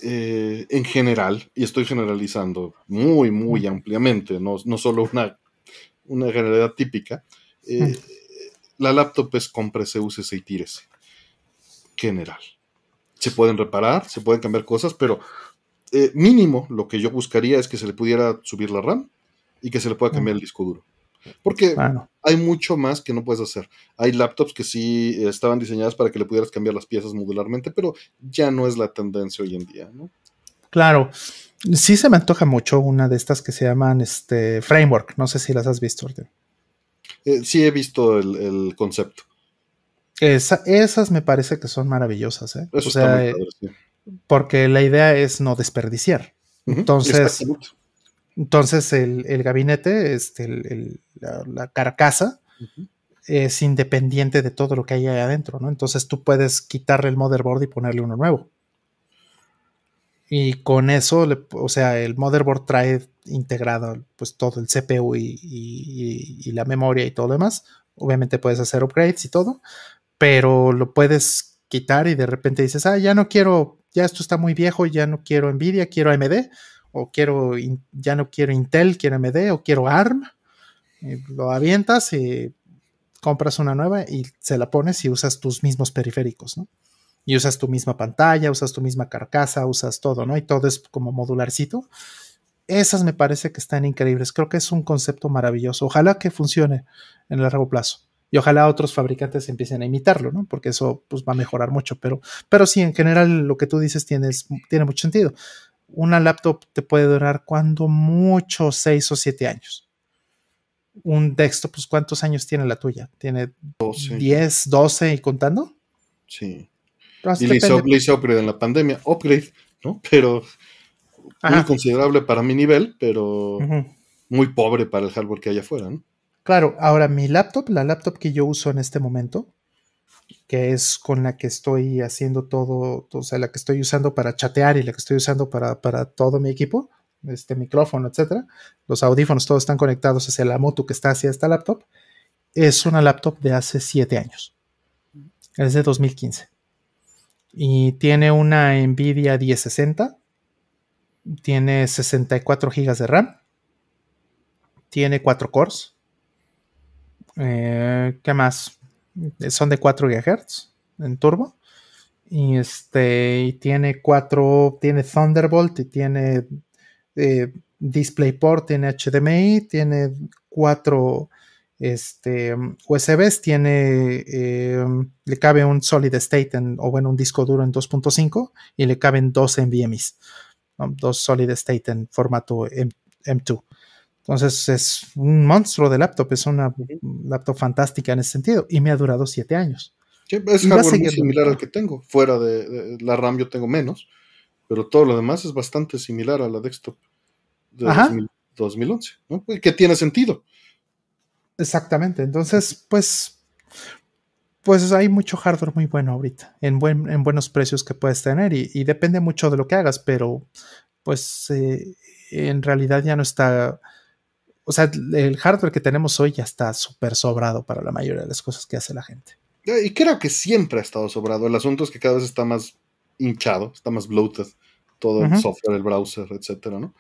S1: Eh, en general, y estoy generalizando muy, muy ampliamente, no, no solo una una generalidad típica, eh, la laptop es cómprese, úsese y tírese. General. Se pueden reparar, se pueden cambiar cosas, pero eh, mínimo lo que yo buscaría es que se le pudiera subir la RAM y que se le pueda cambiar el disco duro. Porque hay mucho más que no puedes hacer. Hay laptops que sí estaban diseñadas para que le pudieras cambiar las piezas modularmente, pero ya no es la tendencia hoy en día, ¿no?
S2: Claro. Sí se me antoja mucho una de estas que se llaman este Framework. No sé si las has visto,
S1: eh, sí he visto el, concepto.
S2: esas me parece que son maravillosas, ¿eh? o sea, eh, porque la idea es no desperdiciar. Entonces, entonces el, gabinete, este, la, carcasa, es independiente de todo lo que hay ahí adentro, ¿no? Entonces tú puedes quitarle el motherboard y ponerle uno nuevo. Y con eso, o sea, el motherboard trae integrado pues todo el CPU y, la memoria y todo lo demás. Obviamente puedes hacer upgrades y todo, pero lo puedes quitar y de repente dices, ah, ya no quiero, ya esto está muy viejo, ya no quiero Nvidia, quiero AMD, o quiero, ya no quiero Intel, quiero AMD, o quiero ARM. lo avientas y compras una nueva y se la pones y usas tus mismos periféricos, ¿no? y usas tu misma pantalla, usas tu misma carcasa, usas todo, ¿no? Y todo es como modularcito. Esas me parece que están increíbles. Creo que es un concepto maravilloso. Ojalá que funcione en el largo plazo. Y ojalá otros fabricantes empiecen a imitarlo, ¿no? Porque eso pues, va a mejorar mucho. Pero, pero sí, en general lo que tú dices tiene, tiene mucho sentido. Una laptop te puede durar cuando mucho seis o siete años. Un desktop, pues ¿cuántos años tiene la tuya? ¿Tiene 12. 10, 12 y contando?
S1: Sí y le hice, upgrade en la pandemia, upgrade, ¿no? Pero muy considerable para mi nivel, pero muy pobre para el hardware que hay afuera, ¿no?
S2: Claro, ahora mi laptop, la laptop que yo uso en este momento, que es con la que estoy haciendo todo, o sea, la que estoy usando para chatear y la que estoy usando para, para todo mi equipo, este micrófono, etcétera, los audífonos todos están conectados hacia la moto que está hacia esta laptop, es una laptop de hace siete años. Es de 2015 y tiene una Nvidia 1060, tiene 64 GB de RAM, tiene 4 cores. Eh, ¿Qué más? Son de 4 GHz en turbo. Y este tiene 4, tiene Thunderbolt y tiene eh, DisplayPort, tiene HDMI, tiene 4 este, USBs tiene, em, le cabe un solid state en, o bueno, un disco duro en 2.5 y le caben dos NVMe's, dos solid state en formato M 2 Entonces es un monstruo de laptop, es una laptop fantástica en ese sentido y me ha durado siete años.
S1: es hardware muy similar al que tengo, fuera de, la RAM yo tengo menos, pero todo lo demás es bastante similar a la desktop de 2011, ¿no? que tiene sentido.
S2: Exactamente. Entonces, pues, pues hay mucho hardware muy bueno ahorita, en, buen, en buenos precios que puedes tener y, depende mucho de lo que hagas, pero pues eh, en realidad ya no está, o sea, el hardware que tenemos hoy ya está súper sobrado para la mayoría de las cosas que hace la gente.
S1: Y creo que siempre ha estado sobrado. El asunto es que cada vez está más hinchado, está más bloated todo el software, el browser, etcétera, ¿no?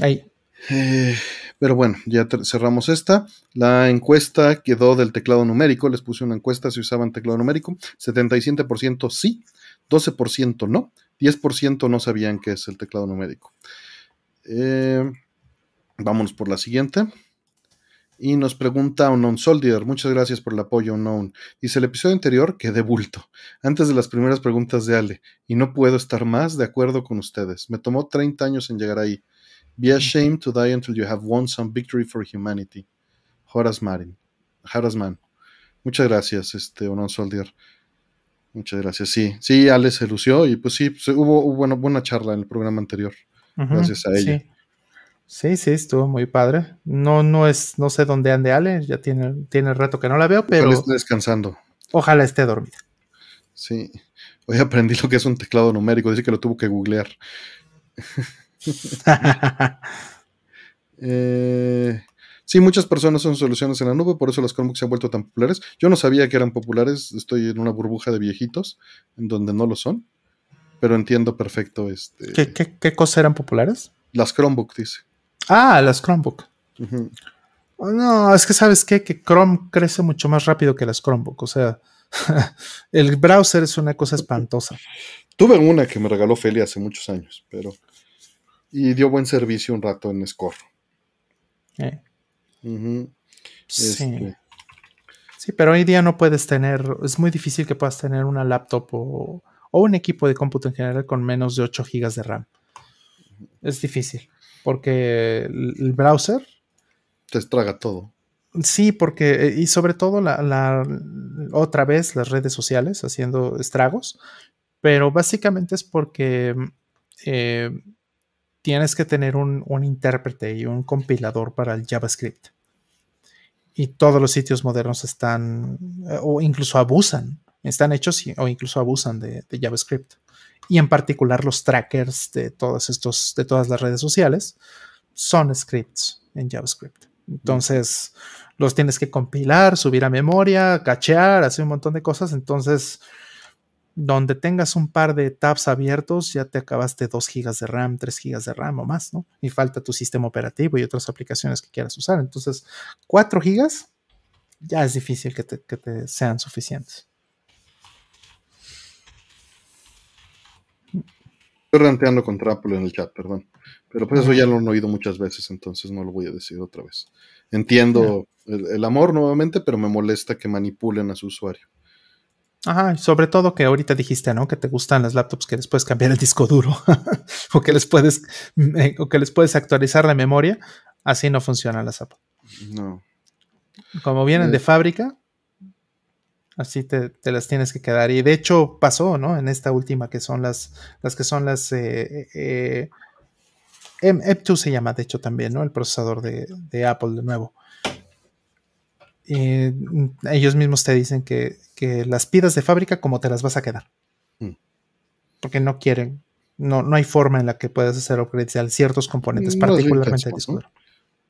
S2: Ahí.
S1: Eh, pero bueno, ya cerramos esta. La encuesta quedó del teclado numérico. Les puse una encuesta si usaban teclado numérico. 77% sí, 12% no, 10% no sabían qué es el teclado numérico. Eh, vámonos por la siguiente. Y nos pregunta Unknown Soldier, muchas gracias por el apoyo Unknown. Dice el episodio anterior que de bulto, antes de las primeras preguntas de Ale, y no puedo estar más de acuerdo con ustedes. Me tomó 30 años en llegar ahí. Be ashamed to die until you have won some victory for humanity. Horace Marin. Horace Mann. Muchas gracias, este Onon Soldier. Muchas gracias. Sí, sí, Ale se lució y pues sí, pues, hubo, hubo una buena charla en el programa anterior. gracias a ella.
S2: Sí. Sí. estuvo muy padre. No, no es, no sé dónde ande Ale, ya tiene, tiene rato que no la veo, pero.
S1: Ojalá esté descansando.
S2: Ojalá esté dormida.
S1: Sí. Hoy aprendí lo que es un teclado numérico, dice que lo tuvo que googlear. eh, Sí, muchas personas son soluciones en la nube, por eso las Chromebooks se han vuelto tan populares. Yo no sabía que eran populares, estoy en una burbuja de viejitos, en donde no lo son, pero entiendo perfecto este...
S2: ¿Qué, cosas eran populares?
S1: Las Chromebook, dice.
S2: Ah, las Chromebook. Oh, no, es que sabes qué, que Chrome crece mucho más rápido que las Chromebook, o sea, el browser es una cosa espantosa.
S1: Tuve una que me regaló Feli hace muchos años, pero... Y dio buen servicio un rato en Score. Eh.
S2: Sí. Este. sí, pero hoy día no puedes tener, es muy difícil que puedas tener una laptop o, un equipo de cómputo en general con menos de 8 GB de RAM. Es difícil, porque el, browser...
S1: Te estraga todo.
S2: Sí, porque, y sobre todo la, otra vez las redes sociales haciendo estragos, pero básicamente es porque eh, tienes que tener un, un, intérprete y un compilador para el JavaScript y todos los sitios modernos están, eh, o incluso abusan, están hechos o incluso abusan de, JavaScript. Y en particular los trackers de, todos estos, de todas las redes sociales son scripts en JavaScript. Entonces los tienes que compilar, subir a memoria, cachear, hacer un montón de cosas. Entonces donde tengas un par de tabs abiertos, ya te acabaste 2 GB de RAM, 3 GB de RAM o más, ¿no? Y falta tu sistema operativo y otras aplicaciones que quieras usar. Entonces, 4 GB ya es difícil que te, sean suficientes.
S1: Estoy ranteando contra Apple en el chat, perdón. Pero pues eso ya lo han oído muchas veces, entonces no lo voy a decir otra vez. Entiendo el amor nuevamente, pero me molesta que manipulen a su usuario.
S2: Ajá, sobre todo que ahorita dijiste, ¿no? Que te gustan las laptops que les puedes cambiar el disco duro o que les puedes eh, o que les puedes actualizar la memoria. Así no funcionan las Apple. No. Como vienen de eh. fábrica, así te, las tienes que quedar. Y de hecho pasó, ¿no? En esta última que son las, las que son las eh, eh M2 se llama, de hecho, también, ¿no? El procesador de, de Apple de nuevo. Eh, ellos mismos te dicen que, las pidas de fábrica como te las vas a quedar. Mm. Porque no quieren, no, no hay forma en la que puedas hacer upgrades de ciertos componentes, particularmente el disco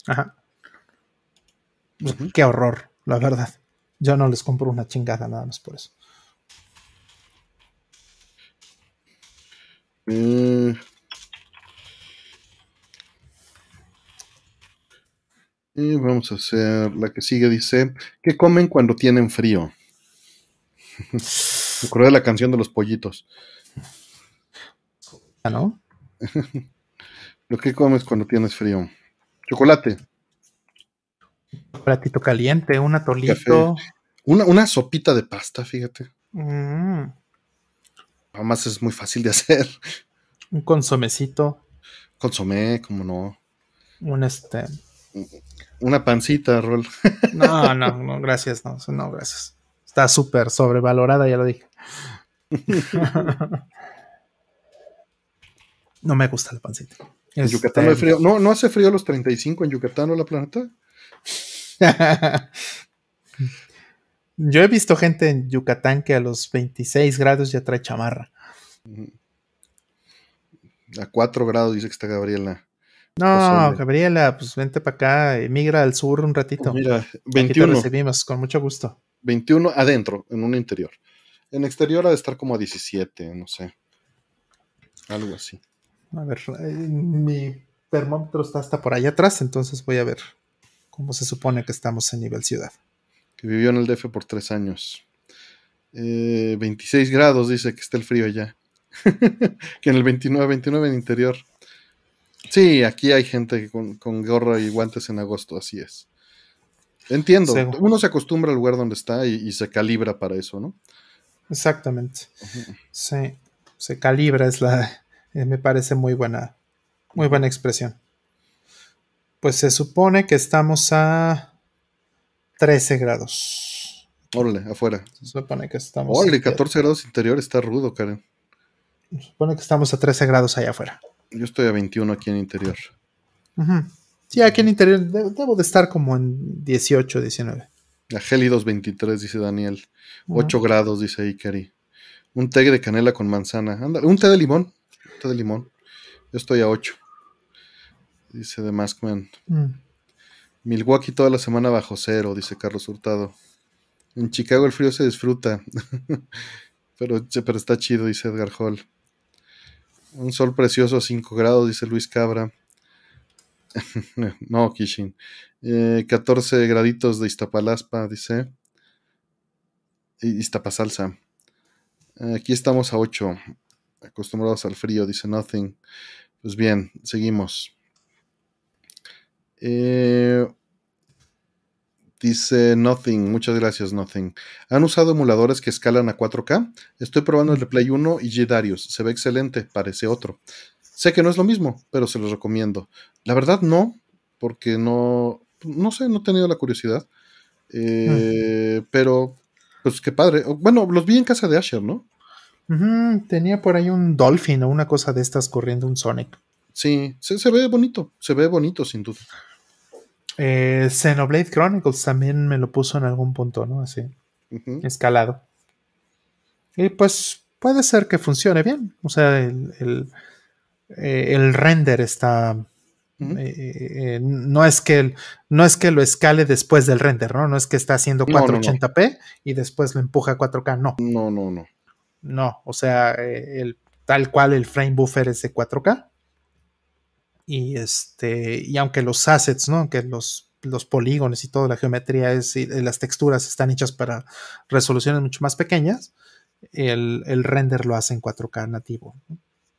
S2: Ajá. Qué horror, la verdad. Yo no les compro una chingada nada más por eso.
S1: Mm, Y vamos a hacer la que sigue, dice, ¿qué comen cuando tienen frío? Me acordé de la canción de los pollitos.
S2: ¿Ah, no?
S1: ¿Lo que comes cuando tienes frío? Chocolate.
S2: Platito caliente, un atolito.
S1: Una, una, sopita de pasta, fíjate. Mm. Además es muy fácil de hacer.
S2: Un consomecito.
S1: Consomé, como no.
S2: Un este
S1: una pancita, Rol.
S2: No, no, no, gracias, no, no, gracias. Está súper sobrevalorada, ya lo dije. No me gusta la pancita.
S1: En Yucatán no hay frío. No, no hace frío los 35 en Yucatán o la planeta.
S2: Yo he visto gente en Yucatán que a los 26 grados ya trae chamarra.
S1: A 4 grados dice que está Gabriela.
S2: No, Gabriela, pues vente para acá, emigra al sur un ratito.
S1: Mira, 21.
S2: te recibimos con mucho gusto.
S1: 21 adentro, en un interior. En exterior ha de estar como a 17, no sé. Algo así.
S2: A ver, eh, mi termómetro está hasta por allá atrás, entonces voy a ver cómo se supone que estamos en nivel ciudad.
S1: Que vivió en el DF por tres años. 26 eh, grados dice que está el frío allá. que en el 29, 29 en interior. Sí, aquí hay gente con, con gorra y guantes en agosto, así es. Entiendo, uno se acostumbra al lugar donde está y, se calibra para eso, ¿no?
S2: Exactamente. Sí, se calibra, es la, eh, me parece muy buena, muy buena expresión. Pues se supone que estamos a 13 grados
S1: Órale, afuera.
S2: Se supone que estamos.
S1: Órale, 14 grados interior está rudo, Karen.
S2: Se supone que estamos a 13 grados allá afuera.
S1: Yo estoy a 21 aquí en interior.
S2: Sí, aquí en interior debo de estar como en 18, 19.
S1: A gélidos 23, dice Daniel. 8 grados, dice Ikari. Un té de canela con manzana. Anda, un té de limón. Un té de limón. Yo estoy a 8. Dice The Maskman. Mm. Milwaukee toda la semana bajo cero, dice Carlos Hurtado. En Chicago el frío se disfruta. pero, pero está chido, dice Edgar Hall. Un sol precioso a 5 grados, dice Luis Cabra. no, Kishin. 14 eh, graditos de Iztapalaspa, dice. Iztapasalsa. Aquí estamos a 8. Acostumbrados al frío, dice Nothing. Pues bien, seguimos. Eh, Dice Nothing, muchas gracias Nothing. ¿Han usado emuladores que escalan a 4K? Estoy probando el de Play 1 y G Darius. Se ve excelente, parece otro. Sé que no es lo mismo, pero se los recomiendo. La verdad no, porque no, no sé, no he tenido la curiosidad. Eh, pero, pues qué padre. Bueno, los vi en casa de Asher, ¿no?
S2: tenía por ahí un Dolphin o una cosa de estas corriendo un Sonic.
S1: Sí, se ve bonito, se ve bonito sin duda.
S2: Eh, Xenoblade Chronicles también me lo puso en algún punto, ¿no? Así, escalado. Y pues puede ser que funcione bien. O sea, el, eh, render está. Eh, no, es que, no es que lo escale después del render, ¿no? No es que está haciendo 480p y después lo empuja a 4K, no.
S1: No, no, no.
S2: No, o sea, el, tal cual el frame buffer es de 4K y este, y aunque los assets, ¿no? Aunque los, los polígonos y toda la geometría es, y las texturas están hechas para resoluciones mucho más pequeñas, el, render lo hace en 4K nativo.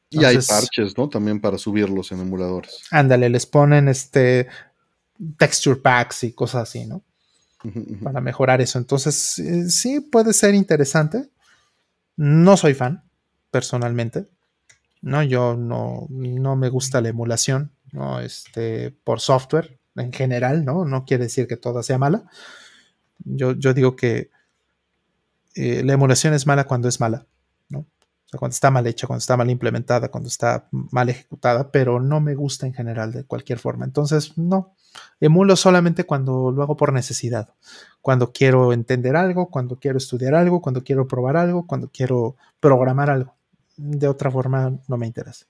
S1: y hay parches, ¿no? También para subirlos en emuladores.
S2: Ándale, les ponen este texture packs y cosas así, ¿no? Para mejorar eso. Entonces, eh, sí puede ser interesante. No soy fan, personalmente. ¿No? Yo no, no me gusta la emulación, ¿no? Este, por software en general, ¿no? No quiere decir que toda sea mala. Yo, yo digo que eh, la emulación es mala cuando es mala, ¿no? Cuando está mal hecha, cuando está mal implementada, cuando está mal ejecutada, pero no me gusta en general de cualquier forma. Entonces, no. Emulo solamente cuando lo hago por necesidad. Cuando quiero entender algo, cuando quiero estudiar algo, cuando quiero probar algo, cuando quiero programar algo de otra forma no me interesa.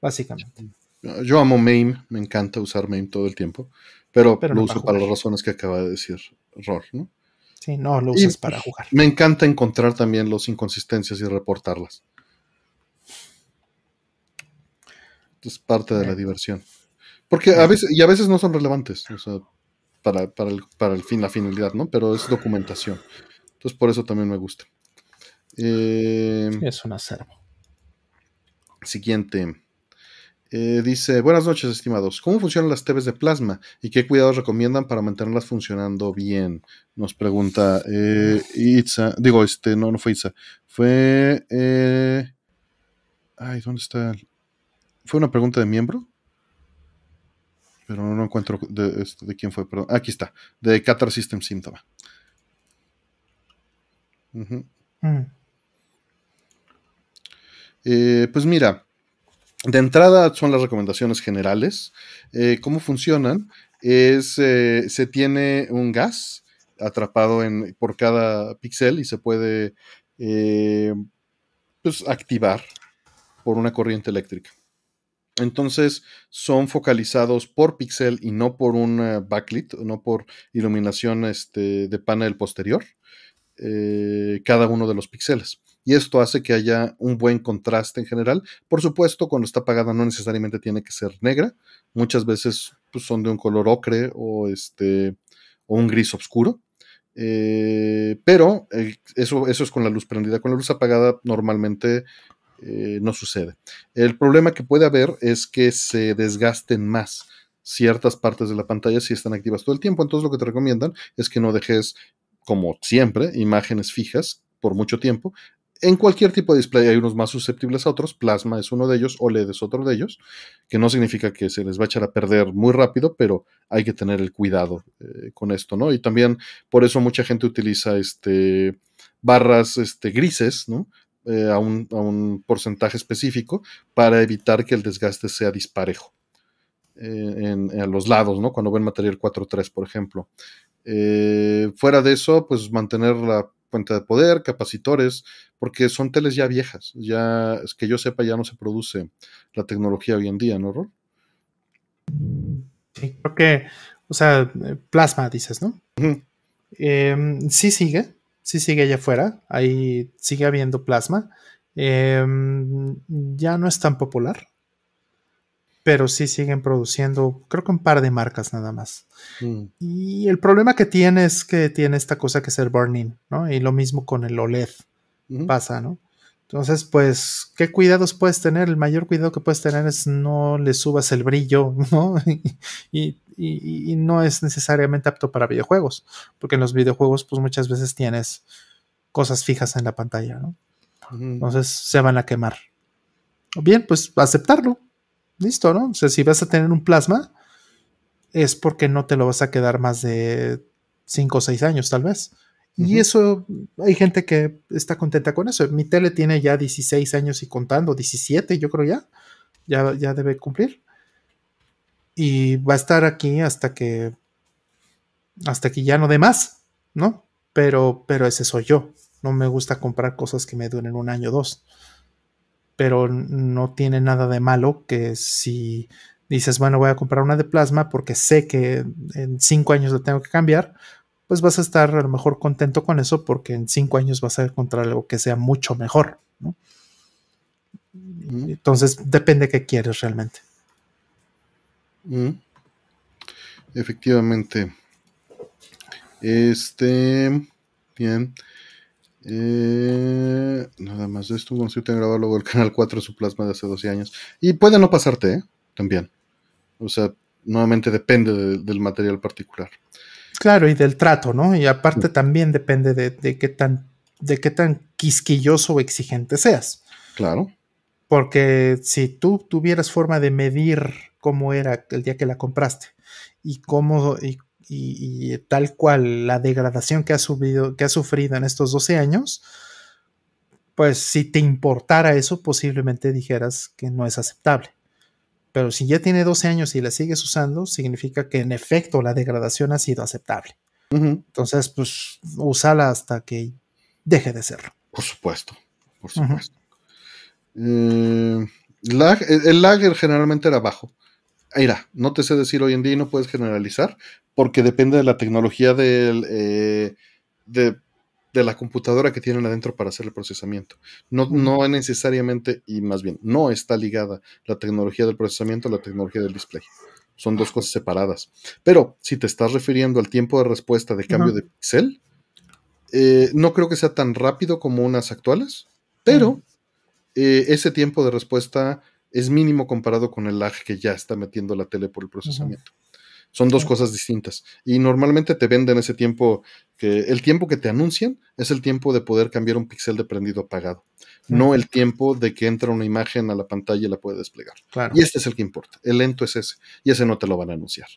S2: Básicamente.
S1: Yo amo MAME, me encanta usar MAME todo el tiempo, pero, lo uso para, las razones que acaba de decir Ror, ¿no?
S2: Sí, no lo usas para jugar.
S1: Me encanta encontrar también las inconsistencias y reportarlas. Es parte de la diversión. Porque a veces, y a veces no son relevantes, o sea, para, para, el, para el fin, la finalidad, ¿no? Pero es documentación. Entonces, por eso también me gusta.
S2: Eh, es un acervo.
S1: Siguiente. Eh, dice, buenas noches estimados, ¿cómo funcionan las TVs de plasma y qué cuidados recomiendan para mantenerlas funcionando bien? Nos pregunta eh, Itza, digo, este, no, no fue Itza, fue... ay, ¿dónde está? ¿Fue una pregunta de miembro? Pero no encuentro de, este, de quién fue, perdón. Aquí está, de Qatar System Síntoma. Eh, pues mira, de entrada son las recomendaciones generales. Eh, ¿Cómo funcionan? Es, eh, se tiene un gas atrapado en, por cada píxel y se puede pues, activar por una corriente eléctrica. Entonces son focalizados por píxel y no por un backlit, no por iluminación este, de panel posterior, cada uno de los píxeles y esto hace que haya un buen contraste en general. Por supuesto, cuando está apagada no necesariamente tiene que ser negra, muchas veces pues, son de un color ocre o, este, o un gris oscuro. Eh, pero eh, eso, eso es con la luz prendida. Con la luz apagada normalmente eh, no sucede. El problema que puede haber es que se desgasten más ciertas partes de la pantalla si están activas todo el tiempo. Entonces lo que te recomiendan es que no dejes, como siempre, imágenes fijas por mucho tiempo en cualquier tipo de display hay unos más susceptibles a otros, plasma es uno de ellos, OLED es otro de ellos, que no significa que se les va a echar a perder muy rápido, pero hay que tener el cuidado eh, con esto, ¿no? Y también por eso mucha gente utiliza este, barras este, grises, ¿no? Eh, a, un, porcentaje específico para evitar que el desgaste sea disparejo. Eh, en, los lados, ¿no? Cuando ven material 4.3, por ejemplo. fuera de eso, pues mantener la fuente de poder, capacitores, porque son teles ya viejas. Ya, es que yo sepa, ya no se produce la tecnología hoy en día, ¿no, Rol?
S2: Sí, creo que, o sea, plasma, dices, ¿no? Em, sí sigue, sí sigue allá afuera, ahí sigue habiendo plasma. Em, ya no es tan popular, pero sí siguen produciendo, creo que un par de marcas nada más. Mm. Y el problema que tiene es que tiene esta cosa que es el burning, ¿no? Y lo mismo con el OLED pasa, ¿no? Entonces, pues, ¿qué cuidados puedes tener? El mayor cuidado que puedes tener es no le subas el brillo, ¿no? y, no es necesariamente apto para videojuegos, porque en los videojuegos, pues muchas veces tienes cosas fijas en la pantalla, ¿no? Entonces se van a quemar. Bien, pues aceptarlo, listo, ¿no? O sea, si vas a tener un plasma, es porque no te lo vas a quedar más de 5 o 6 años, tal vez. Y eso, hay gente que está contenta con eso. Mi tele tiene ya 16 años y contando, 17 yo creo ya, ya, ya debe cumplir. Y va a estar aquí hasta que, hasta que ya no dé más, ¿no? Pero, pero ese soy yo. No me gusta comprar cosas que me duren un año o dos pero no tiene nada de malo que si dices, bueno, voy a comprar una de plasma porque sé que en cinco años la tengo que cambiar, pues vas a estar a lo mejor contento con eso porque en cinco años vas a encontrar algo que sea mucho mejor. Entonces, depende qué quieres realmente.
S1: Efectivamente. Este, bien. Eh, nada más de esto, te grabado luego el canal 4 su plasma de hace 12 años. Y puede no pasarte, ¿eh? También. O sea, nuevamente depende del material particular.
S2: Claro, y del trato, ¿no? Y aparte también depende de, qué tan, de qué tan quisquilloso o exigente seas.
S1: Claro.
S2: Porque si tú tuvieras forma de medir cómo era el día que la compraste y cómo, y y, tal cual la degradación que ha, subido, que ha sufrido en estos 12 años, pues si te importara eso, posiblemente dijeras que no es aceptable. Pero si ya tiene 12 años y la sigues usando, significa que en efecto la degradación ha sido aceptable. Entonces, pues úsala hasta que deje de serlo.
S1: Por supuesto, por supuesto. Eh, el lag generalmente era bajo. Mira, no te sé decir hoy en día y no puedes generalizar, porque depende de la tecnología del, eh, de, la computadora que tienen adentro para hacer el procesamiento. No, no necesariamente, y más bien, no está ligada la tecnología del procesamiento a la tecnología del display. Son dos cosas separadas. Pero si te estás refiriendo al tiempo de respuesta de cambio de pixel, eh, no creo que sea tan rápido como unas actuales, pero eh, ese tiempo de respuesta es mínimo comparado con el lag que ya está metiendo la tele por el procesamiento. Son dos cosas distintas. Y normalmente te venden ese tiempo, que el tiempo que te anuncian es el tiempo de poder cambiar un píxel de prendido apagado, no el tiempo de que entra una imagen a la pantalla y la puede desplegar. Y este es el que importa. El lento es ese. Y ese no te lo van a anunciar.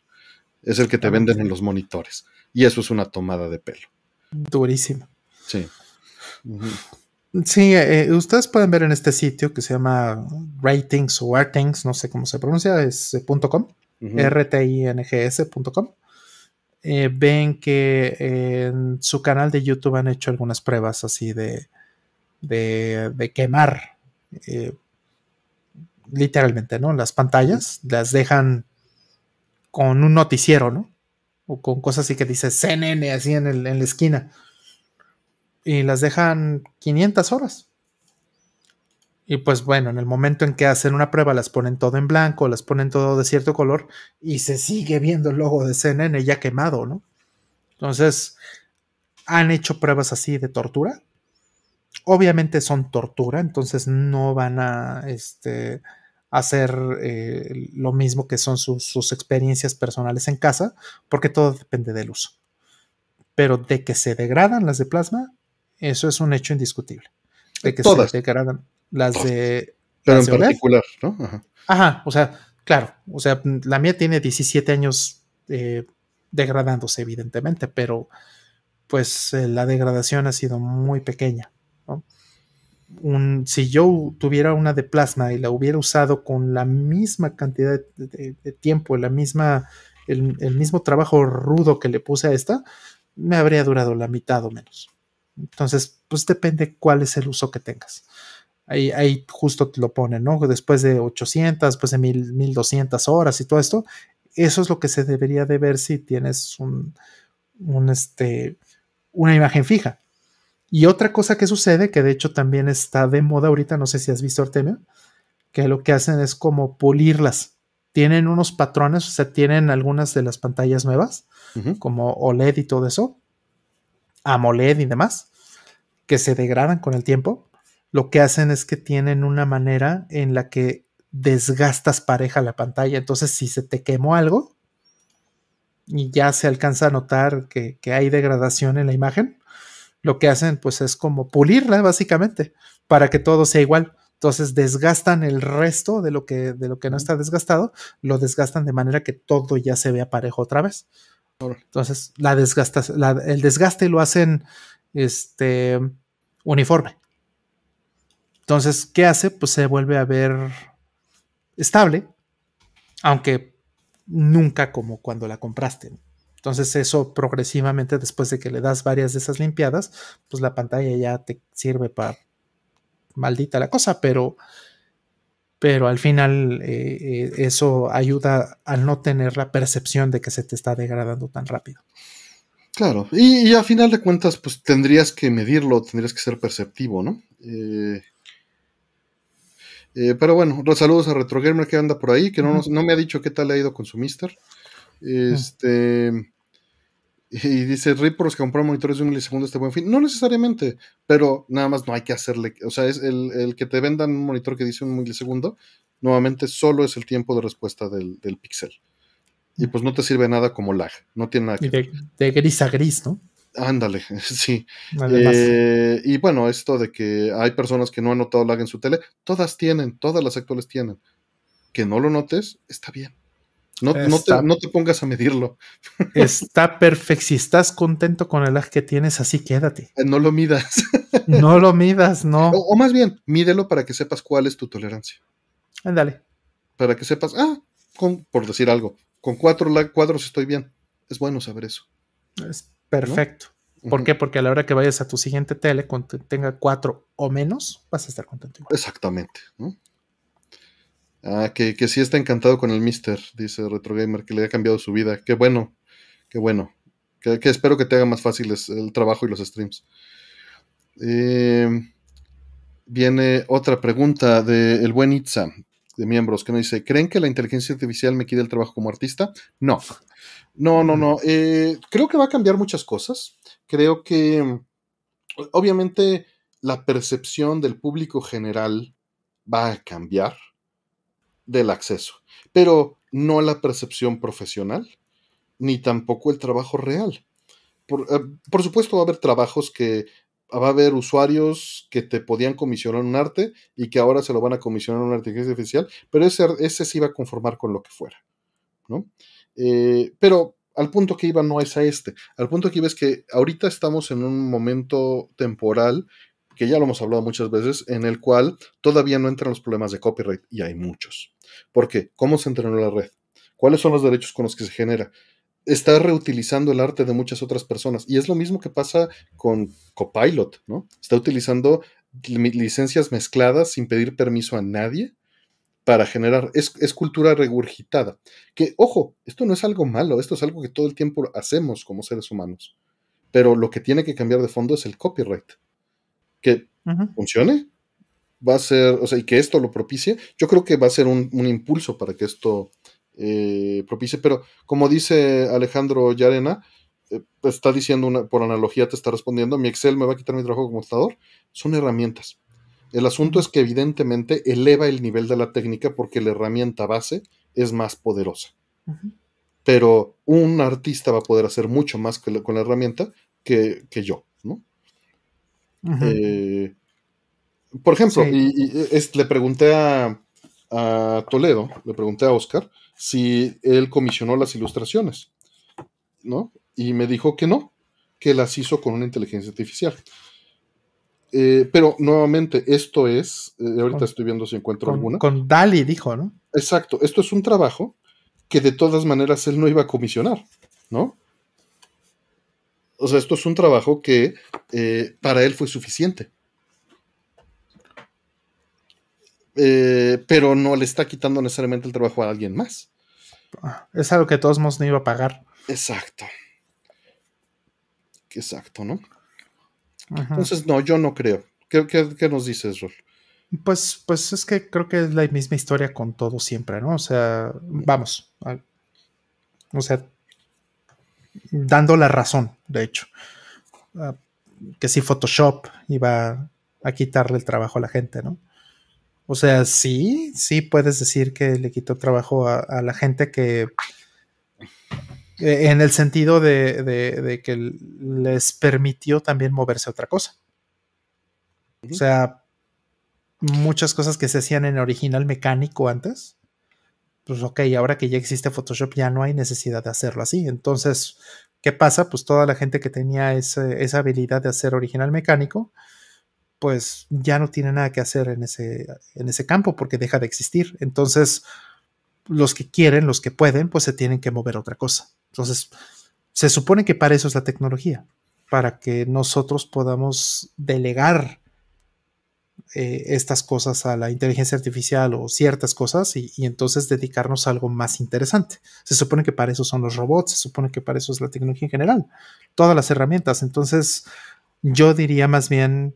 S1: Es el que te venden en los monitores. Y eso es una tomada de pelo.
S2: Durísimo.
S1: Sí.
S2: Sí, eh, ustedes pueden ver en este sitio que se llama ratings o ratings, no sé cómo se pronuncia, es eh, .com rtings.com, eh, ven que en su canal de YouTube han hecho algunas pruebas así de, de, quemar eh, literalmente, ¿no? Las pantallas las dejan con un noticiero, ¿no? O con cosas así que dice CNN así en, en la esquina. Y las dejan 500 horas. Y pues bueno, en el momento en que hacen una prueba las ponen todo en blanco, las ponen todo de cierto color y se sigue viendo el logo de CNN ya quemado, ¿no? Entonces, han hecho pruebas así de tortura. Obviamente son tortura, entonces no van a este, hacer eh, lo mismo que son sus, sus experiencias personales en casa, porque todo depende del uso. Pero de que se degradan las de plasma, eso es un hecho indiscutible. de que
S1: todas.
S2: se degradan. Las de.
S1: Pero
S2: las
S1: en
S2: de
S1: particular, ¿no? Ajá.
S2: Ajá, o sea, claro, o sea, la mía tiene 17 años eh, degradándose, evidentemente, pero pues eh, la degradación ha sido muy pequeña. ¿no? Un- si yo tuviera una de plasma y la hubiera usado con la misma cantidad de, de- de tiempo, la misma, el, el mismo trabajo rudo que le puse a esta, me habría durado la mitad o menos. Entonces, pues depende cuál es el uso que tengas. Ahí, ahí justo te lo ponen, ¿no? Después de 800, después de 1000, 1200 horas y todo esto, eso es lo que se debería de ver si tienes un, un, este, una imagen fija. Y otra cosa que sucede, que de hecho también está de moda ahorita, no sé si has visto Artemio, que lo que hacen es como pulirlas. Tienen unos patrones, o sea, tienen algunas de las pantallas nuevas, como OLED y todo eso, AMOLED y demás, que se degradan con el tiempo. Lo que hacen es que tienen una manera en la que desgastas pareja la pantalla. Entonces, si se te quemó algo y ya se alcanza a notar que, que hay degradación en la imagen, lo que hacen pues es como pulirla básicamente para que todo sea igual. Entonces desgastan el resto de lo que, de lo que no está desgastado, lo desgastan de manera que todo ya se vea parejo otra vez. Entonces el desgaste lo hacen este, uniforme. Entonces, ¿qué hace? Pues se vuelve a ver estable, aunque nunca como cuando la compraste. Entonces eso progresivamente, después de que le das varias de esas limpiadas, pues la pantalla ya te sirve para maldita la cosa, pero, pero al final eh, eh, eso ayuda a no tener la percepción de que se te está degradando tan rápido.
S1: Claro, y, y a final de cuentas, pues tendrías que medirlo, tendrías que ser perceptivo, ¿no? Eh, eh, pero bueno, los saludos a RetroGamer que anda por ahí, que no, nos- no me ha dicho qué tal le ha ido con su Mister. Este. Y dice, Rip por los que compraron monitores de un milisegundo este buen fin. No necesariamente, pero nada más no hay que hacerle. O sea, es el, el que te vendan un monitor que dice un milisegundo, nuevamente solo es el tiempo de respuesta del, del pixel. Y pues no te sirve nada como lag. No tiene nada que
S2: de, de gris a gris, ¿no?
S1: Ándale, sí. Eh, y bueno, esto de que hay personas que no han notado lag en su tele, todas tienen, todas las actuales tienen. Que no lo notes, está bien. No, no te, no te pongas a medirlo,
S2: está perfecto. Si estás contento con el lag que tienes, así quédate.
S1: eh, no lo midas.
S2: No lo midas, no.
S1: o, o más bien, mídelo para que sepas cuál es tu tolerancia.
S2: Ándale.
S1: Para que sepas, ah, con, por decir algo, con cuatro lag cuadros estoy bien. Es bueno saber eso.
S2: Es perfecto. ¿Por qué? Porque a la hora que vayas a tu siguiente tele, cuando tenga cuatro o menos, vas a estar contento. igual.
S1: Exactamente. ¿no? Ah, que, que sí está encantado con el Mister, dice RetroGamer, que le ha cambiado su vida. Qué bueno, qué bueno. Que, espero que te haga más fáciles el trabajo y los streams. Eh, viene otra pregunta del el buen Itza, de miembros, que nos dice: ¿Creen que la inteligencia artificial me quite el trabajo como artista? No. No, no, no. Eh, creo que va a cambiar muchas cosas. Creo que, obviamente, la percepción del público general va a cambiar del acceso, pero no la percepción profesional, ni tampoco el trabajo real. Por, eh, por supuesto va a haber trabajos que va a haber usuarios que te podían comisionar un arte y que ahora se lo van a comisionar una inteligencia artificial, pero ese, ese se iba a conformar con lo que fuera, ¿no? Eh, pero al punto que iba no es a este, al punto que iba es que ahorita estamos en un momento temporal que ya lo hemos hablado muchas veces, en el cual todavía no entran los problemas de copyright, y hay muchos. ¿Por qué? ¿Cómo se entrenó la red? ¿Cuáles son los derechos con los que se genera? Está reutilizando el arte de muchas otras personas, y es lo mismo que pasa con Copilot, ¿no? Está utilizando li- licencias mezcladas sin pedir permiso a nadie para generar, es cultura regurgitada. Que, ojo, esto no es algo malo, esto es algo que todo el tiempo hacemos como seres humanos. Pero lo que tiene que cambiar de fondo es el copyright que funcione, va a ser, o sea, y que esto lo propicie, yo creo que va a ser un, un impulso para que esto eh, propicie, pero como dice Alejandro Yarena, eh, está diciendo una, por analogía, te está respondiendo, mi Excel me va a quitar mi trabajo como contador, son herramientas. El asunto es que evidentemente eleva el nivel de la técnica porque la herramienta base es más poderosa. Pero un artista va a poder hacer mucho más que la- con la herramienta que, que yo, Eh, Por ejemplo, y, le pregunté a, Toledo, le pregunté a Oscar si él comisionó las ilustraciones, ¿no? Y me dijo que no, que las hizo con una inteligencia artificial. Eh, pero nuevamente, esto es, eh, ahorita estoy viendo si encuentro alguna.
S2: Con Dali dijo, ¿no?
S1: Exacto, esto es un trabajo que de todas maneras él no iba a comisionar, ¿no? O sea, esto es un trabajo que eh, para él fue suficiente. pero no le está quitando necesariamente el trabajo a alguien más.
S2: Ah, es algo que de todos modos no iba a pagar.
S1: Exacto. Exacto, ¿no? Entonces, no, yo no creo. ¿Qué, nos dices, Rol?
S2: Pues, pues es que creo que es la misma historia con todo siempre, ¿no? O sea, vamos. o sea, dando la razón, de hecho. Ah, que si Photoshop iba a quitarle el trabajo a la gente, ¿no? O sea, sí, sí puedes decir que le quitó trabajo a la gente que eh, en el sentido de, que les permitió también moverse a otra cosa. O sea, muchas cosas que se hacían en original mecánico antes, pues ok, ahora que ya existe Photoshop ya no hay necesidad de hacerlo así. Entonces, ¿qué pasa? Pues toda la gente que tenía esa habilidad de hacer original mecánico, pues ya no tiene nada que hacer en ese, en ese campo porque deja de existir. Entonces, los que quieren, los que pueden, pues se tienen que mover a otra cosa. Entonces, se supone que para eso es la tecnología, para que nosotros podamos delegar eh, estas cosas a la inteligencia artificial o ciertas cosas y, entonces dedicarnos a algo más interesante. Se supone que para eso son los robots, se supone que para eso es la tecnología en general, todas las herramientas. Entonces, yo diría más bien,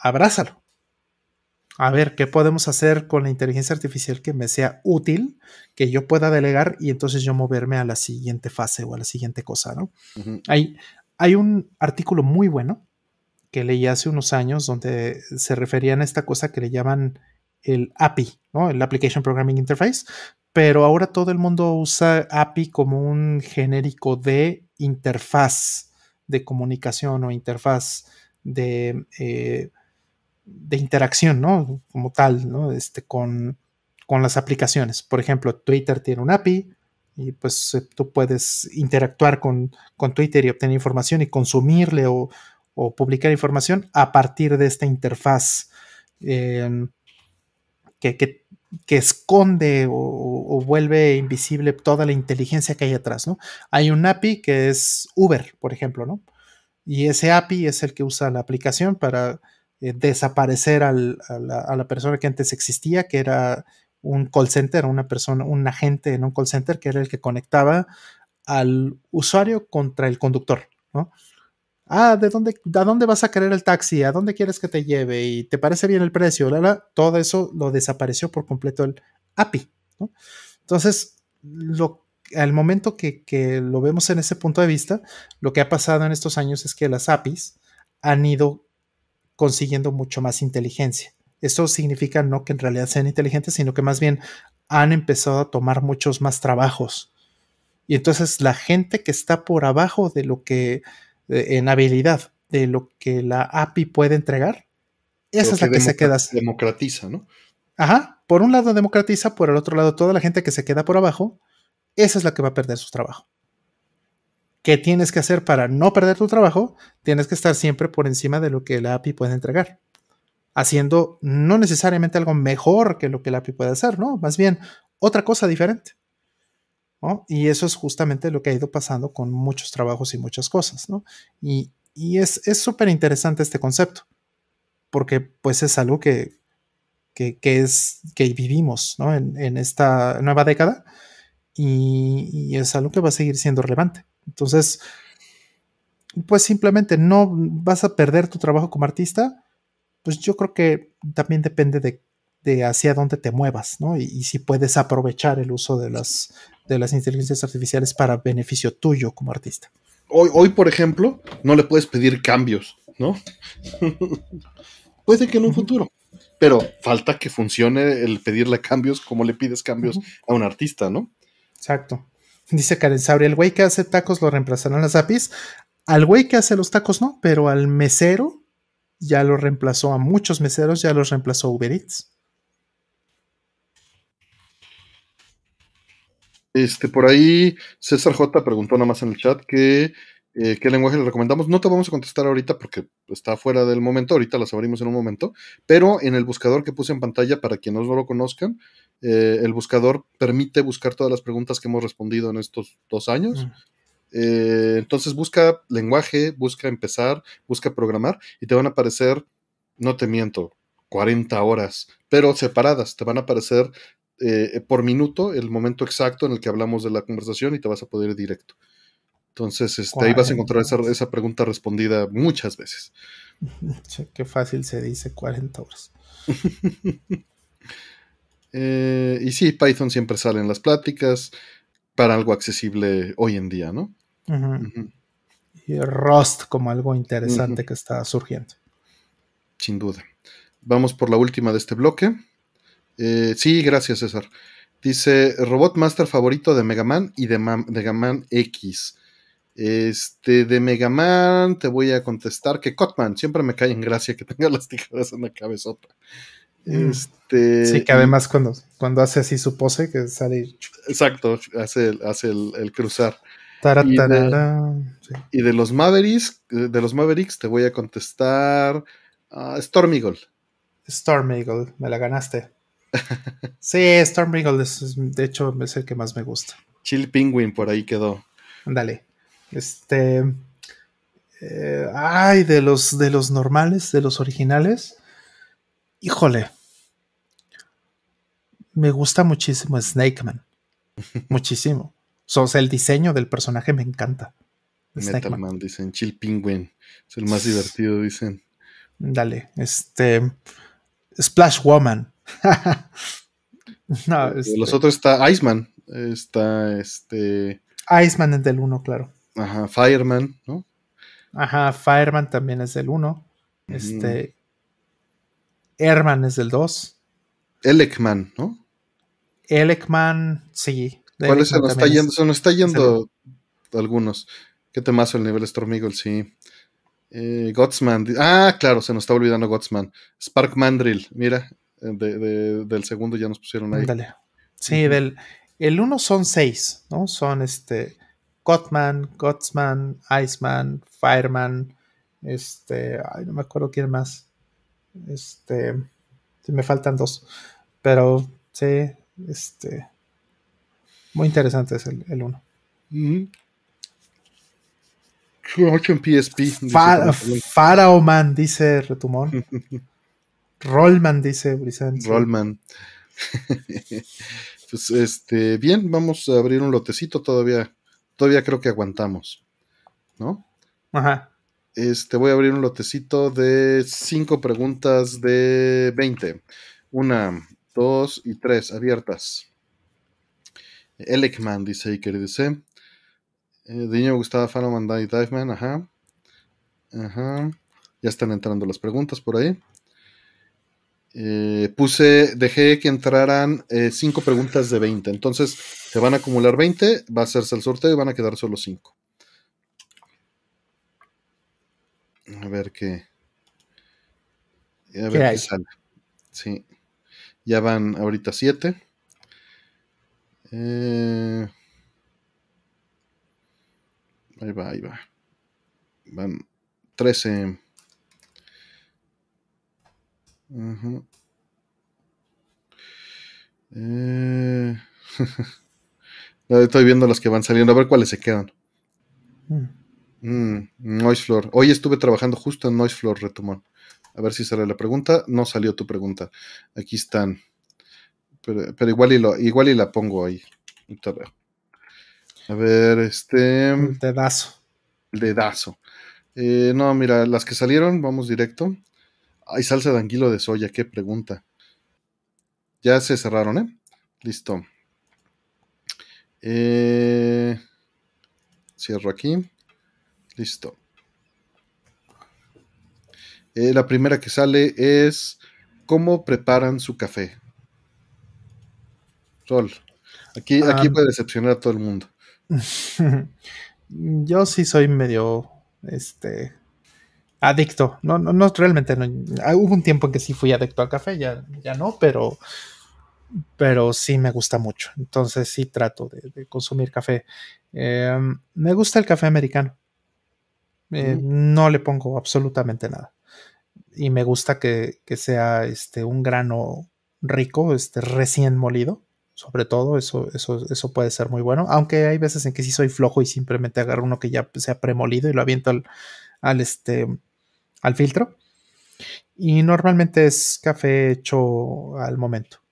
S2: abrázalo a ver qué podemos hacer con la inteligencia artificial que me sea útil, que yo pueda delegar y entonces yo moverme a la siguiente fase o a la siguiente cosa, ¿no? hay, hay un artículo muy bueno que leí hace unos años donde se referían a esta cosa que le llaman el API, ¿no? El Application Programming Interface, pero ahora todo el mundo usa API como un genérico de interfaz de comunicación o interfaz de... Eh, de interacción, ¿no? Como tal, ¿no? Este, con, las aplicaciones. Por ejemplo, Twitter tiene un API y pues tú puedes interactuar con, Twitter y obtener información y consumirle o, publicar información a partir de esta interfaz em, que, esconde o, vuelve invisible toda la inteligencia que hay atrás, ¿no? Hay un API que es Uber, por ejemplo, ¿no? Y ese API es el que usa la aplicación para eh, desaparecer a, la, persona que antes existía, que era un call center, una persona, un agente en un call center, que era el que conectaba al usuario contra el conductor, ¿no? Ah, ¿de dónde, ¿a dónde vas a querer el taxi? ¿A dónde quieres que te lleve? ¿Y te parece bien el precio? todo eso lo desapareció por completo el API. Entonces, al momento que, que, lo vemos en ese punto de vista, lo que ha pasado en estos años es que las APIs han ido consiguiendo mucho más inteligencia. Eso significa no que en realidad sean inteligentes, sino que más bien han empezado a tomar muchos más trabajos. Y entonces la gente que está por abajo de lo que, en habilidad, de lo que la API puede entregar, esa es la que, se queda.
S1: Democratiza, ¿no?
S2: Ajá. Por un lado democratiza, por el otro lado toda la gente que se queda por abajo, esa es la que va a perder su trabajo. ¿Qué tienes que hacer para no perder tu trabajo? Tienes que estar siempre por encima de lo que la API puede entregar. Haciendo no necesariamente algo mejor que lo que la API puede hacer, ¿no? Más bien otra cosa diferente. Y eso es justamente lo que ha ido pasando con muchos trabajos y muchas cosas, ¿no? Y, es súper interesante este concepto, porque pues es algo que, es, que vivimos, ¿no? En, esta nueva década y es algo que va a seguir siendo relevante. Entonces, pues simplemente no vas a perder tu trabajo como artista, pues yo creo que también depende de, hacia dónde te muevas, ¿no? Y, si puedes aprovechar el uso de las, de las inteligencias artificiales para beneficio tuyo como artista.
S1: Hoy, hoy, por ejemplo, no le puedes pedir cambios, ¿no? Puede que en un futuro, pero falta que funcione el pedirle cambios como le pides cambios a un artista, ¿no?
S2: Exacto. Dice Karen Sabri, el güey que hace tacos lo reemplazarán las APIs. Al güey que hace los tacos no, pero al mesero ya lo reemplazó a muchos meseros, ya los reemplazó Uber Eats.
S1: Este, por ahí César J preguntó nada más en el chat que eh, qué lenguaje le recomendamos. No te vamos a contestar ahorita porque está fuera del momento, ahorita las abrimos en un momento, pero en el buscador que puse en pantalla, para quienes no lo conozcan, eh, el buscador permite buscar todas las preguntas que hemos respondido en estos dos años. Mm. Eh, entonces busca lenguaje, busca empezar, busca programar y te van a aparecer, no te miento, 40 horas, pero separadas, te van a aparecer por minuto el momento exacto en el que hablamos de la conversación y te vas a poder ir directo. Entonces, este, ahí vas a encontrar esa, pregunta respondida muchas veces.
S2: qué fácil se dice 40 horas.
S1: Eh, y sí, Python siempre sale en las pláticas para algo accesible hoy en día, ¿no?
S2: Y Rust como algo interesante que está surgiendo.
S1: Sin duda. Vamos por la última de este bloque. Eh, sí, gracias, César. Dice, robot master favorito de Mega Man y de Mega Man X. Este, de Mega Man, te voy a contestar que Cotman, siempre me cae en gracia que tenga las tijeras en la cabezota.
S2: Mm. Este, sí, que además cuando, cuando hace así su pose, que sale.
S1: Exacto, hace, hace el, cruzar. Y de, los Mavericks, de los Mavericks te voy a contestar uh, Storm Eagle.
S2: Storm Eagle, me la ganaste. Sí, Storm Eagle es, de hecho es el que más me gusta.
S1: Chill Penguin por ahí quedó.
S2: Dale. Este. Eh, ay, de los, de los normales, de los originales. Híjole. Me gusta muchísimo Snake Man. muchísimo. O sea, el diseño del personaje me encanta.
S1: Metalman, dicen. Chill Penguin. Es el más divertido, dicen.
S2: Dale. Este. Splash Woman.
S1: no, Los este otros está Iceman. Está este.
S2: Iceman es del 1, claro.
S1: Ajá, Fireman, ¿no?
S2: Ajá, Fireman también es del 1. Este. Airman es del 2.
S1: Elekman, ¿no?
S2: Elekman, sí.
S1: ¿Cuál es? Se nos está yendo, se nos está yendo algunos. Qué temazo el nivel Storm sí. Eh, Gotsman. Ah, claro, se nos está olvidando Gotsman. Spark Mandrill, mira, del segundo ya nos pusieron ahí.
S2: Dale. Sí, del. El 1 son 6, ¿no? Son este. Godman, Godsman, Iceman, Fireman, este, ay, no me acuerdo quién más. Este, me faltan dos, pero sí, este, muy interesante es el, el uno.
S1: En PSP.
S2: Faraoman, dice Retumón. Rollman, dice Brisantes.
S1: Rollman. pues este, bien, vamos a abrir un lotecito todavía todavía creo que aguantamos, ¿no?
S2: Ajá.
S1: Este, voy a abrir un lotecito de cinco preguntas de 20. Una, dos y tres abiertas. Elekman dice Iker, dice. Eh, de niño me gustaba Fan y Diveman, ajá. Ajá. Ya están entrando las preguntas por ahí. Eh, puse, dejé que entraran eh, cinco preguntas de 20. Entonces, se van a acumular 20, va a hacerse el sorteo y van a quedar solo 5. A ver qué. A ver qué, sale. Sí. Ya van ahorita 7. Eh, ahí va, ahí va. Van 13. Eh, estoy viendo las que van saliendo, a ver cuáles se quedan. Mm. Mm, Noise Floor. Hoy estuve trabajando justo en Noise Floor, Retomón. A ver si sale la pregunta. No salió tu pregunta. Aquí están. Pero, igual, y lo, igual y la pongo ahí. A ver, este.
S2: El dedazo.
S1: El dedazo. Eh, no, mira, las que salieron, vamos directo. Hay salsa de anguilo de soya, qué pregunta. Ya se cerraron, ¿eh? Listo. Eh, cierro aquí. Listo. Eh, la primera que sale es ¿Cómo preparan su café? Sol. Aquí, aquí ah. puede decepcionar a todo el mundo.
S2: Yo sí soy medio este adicto. No, no, no realmente no. Ah, hubo un tiempo en que sí fui adicto al café, ya, ya no, pero, pero sí me gusta mucho. Entonces sí trato de, consumir café. Em, me gusta el café americano. Eh, no le pongo absolutamente nada. Y me gusta que, que, sea este, un grano rico, este, recién molido. Sobre todo, eso, eso, eso puede ser muy bueno. Aunque hay veces en que sí soy flojo y simplemente agarro uno que ya sea premolido y lo aviento al, este, al filtro. Y normalmente es café hecho al momento.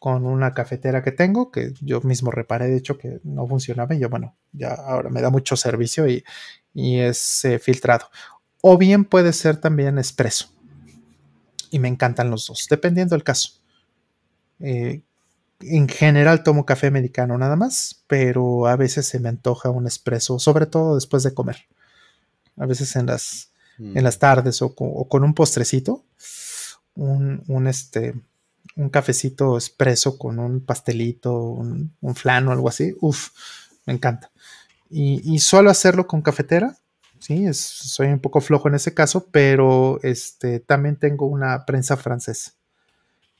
S2: Con una cafetera que tengo, que yo mismo reparé, de hecho, que no funcionaba. Y yo, bueno, ya ahora me da mucho servicio y, es eh, filtrado. O bien puede ser también expreso. Y me encantan los dos, dependiendo del caso. Eh, en general tomo café americano nada más, pero a veces se me antoja un espresso, sobre todo después de comer. A veces en las, en mm. las tardes o con, un postrecito, un, este, un cafecito espresso con un pastelito, un, un flan o algo así. Uf, me encanta. Y, suelo hacerlo con cafetera. Sí, soy un poco flojo en ese caso, pero este, también tengo una prensa francesa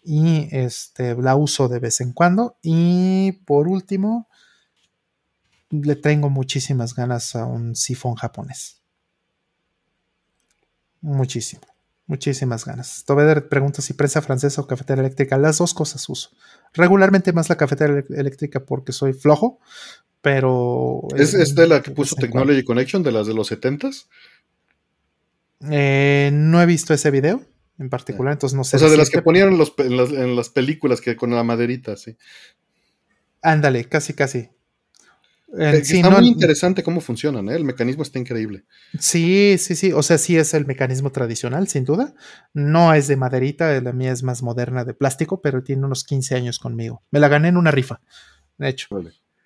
S2: y este, la uso de vez en cuando. Y por último, le tengo muchísimas ganas a un sifón japonés. Muchísimo, muchísimas ganas. Tobeder pregunta si prensa francesa o cafetera eléctrica. Las dos cosas uso. Regularmente más la cafetera eléctrica porque soy flojo, pero...
S1: ¿Es, es de la que puso Technology Connection, de las de los 70s?
S2: Eh, no he visto ese video en particular, entonces no sé.
S1: O sea, de las que ponían en, las, películas que con la maderita, sí.
S2: Ándale, casi, casi.
S1: Eh, está muy interesante cómo funcionan, ¿eh? el mecanismo está increíble.
S2: Sí, sí, sí, o sea, sí es el mecanismo tradicional, sin duda. No es de maderita, la mía es más moderna de plástico, pero tiene unos 15 años conmigo. Me la gané en una rifa, de hecho.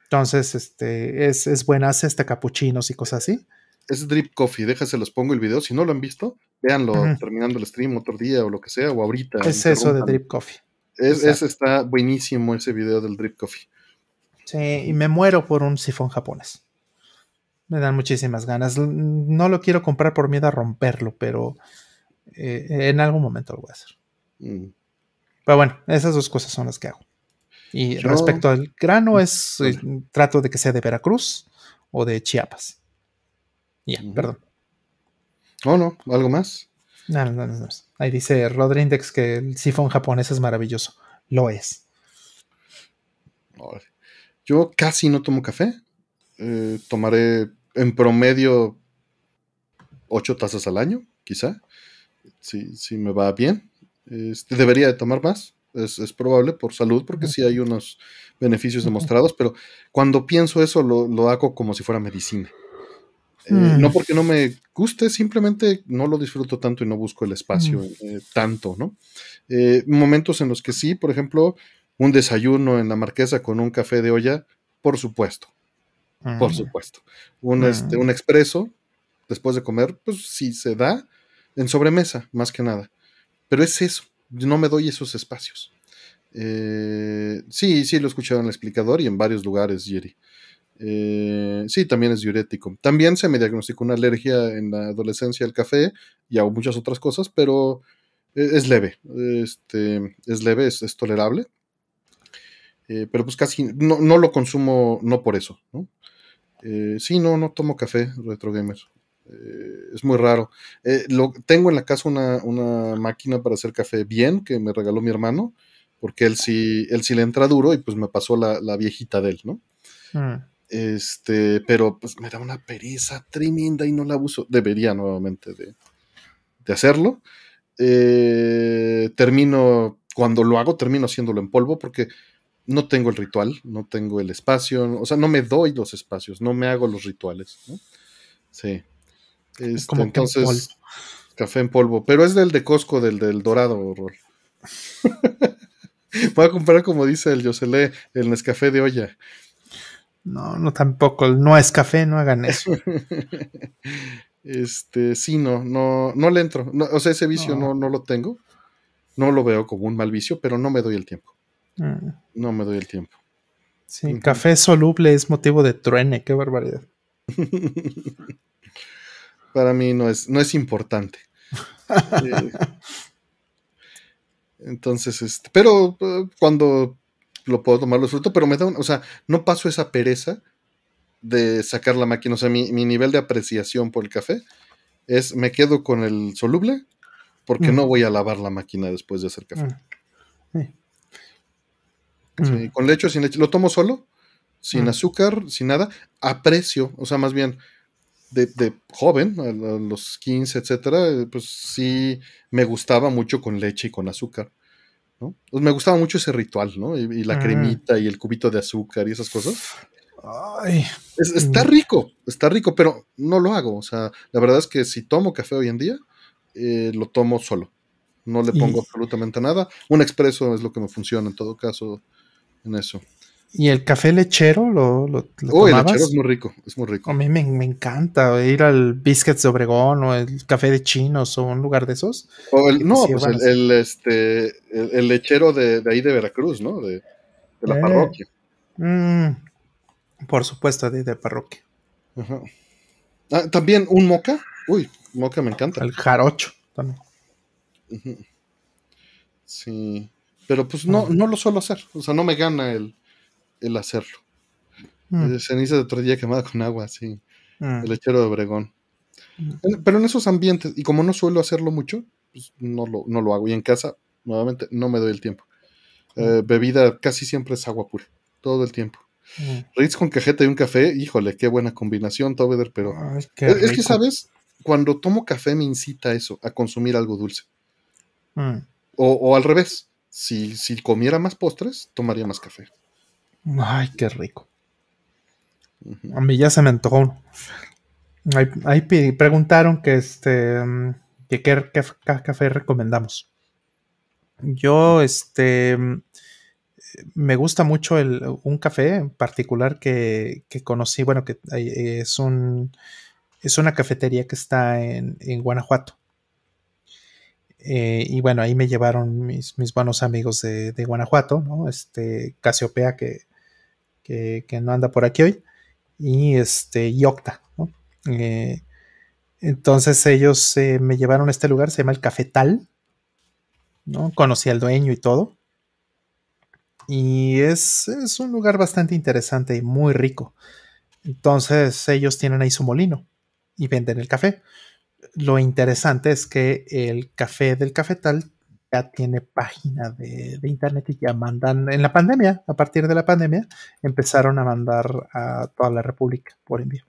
S2: Entonces, este, es, es buena, hace hasta capuchinos y cosas así
S1: es Drip Coffee, déjase, los pongo el video. Si no lo han visto, véanlo terminando el stream otro día o lo que sea, o ahorita.
S2: Es eso de Drip Coffee.
S1: Es, está buenísimo ese video del Drip Coffee.
S2: Sí, y me muero por un sifón japonés. Me dan muchísimas ganas. No lo quiero comprar por miedo a romperlo, pero eh, en algún momento lo voy a hacer. Mm. Pero bueno, esas dos cosas son las que hago. Y respecto al grano, es eh, trato de que sea de Veracruz o de Chiapas. Ya, perdón.
S1: No, no, ¿algo más?
S2: No, no, no, Ahí dice Rodrindex que el sifón japonés es maravilloso. Lo es.
S1: Yo casi no tomo café. Eh, tomaré en promedio ocho tazas al año, quizá. Si, si me va bien. Este, debería de tomar más. Es, probable por salud, porque sí hay unos beneficios demostrados, pero cuando pienso eso lo, lo hago como si fuera medicina. Eh, mm. No porque no me guste, simplemente no lo disfruto tanto y no busco el espacio mm. eh, tanto, ¿no? Eh, momentos en los que sí, por ejemplo, un desayuno en la marquesa con un café de olla, por supuesto. Por mm. supuesto. Un, este, un expreso después de comer, pues sí se da en sobremesa, más que nada. Pero es eso, no me doy esos espacios. sí, sí, lo he escuchado en el explicador y en varios lugares, Jerry. Eh, sí, también es diurético. También se me diagnosticó una alergia en la adolescencia al café y a muchas otras cosas, pero e, es leve. Este, es leve, es, tolerable. Eh, pero pues casi no, lo consumo, no por eso. ¿no? Eh, sí, no, no tomo café, Retro Gamer. es muy raro. lo, tengo en la casa una, máquina para hacer café bien que me regaló mi hermano, porque él sí, él sí le entra duro y pues me pasó la, viejita de él, ¿no? Mm. Este, pero pues me da una pereza tremenda y no la uso. Debería nuevamente de, hacerlo. Eh, termino, cuando lo hago, termino haciéndolo en polvo porque no tengo el ritual, no tengo el espacio, o sea, no me doy los espacios, no me hago los rituales. Sí. Este, Como entonces, café en polvo, pero es del de Costco, del del dorado, horror. Voy a comprar, como dice el Yoselé, el Nescafé de olla.
S2: No, no tampoco, no es café, no hagan eso.
S1: este, sí, no, no, no le entro. o sea, ese vicio no. no. lo tengo. No lo veo como un mal vicio, pero no me doy el tiempo. Mm. No me doy el tiempo.
S2: Sí, café soluble es motivo de truene, qué barbaridad.
S1: para mí no es, no es importante. Eh, entonces, este, pero eh, cuando lo puedo tomar lo fruto, pero me da, o sea, no paso esa pereza de sacar la máquina, o sea, mi, nivel de apreciación por el café es, me quedo con el soluble porque no voy a lavar la máquina después de hacer café. con leche o sin leche, lo tomo solo, sin azúcar, sin nada, aprecio, o sea, más bien, de, joven, a, los 15, etcétera, pues sí me gustaba mucho con leche y con azúcar. ¿No? Pues me gustaba mucho ese ritual, ¿no? Y, la cremita y el cubito de azúcar y esas cosas. está mm. rico, está rico, pero no lo hago. O sea, la verdad es que si tomo café hoy en día, eh, lo tomo solo. No le pongo absolutamente nada. Un expreso es lo que me funciona en todo caso en eso.
S2: ¿Y el café lechero lo, lo,
S1: oh, el lechero es muy rico, es muy rico.
S2: A mí me, encanta ir al Biscuits de Obregón o el café de chinos o un lugar de esos.
S1: no, pues el, este, el, lechero de, ahí de Veracruz, ¿no? De, la eh. parroquia.
S2: Mm, por supuesto, de, de parroquia.
S1: Ah, también un moca. Uy, moca me encanta.
S2: El jarocho también.
S1: Sí. Pero pues no, no lo suelo hacer. O sea, no me gana el, el hacerlo. Mm. Ceniza de otro día quemada con agua, sí. Mm. El lechero de Obregón. Mm. Pero en esos ambientes, y como no suelo hacerlo mucho, pues no lo, no lo hago. Y en casa, nuevamente, no me doy el tiempo. Eh, bebida casi siempre es agua pura, todo el tiempo. Ritz con cajeta y un café, híjole, qué buena combinación, Tobeder, pero es, que, ¿sabes? Cuando tomo café me incita a eso, a consumir algo dulce. O, o, al revés, si, si comiera más postres, tomaría más café.
S2: Ay, qué rico. A mí ya se me antojó. Ahí, preguntaron que este que qué, café recomendamos. Yo, este, me gusta mucho el, un café en particular que, conocí, bueno, que es un, es una cafetería que está en, Guanajuato. Eh, y bueno, ahí me llevaron mis, buenos amigos de, de, Guanajuato, ¿no? Este, Casiopea, que, que, no anda por aquí hoy, y este, y Octa, eh, entonces ellos eh, me llevaron a este lugar, se llama el Cafetal, ¿no? Conocí al dueño y todo. Y es, es, un lugar bastante interesante y muy rico. Entonces ellos tienen ahí su molino y venden el café. Lo interesante es que el café del cafetal ya tiene página de, internet y ya mandan, en la pandemia, a partir de la pandemia, empezaron a mandar a toda la República por envío.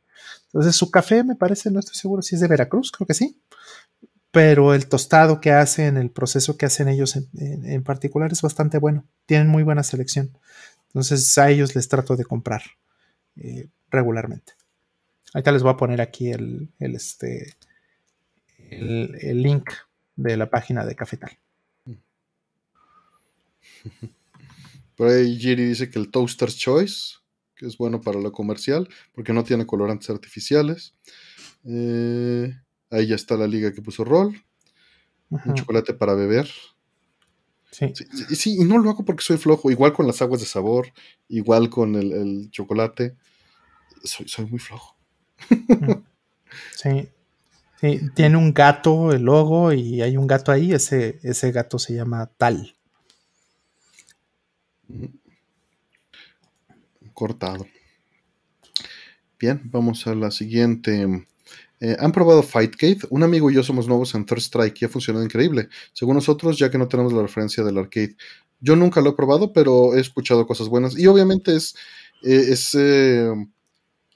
S2: Entonces su café me parece, no estoy seguro si es de Veracruz, creo que sí, pero el tostado que hacen, el proceso que hacen ellos en, particular es bastante bueno, tienen muy buena selección. Entonces a ellos les trato de comprar eh, regularmente. Ahorita les voy a poner aquí el, este, el, el link de la página de Cafetal.
S1: Por ahí Giri dice que el Toaster's Choice, que es bueno para lo comercial, porque no tiene colorantes artificiales. Eh, ahí ya está la liga que puso Roll. Un chocolate para beber. Sí. Sí, y no lo hago porque soy flojo. Igual con las aguas de sabor, igual con el, chocolate. Soy, muy flojo.
S2: Sí. Sí, tiene un gato el logo y hay un gato ahí. Ese, ese gato se llama Tal.
S1: Cortado. Bien, vamos a la siguiente. Eh, ¿Han probado Fightcade? Un amigo y yo somos nuevos en Third Strike y ha funcionado increíble. Según nosotros, ya que no tenemos la referencia del arcade. Yo nunca lo he probado, pero he escuchado cosas buenas. Y obviamente es, eh, es eh,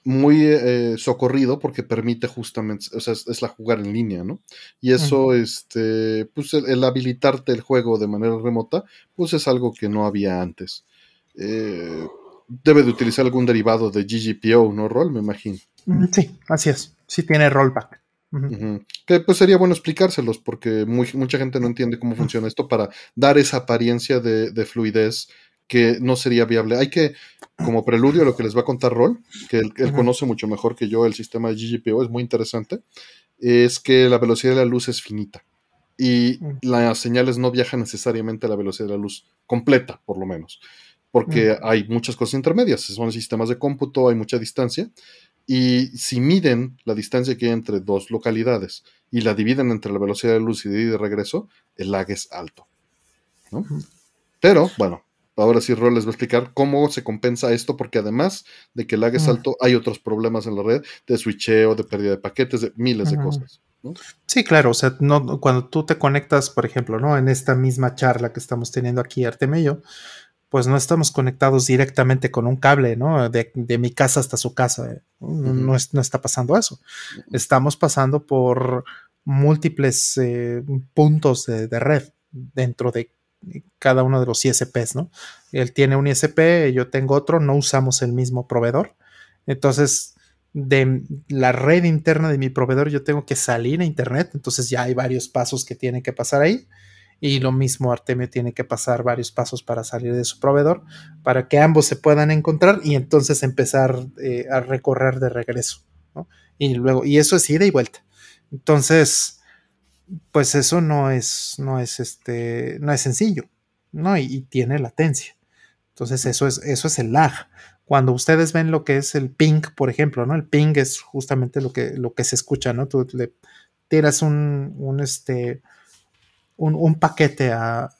S1: muy eh, socorrido porque permite justamente, o sea, es, la jugar en línea, ¿no? Y eso, este, pues el, habilitarte el juego de manera remota, pues es algo que no había antes. Eh, debe de utilizar algún derivado de GGPO, ¿no? Roll, me imagino.
S2: Sí, así es. Sí tiene rollback.
S1: Que pues sería bueno explicárselos porque mucha gente no entiende cómo funciona esto para dar esa apariencia de, de fluidez que no sería viable. Hay que, como preludio a lo que les va a contar Roll, que él, conoce mucho mejor que yo el sistema de GGPO, es muy interesante, es que la velocidad de la luz es finita y las señales no viajan necesariamente a la velocidad de la luz completa, por lo menos, porque hay muchas cosas intermedias, son sistemas de cómputo, hay mucha distancia, Y si miden la distancia que hay entre dos localidades y la dividen entre la velocidad de luz y de regreso, el lag es alto. Pero, bueno, ahora sí Rol les va a explicar cómo se compensa esto, porque además de que el lag es alto, hay otros problemas en la red de switcheo, de pérdida de paquetes, de miles de cosas.
S2: Sí, claro, o sea, no, cuando tú te conectas, por ejemplo, ¿no? En esta misma charla que estamos teniendo aquí, Artemio pues no estamos conectados directamente con un cable, ¿no? De, mi casa hasta su casa. ¿eh? No, está pasando eso. Estamos pasando por múltiples eh, puntos de, red dentro de cada uno de los ISPs, ¿no? Él tiene un ISP, yo tengo otro, no usamos el mismo proveedor. Entonces, de la red interna de mi proveedor, yo tengo que salir a Internet. Entonces ya hay varios pasos que tienen que pasar ahí y lo mismo Artemio tiene que pasar varios pasos para salir de su proveedor para que ambos se puedan encontrar y entonces empezar eh, a recorrer de regreso. Y luego, y eso es ida y vuelta. Entonces, pues eso no es, no es este, no es sencillo, ¿no? Y, tiene latencia. Entonces, eso es, eso es el lag. Cuando ustedes ven lo que es el ping, por ejemplo, ¿no? El ping es justamente lo que, lo que se escucha, ¿no? Tú le tiras un, un este, un, paquete a,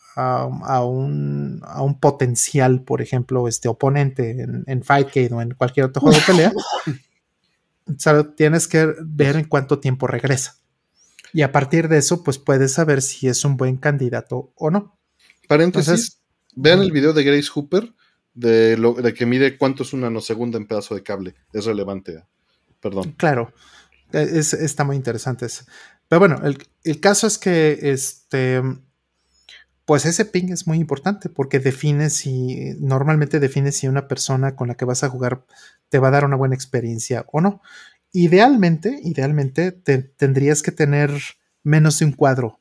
S2: un, potencial, por ejemplo, este oponente en, en Fightcade o en cualquier otro juego de pelea, tienes que ver en cuánto tiempo regresa. Y a partir de eso, pues puedes saber si es un buen candidato o no.
S1: Paréntesis, vean el video de Grace Hooper de, lo, de que mide cuánto es una nanosegunda en pedazo de cable. Es relevante. Perdón.
S2: Claro, e, es, está muy interesante. Pero bueno, el, caso es que este, pues ese ping es muy importante porque define si, normalmente define si una persona con la que vas a jugar te va a dar una buena experiencia o no. Idealmente, idealmente tendrías que tener menos de un cuadro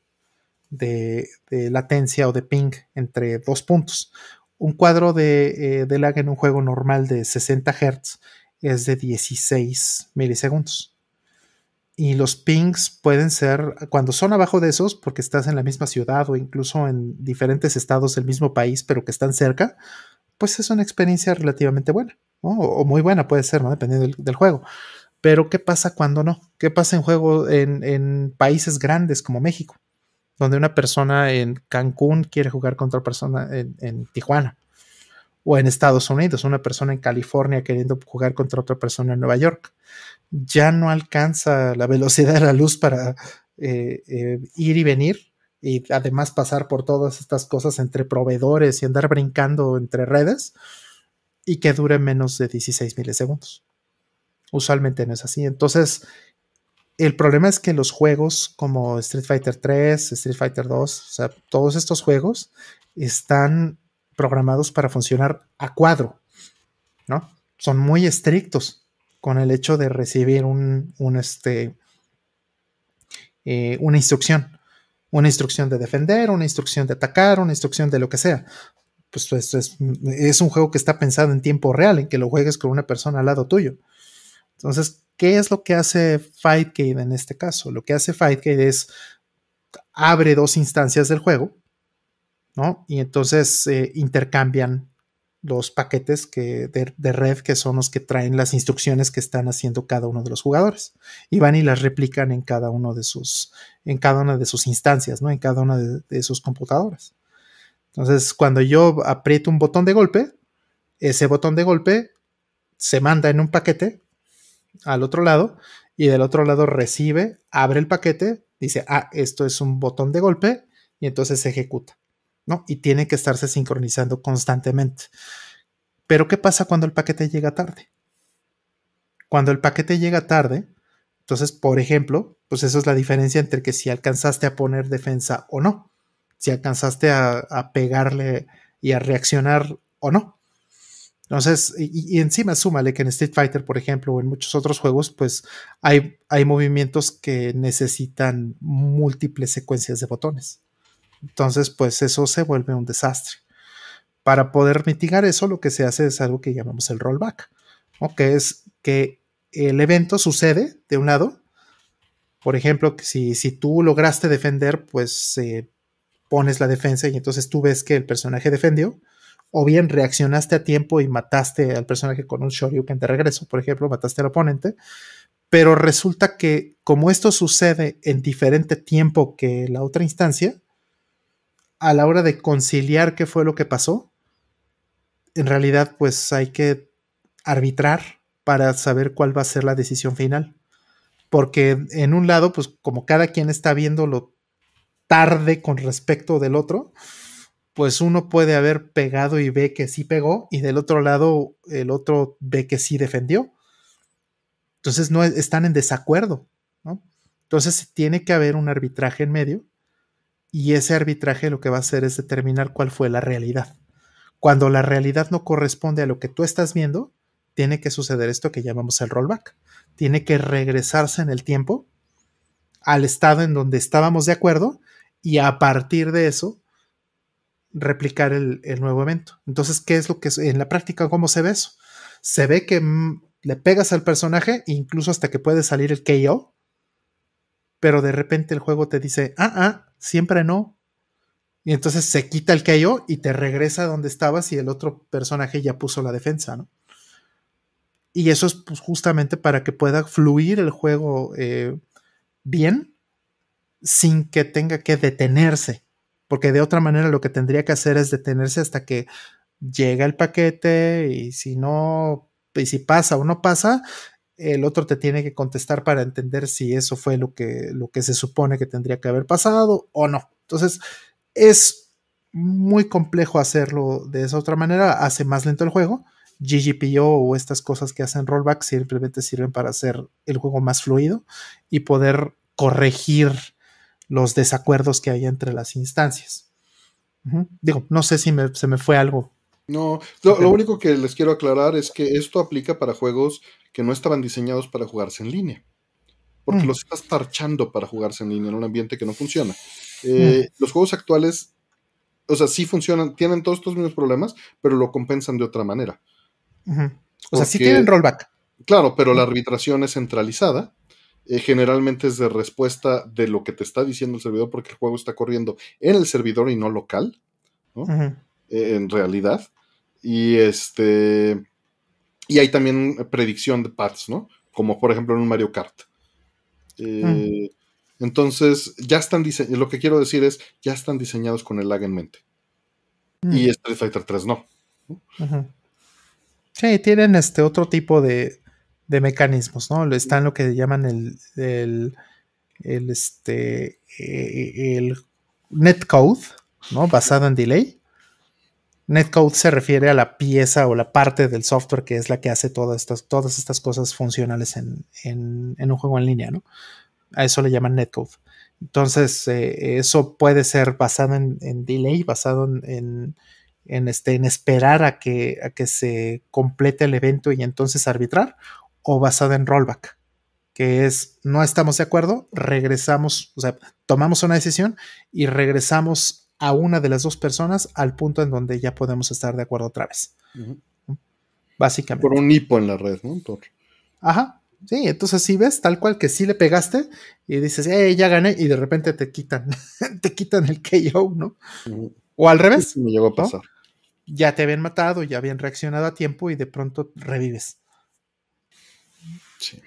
S2: de, latencia o de ping entre dos puntos. Un cuadro de, eh, de lag en un juego normal de 60 Hz es de 16 milisegundos y los pings pueden ser, cuando son abajo de esos, porque estás en la misma ciudad o incluso en diferentes estados del mismo país, pero que están cerca, pues es una experiencia relativamente buena, o, muy buena puede ser, ¿no? dependiendo del, juego. Pero ¿qué pasa cuando no? ¿Qué pasa en juego en, países grandes como México? Donde una persona en Cancún quiere jugar contra otra persona en, Tijuana. O en Estados Unidos, una persona en California queriendo jugar contra otra persona en Nueva York ya no alcanza la velocidad de la luz para eh, eh, ir y venir y además pasar por todas estas cosas entre proveedores y andar brincando entre redes y que dure menos de 16 milisegundos. Usualmente no es así. Entonces, el problema es que los juegos como Street Fighter 3, Street Fighter 2, o sea, todos estos juegos están programados para funcionar a cuadro, ¿no? Son muy estrictos con el hecho de recibir un, este, eh, una instrucción. Una instrucción de defender, una instrucción de atacar, una instrucción de lo que sea. Pues, pues es, es, un juego que está pensado en tiempo real, en que lo juegues con una persona al lado tuyo. Entonces, ¿qué es lo que hace Fightcade en este caso? Lo que hace Fightcade es abre dos instancias del juego, ¿no? Y entonces eh, intercambian los paquetes que, de, red que son los que traen las instrucciones que están haciendo cada uno de los jugadores y van y las replican en cada uno de sus en cada una de sus instancias no en cada una de, sus computadoras entonces cuando yo aprieto un botón de golpe ese botón de golpe se manda en un paquete al otro lado y del otro lado recibe abre el paquete dice ah esto es un botón de golpe y entonces se ejecuta ¿no? Y tiene que estarse sincronizando constantemente. Pero ¿qué pasa cuando el paquete llega tarde? Cuando el paquete llega tarde, entonces, por ejemplo, pues eso es la diferencia entre que si alcanzaste a poner defensa o no, si alcanzaste a, pegarle y a reaccionar o no. Entonces, y, encima súmale que en Street Fighter, por ejemplo, o en muchos otros juegos, pues hay, hay movimientos que necesitan múltiples secuencias de botones. Entonces, pues eso se vuelve un desastre. Para poder mitigar eso, lo que se hace es algo que llamamos el rollback, que es que el evento sucede de un lado. Por ejemplo, que si, si tú lograste defender, pues pones la defensa y entonces tú ves que el personaje defendió. O bien reaccionaste a tiempo y mataste al personaje con un Shoryuken de regreso, por ejemplo, mataste al oponente, pero resulta que como esto sucede en diferente tiempo que la otra instancia, a la hora de conciliar qué fue lo que pasó, en realidad pues hay que arbitrar para saber cuál va a ser la decisión final. Porque en un lado, pues como cada quien está viéndolo tarde con respecto del otro, pues uno puede haber pegado y ve que sí pegó, y del otro lado el otro ve que sí defendió. Entonces no están en desacuerdo, ¿no? Entonces tiene que haber un arbitraje en medio, y ese arbitraje lo que va a hacer es determinar cuál fue la realidad. Cuando la realidad no corresponde a lo que tú estás viendo, tiene que suceder esto que llamamos el rollback. Tiene que regresarse en el tiempo al estado en donde estábamos de acuerdo y a partir de eso replicar el, nuevo evento. Entonces, ¿qué es lo que en la práctica cómo se ve eso? Se ve que mm, le pegas al personaje incluso hasta que puede salir el KO, pero de repente el juego te dice, ah, ah, siempre no. Y entonces se quita el KO y te regresa a donde estabas y el otro personaje ya puso la defensa, ¿no? Y eso es pues, justamente para que pueda fluir el juego eh, bien sin que tenga que detenerse porque de otra manera lo que tendría que hacer es detenerse hasta que llega el paquete y si no, y si pasa o no pasa, el otro te tiene que contestar para entender si eso fue lo que, lo que se supone que tendría que haber pasado o no. Entonces, es muy complejo hacerlo de esa otra manera, hace más lento el juego. GGPO o estas cosas que hacen rollback simplemente sirven para hacer el juego más fluido y poder corregir los desacuerdos que hay entre las instancias. Digo, no sé si se me fue algo.
S1: No, lo, único que les quiero aclarar es que esto aplica para juegos que no estaban diseñados para jugarse en línea. Porque mm. los estás parchando para jugarse en línea en un ambiente que no funciona. Eh, mm. Los juegos actuales, o sea, sí funcionan, tienen todos estos mismos problemas, pero lo compensan de otra manera.
S2: O sea, sí tienen rollback.
S1: Claro, pero la arbitración es centralizada eh, generalmente es de respuesta de lo que te está diciendo el servidor porque el juego está corriendo en el servidor y no local, ¿no? Eh, en realidad. Y este. Y hay también predicción de paths, ¿no? Como por ejemplo en un Mario Kart. Eh, entonces, ya están diseñados. Lo que quiero decir es, ya están diseñados con el lag en mente. Y Street Fighter 3 no.
S2: Sí, tienen este otro tipo de, de mecanismos, ¿no? Están lo que llaman el, el, este, eh, el netcode, ¿no? Basado en delay. Netcode se refiere a la pieza o la parte del software que es la que hace todas estas, todas estas cosas funcionales en, un juego en línea, ¿no? A eso le llaman netcode. Entonces, eh, eso puede ser basado en, delay, basado en, en, este, en esperar a que, a que se complete el evento y entonces arbitrar, o basada en rollback, que es no estamos de acuerdo, regresamos, o sea, tomamos una decisión y regresamos a una de las dos personas al punto en donde ya podemos estar de acuerdo otra vez. Básicamente.
S1: Por un hipo en la red, ¿no?
S2: Ajá. Sí, entonces si ves tal cual que sí le pegaste y dices, eh, ya gané, y de repente te quitan, te quitan el KO, ¿no? O al revés.
S1: me llegó a pasar.
S2: Ya te habían matado, ya habían reaccionado a tiempo y de pronto revives.
S1: Sí.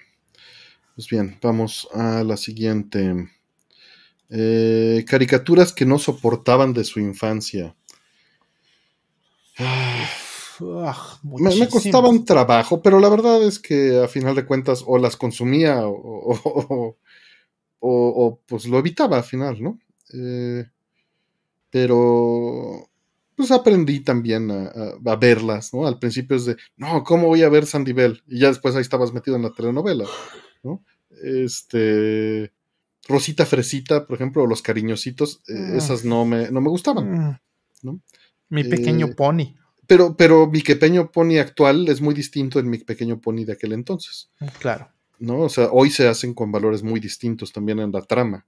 S1: Pues bien, vamos a la siguiente. Eh, caricaturas que no soportaban de su infancia. Ah, me, costaba un trabajo, pero la verdad es que a final de cuentas o las consumía o, pues lo evitaba al final, ¿no? Eh, pero pues aprendí también a, verlas, ¿no? Al principio es de, no, ¿cómo voy a ver Sandy Bell? Y ya después ahí estabas metido en la telenovela, ¿no? Este, Rosita Fresita, por ejemplo, o Los Cariñositos, eh, ah. esas no me, no me gustaban, ah. ¿no?
S2: Mi pequeño eh, pony.
S1: Pero, pero mi pequeño pony actual es muy distinto en mi pequeño pony de aquel entonces.
S2: Claro.
S1: ¿No? O sea, hoy se hacen con valores muy distintos también en la trama.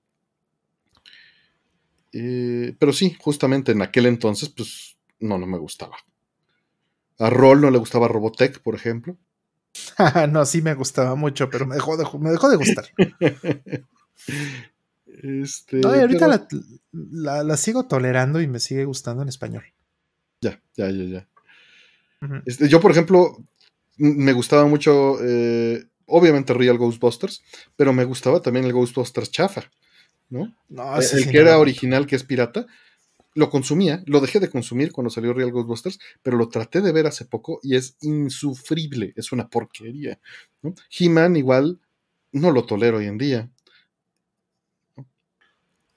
S1: Eh, pero sí, justamente en aquel entonces, pues no, no me gustaba. A Roll no le gustaba Robotech, por ejemplo.
S2: no, sí me gustaba mucho, pero me dejó de, me dejó de gustar. este, no, y ahorita la, sigo tolerando y me sigue gustando en español.
S1: Ya, ya, ya, ya. Este, yo, por ejemplo, me gustaba mucho, eh, obviamente Real Ghostbusters, pero me gustaba también el Ghostbusters chafa, ¿no?
S2: no
S1: el, el que era original, que es pirata, lo consumía, lo dejé de consumir cuando salió Real Ghostbusters, pero lo traté de ver hace poco y es insufrible, es una porquería. ¿no? He-Man igual no lo tolero hoy en día.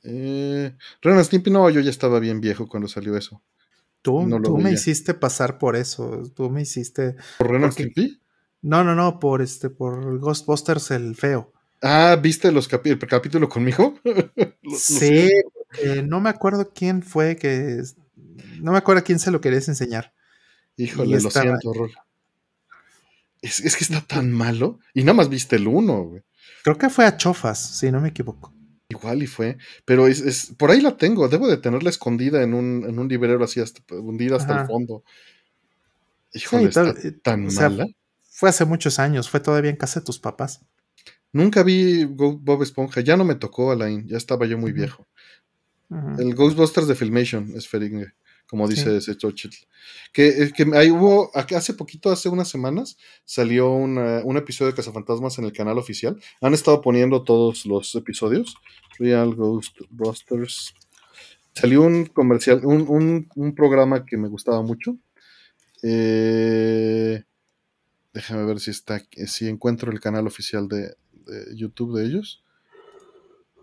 S1: Eh, Ren Stimpy, no, yo ya estaba bien viejo cuando salió eso.
S2: Tú,
S1: No lo
S2: tú me hiciste pasar por eso. Tú me hiciste.
S1: ¿Por Ren
S2: Porque-
S1: Stimpy?
S2: No, no, no, por este, por Ghostbusters el feo.
S1: Ah, ¿viste los capi- el capítulo conmigo? Los- los-
S2: Sí, eh, no me acuerdo quién fue que. No me acuerdo quién se lo querías enseñar.
S1: Híjole, lo
S2: estaba-
S1: siento, Rol. Es, es que está tan malo. Y nada más viste el uno, güey.
S2: Creo que fue a Chofas, si no me equivoco.
S1: Igual y fue. Pero es, es- por ahí la tengo. Debo de tenerla escondida en un, en un librero así, hasta, hundida hasta
S2: Ajá.
S1: el fondo. Híjole,
S2: Sí,
S1: está
S2: tal-
S1: tan
S2: o sea,
S1: mala.
S2: Fue hace muchos años, fue todavía en casa de tus papás.
S1: Nunca vi Bob Esponja. Ya no me tocó, Alain. Ya estaba yo muy viejo. El Ghostbusters de Filmation es Feringe, como dice
S2: Sí.
S1: ese. Que, eh, que ahí hubo, ac- hace poquito, hace unas semanas, salió una- un episodio de Cazafantasmas en el canal oficial. Han estado poniendo todos los episodios. Real Ghostbusters. Salió un comercial, un, un- un programa que me gustaba mucho. Eh, déjame ver si está, si encuentro el canal oficial de, de YouTube de ellos.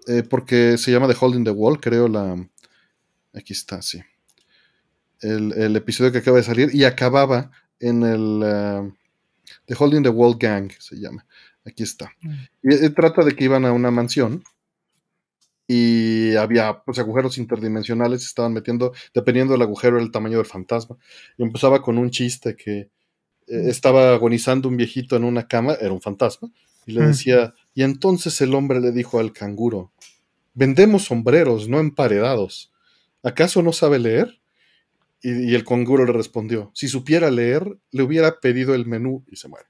S1: Eh, porque se llama The Holding the Wall, creo la. Aquí está, sí. El, el episodio que acaba de salir y acababa en el ah, The Holding the Wall Gang, se llama. Aquí está. Y eh, trata de que iban a una mansión y había pues, agujeros interdimensionales, se estaban metiendo, dependiendo del agujero, el tamaño del fantasma. Y empezaba con un chiste que eh, estaba agonizando un viejito en una cama, era un fantasma, y le
S2: Mm.
S1: decía, y entonces el hombre le dijo al canguro, vendemos sombreros, no emparedados. ¿Acaso no sabe leer? Y, y el canguro le respondió, si supiera leer, le hubiera pedido el menú y se muere.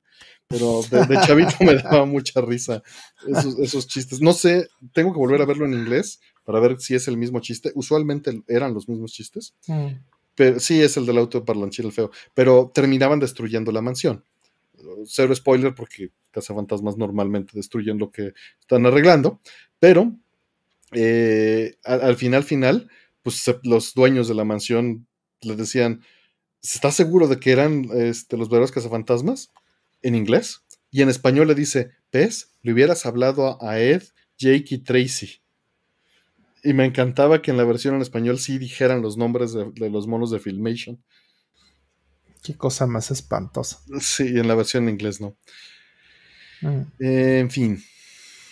S1: Pero de, de chavito me daba mucha risa esos, esos chistes. No sé, tengo que volver a verlo en inglés para ver si es el mismo chiste. Usualmente eran los mismos chistes.
S2: Mm.
S1: Pero sí es el del auto parlanchín el feo. Pero terminaban destruyendo la mansión. Cero spoiler porque cazafantasmas normalmente destruyen lo que están arreglando. Pero eh, al, al final, final, pues los dueños de la mansión les decían, ¿estás seguro de que eran este, los verdaderos cazafantasmas? En inglés. Y en español le dice, ¿ves? Le hubieras hablado a Ed, Jake y Tracy. Y me encantaba que en la versión en español sí dijeran los nombres de, de los monos de Filmation.
S2: Qué cosa más espantosa.
S1: Sí, en la versión en inglés no.
S2: Mm.
S1: Eh, en fin.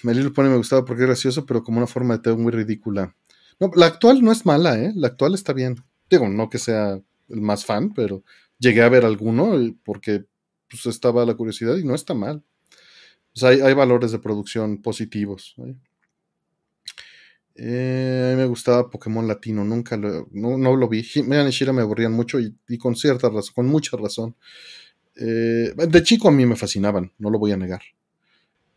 S1: My Little Pony me gustaba porque es gracioso, pero como una forma de TV muy ridícula. No, la actual no es mala, ¿eh? La actual está bien. Digo, no que sea el más fan, pero llegué a ver alguno eh, porque pues, estaba la curiosidad y no está mal. O sea, hay, hay valores de producción positivos. ¿eh? Eh, a mí me gustaba Pokémon Latino, nunca lo, no, no lo vi. He-Man y Shira me aburrían mucho y, y con cierta razón, con mucha razón. Eh, de chico a mí me fascinaban, no lo voy a negar.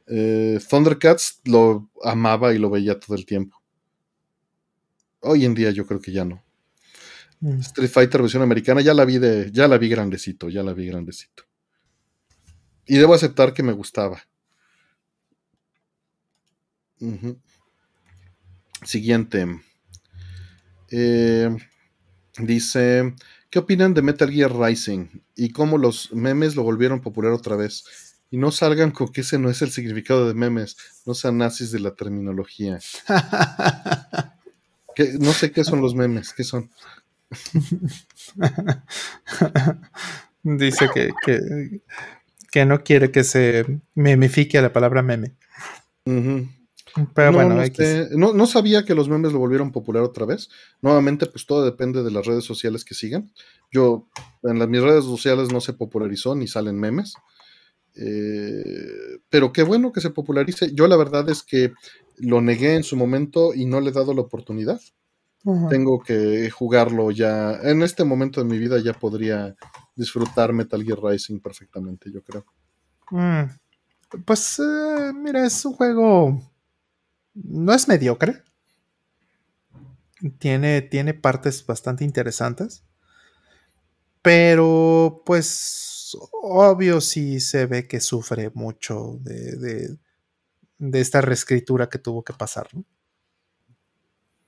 S1: Eh, Thundercats lo amaba y lo veía todo el tiempo. Hoy en día yo creo que ya no.
S2: Mm.
S1: Street Fighter versión americana ya la vi de, ya la vi grandecito, ya la vi grandecito. Y debo aceptar que me gustaba. Siguiente. Eh, dice, ¿qué opinan de Metal Gear Rising y cómo los memes lo volvieron popular otra vez? Y no salgan con que ese no es el significado de memes, no sean nazis de la terminología. ¿Qué- no sé qué son los memes, ¿qué son?
S2: Dice que, que, que no quiere que se memifique a la palabra meme. Pero
S1: no,
S2: bueno,
S1: no, sé. no, no sabía que los memes lo volvieron popular otra vez. Nuevamente, pues todo depende de las redes sociales que sigan. Yo, en las, mis redes sociales no se popularizó ni salen memes. Eh, pero qué bueno que se popularice. Yo la verdad es que lo negué en su momento y no le he dado la oportunidad. Tengo que jugarlo ya. En este momento de mi vida ya podría disfrutar Metal Gear Rising perfectamente, yo creo.
S2: Mm. Pues eh, mira, es un juego. No es mediocre. Tiene, tiene partes bastante interesantes. Pero, pues, obvio sí se ve que sufre mucho de, de, esta reescritura que tuvo que pasar.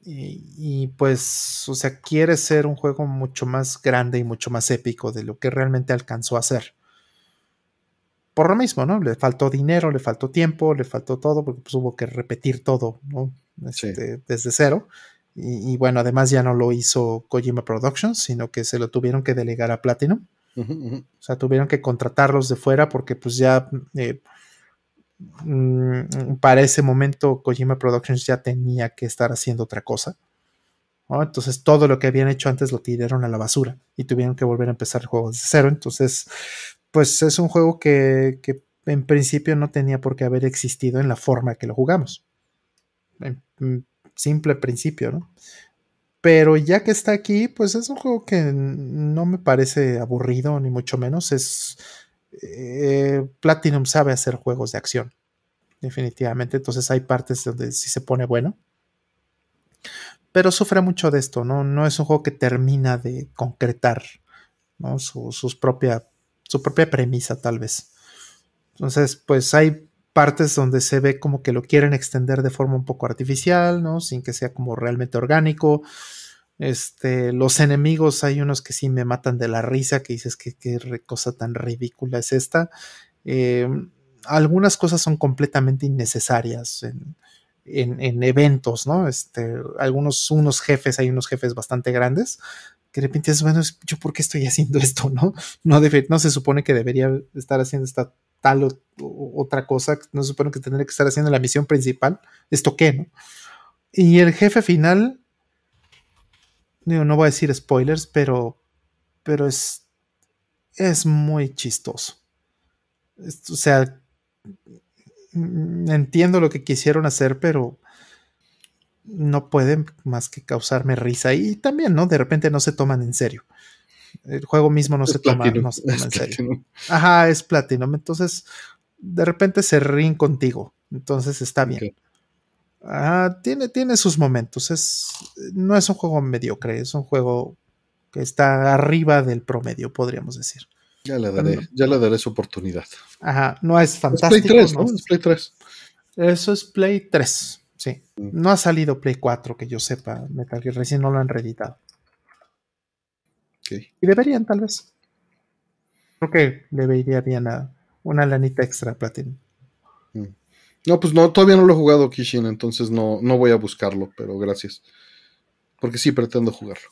S2: Y, y, pues, o sea, quiere ser un juego mucho más grande y mucho más épico de lo que realmente alcanzó a ser por lo mismo, ¿no? Le faltó dinero, le faltó tiempo, le faltó todo, porque pues, hubo que repetir todo, ¿no? Este, desde cero. Y, bueno, además ya no lo hizo Kojima Productions, sino que se lo tuvieron que delegar a Platinum. O sea, tuvieron que contratarlos de fuera porque pues ya eh, mm, para ese momento Kojima Productions ya tenía que estar haciendo otra cosa. Entonces todo lo que habían hecho antes lo tiraron a la basura y tuvieron que volver a empezar el juego desde cero. Entonces pues es un juego que, en principio no tenía por qué haber existido en la forma que lo jugamos. En, simple principio, ¿no? Pero ya que está aquí, pues es un juego que no me parece aburrido, ni mucho menos. Es. Eh, Platinum sabe hacer juegos de acción. Definitivamente. Entonces hay partes donde sí se pone bueno. Pero sufre mucho de esto, ¿no? No es un juego que termina de concretar sus propias su propia premisa tal vez. Entonces, pues hay partes donde se ve como que lo quieren extender de forma un poco artificial, ¿no? Sin que sea como realmente orgánico. Este, los enemigos, hay unos que sí me matan de la risa, que dices que qué cosa tan ridícula es esta. Eh, algunas cosas son completamente innecesarias en, en, eventos, ¿no? Este, algunos, unos jefes, hay unos jefes bastante grandes, que de repente es, bueno, yo por qué estoy haciendo esto, ¿no? No, no se supone que debería estar haciendo esta tal o, otra cosa, no se supone que tendría que estar haciendo la misión principal, ¿esto qué, no? Y el jefe final, digo, no voy a decir spoilers, pero, pero es, es muy chistoso. o sea, entiendo lo que quisieron hacer, pero no pueden más que causarme risa. Y también, ¿no? De repente no se toman en serio. El juego mismo no, se toma, en serio. Ajá, es Platinum. Entonces, de repente se ríen contigo. Entonces está bien. Ah, tiene, tiene sus momentos. Es, no es un juego mediocre, es un juego que está arriba del promedio, podríamos decir.
S1: Ya le daré, ya le daré su oportunidad.
S2: Ajá, no es fantástico. Es
S1: Play 3, ¿no? Es Play 3.
S2: Eso es Play 3. Sí. Mm. No ha salido Play 4, que yo sepa, Metal Gear recién no lo han reeditado. Y deberían, tal vez. Creo que le vería bien a una lanita extra Platinum.
S1: Mm. No, pues no, todavía no lo he jugado Kishin, entonces no, no voy a buscarlo, pero gracias. Porque sí pretendo jugarlo.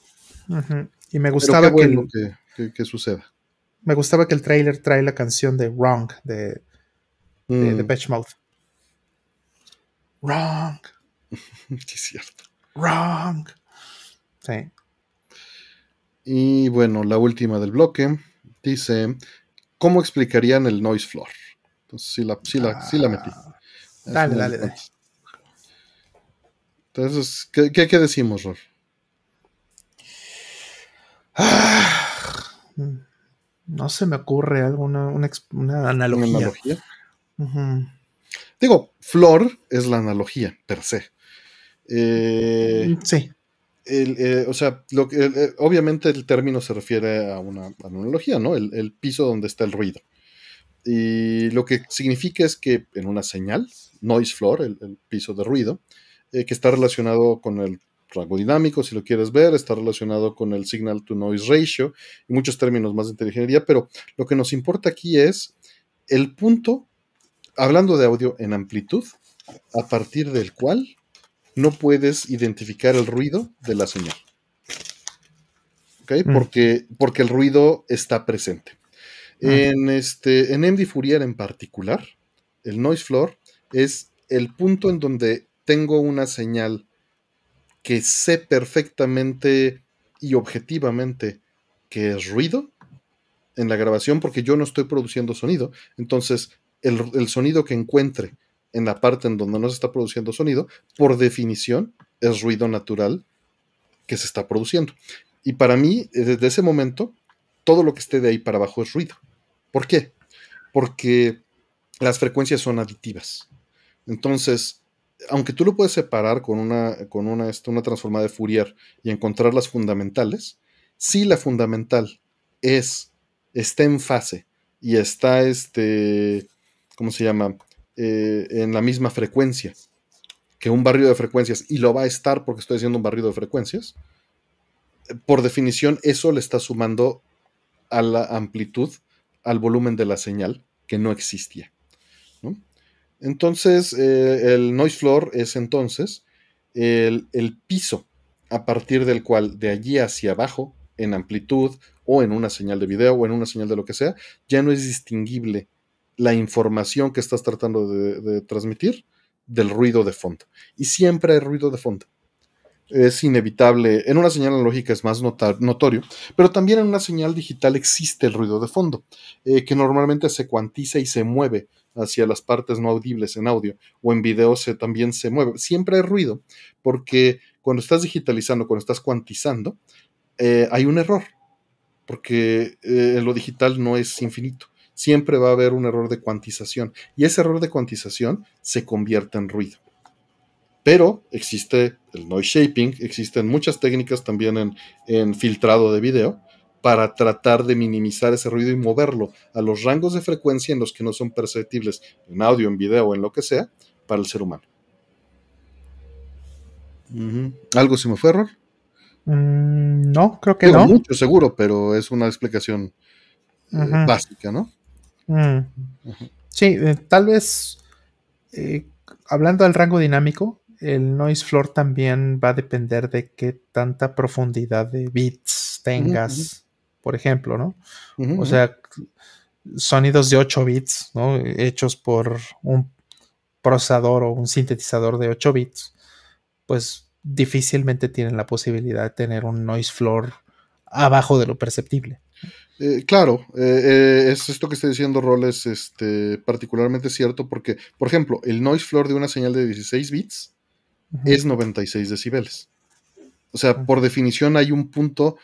S2: Y me gustaba
S1: que, que, suceda.
S2: Me gustaba que el trailer trae la canción de Wrong de, de, mm. Mouth. Wrong.
S1: sí, es cierto.
S2: Wrong. Sí.
S1: Y bueno, la última del bloque dice: ¿Cómo explicarían el noise floor? Entonces sí la, sí la, sí la metí. Ah,
S2: dale, dale, dale.
S1: Entonces, ¿qué, qué, qué decimos, Ror?
S2: no se me ocurre alguna una, una analogía. ¿Una analogía?
S1: Digo, flor es la analogía per se. Eh,
S2: sí.
S1: Eh, o sea, lo que, eh, obviamente el término se refiere a una, analogía, ¿no? El, piso donde está el ruido. Y lo que significa es que en una señal, noise floor, el, piso de ruido, que está relacionado con el rango dinámico, si lo quieres ver, está relacionado con el signal to noise ratio y muchos términos más de inteligencia, pero lo que nos importa aquí es el punto hablando de audio en amplitud, a partir del cual no puedes identificar el ruido de la señal. ¿Ok? Mm. Porque, porque el ruido está presente. En, este, en MD Fourier en particular, el noise floor es el punto en donde tengo una señal que sé perfectamente y objetivamente que es ruido en la grabación porque yo no estoy produciendo sonido. Entonces, el, sonido que encuentre en la parte en donde no se está produciendo sonido, por definición, es ruido natural que se está produciendo. Y para mí, desde ese momento, todo lo que esté de ahí para abajo es ruido. ¿Por qué? Porque las frecuencias son aditivas. Entonces, aunque tú lo puedes separar con una, con una, este, una transformada de Fourier y encontrar las fundamentales, si la fundamental es, está en fase y está, este, ¿cómo se llama? Eh, en la misma frecuencia que un barrido de frecuencias y lo va a estar porque estoy haciendo un barrido de frecuencias, por definición eso le está sumando a la amplitud, al volumen de la señal que no existía. Entonces, eh, el noise floor es entonces el, el, piso a partir del cual de allí hacia abajo, en amplitud o en una señal de video o en una señal de lo que sea, ya no es distinguible la información que estás tratando de, transmitir del ruido de fondo. Y siempre hay ruido de fondo. Es inevitable. En una señal analógica es más notorio, pero también en una señal digital existe el ruido de fondo, eh, que normalmente se cuantiza y se mueve hacia las partes no audibles en audio o en video se, también se mueve. Siempre hay ruido, porque cuando estás digitalizando, cuando estás cuantizando, eh, hay un error, porque eh, lo digital no es infinito siempre va a haber un error de cuantización y ese error de cuantización se convierte en ruido. Pero existe el noise shaping, existen muchas técnicas también en, filtrado de video para tratar de minimizar ese ruido y moverlo a los rangos de frecuencia en los que no son perceptibles en audio, en video o en lo que sea para el ser humano. ¿Algo se me fue error?
S2: Mm, no, creo que no.
S1: Mucho seguro, pero es una explicación eh, básica, ¿no?
S2: Mm. Sí, eh, tal vez eh, hablando del rango dinámico, el noise floor también va a depender de qué tanta profundidad de bits tengas, por ejemplo, ¿no? o sea, sonidos de 8 bits, ¿no? Hechos por un procesador o un sintetizador de 8 bits, pues difícilmente tienen la posibilidad de tener un noise floor abajo de lo perceptible.
S1: Eh, claro, eh, eh, es esto que estoy diciendo, Rol, es este, particularmente cierto porque, por ejemplo, el noise floor de una señal de 16 bits es 96 decibeles. O sea, por definición hay un punto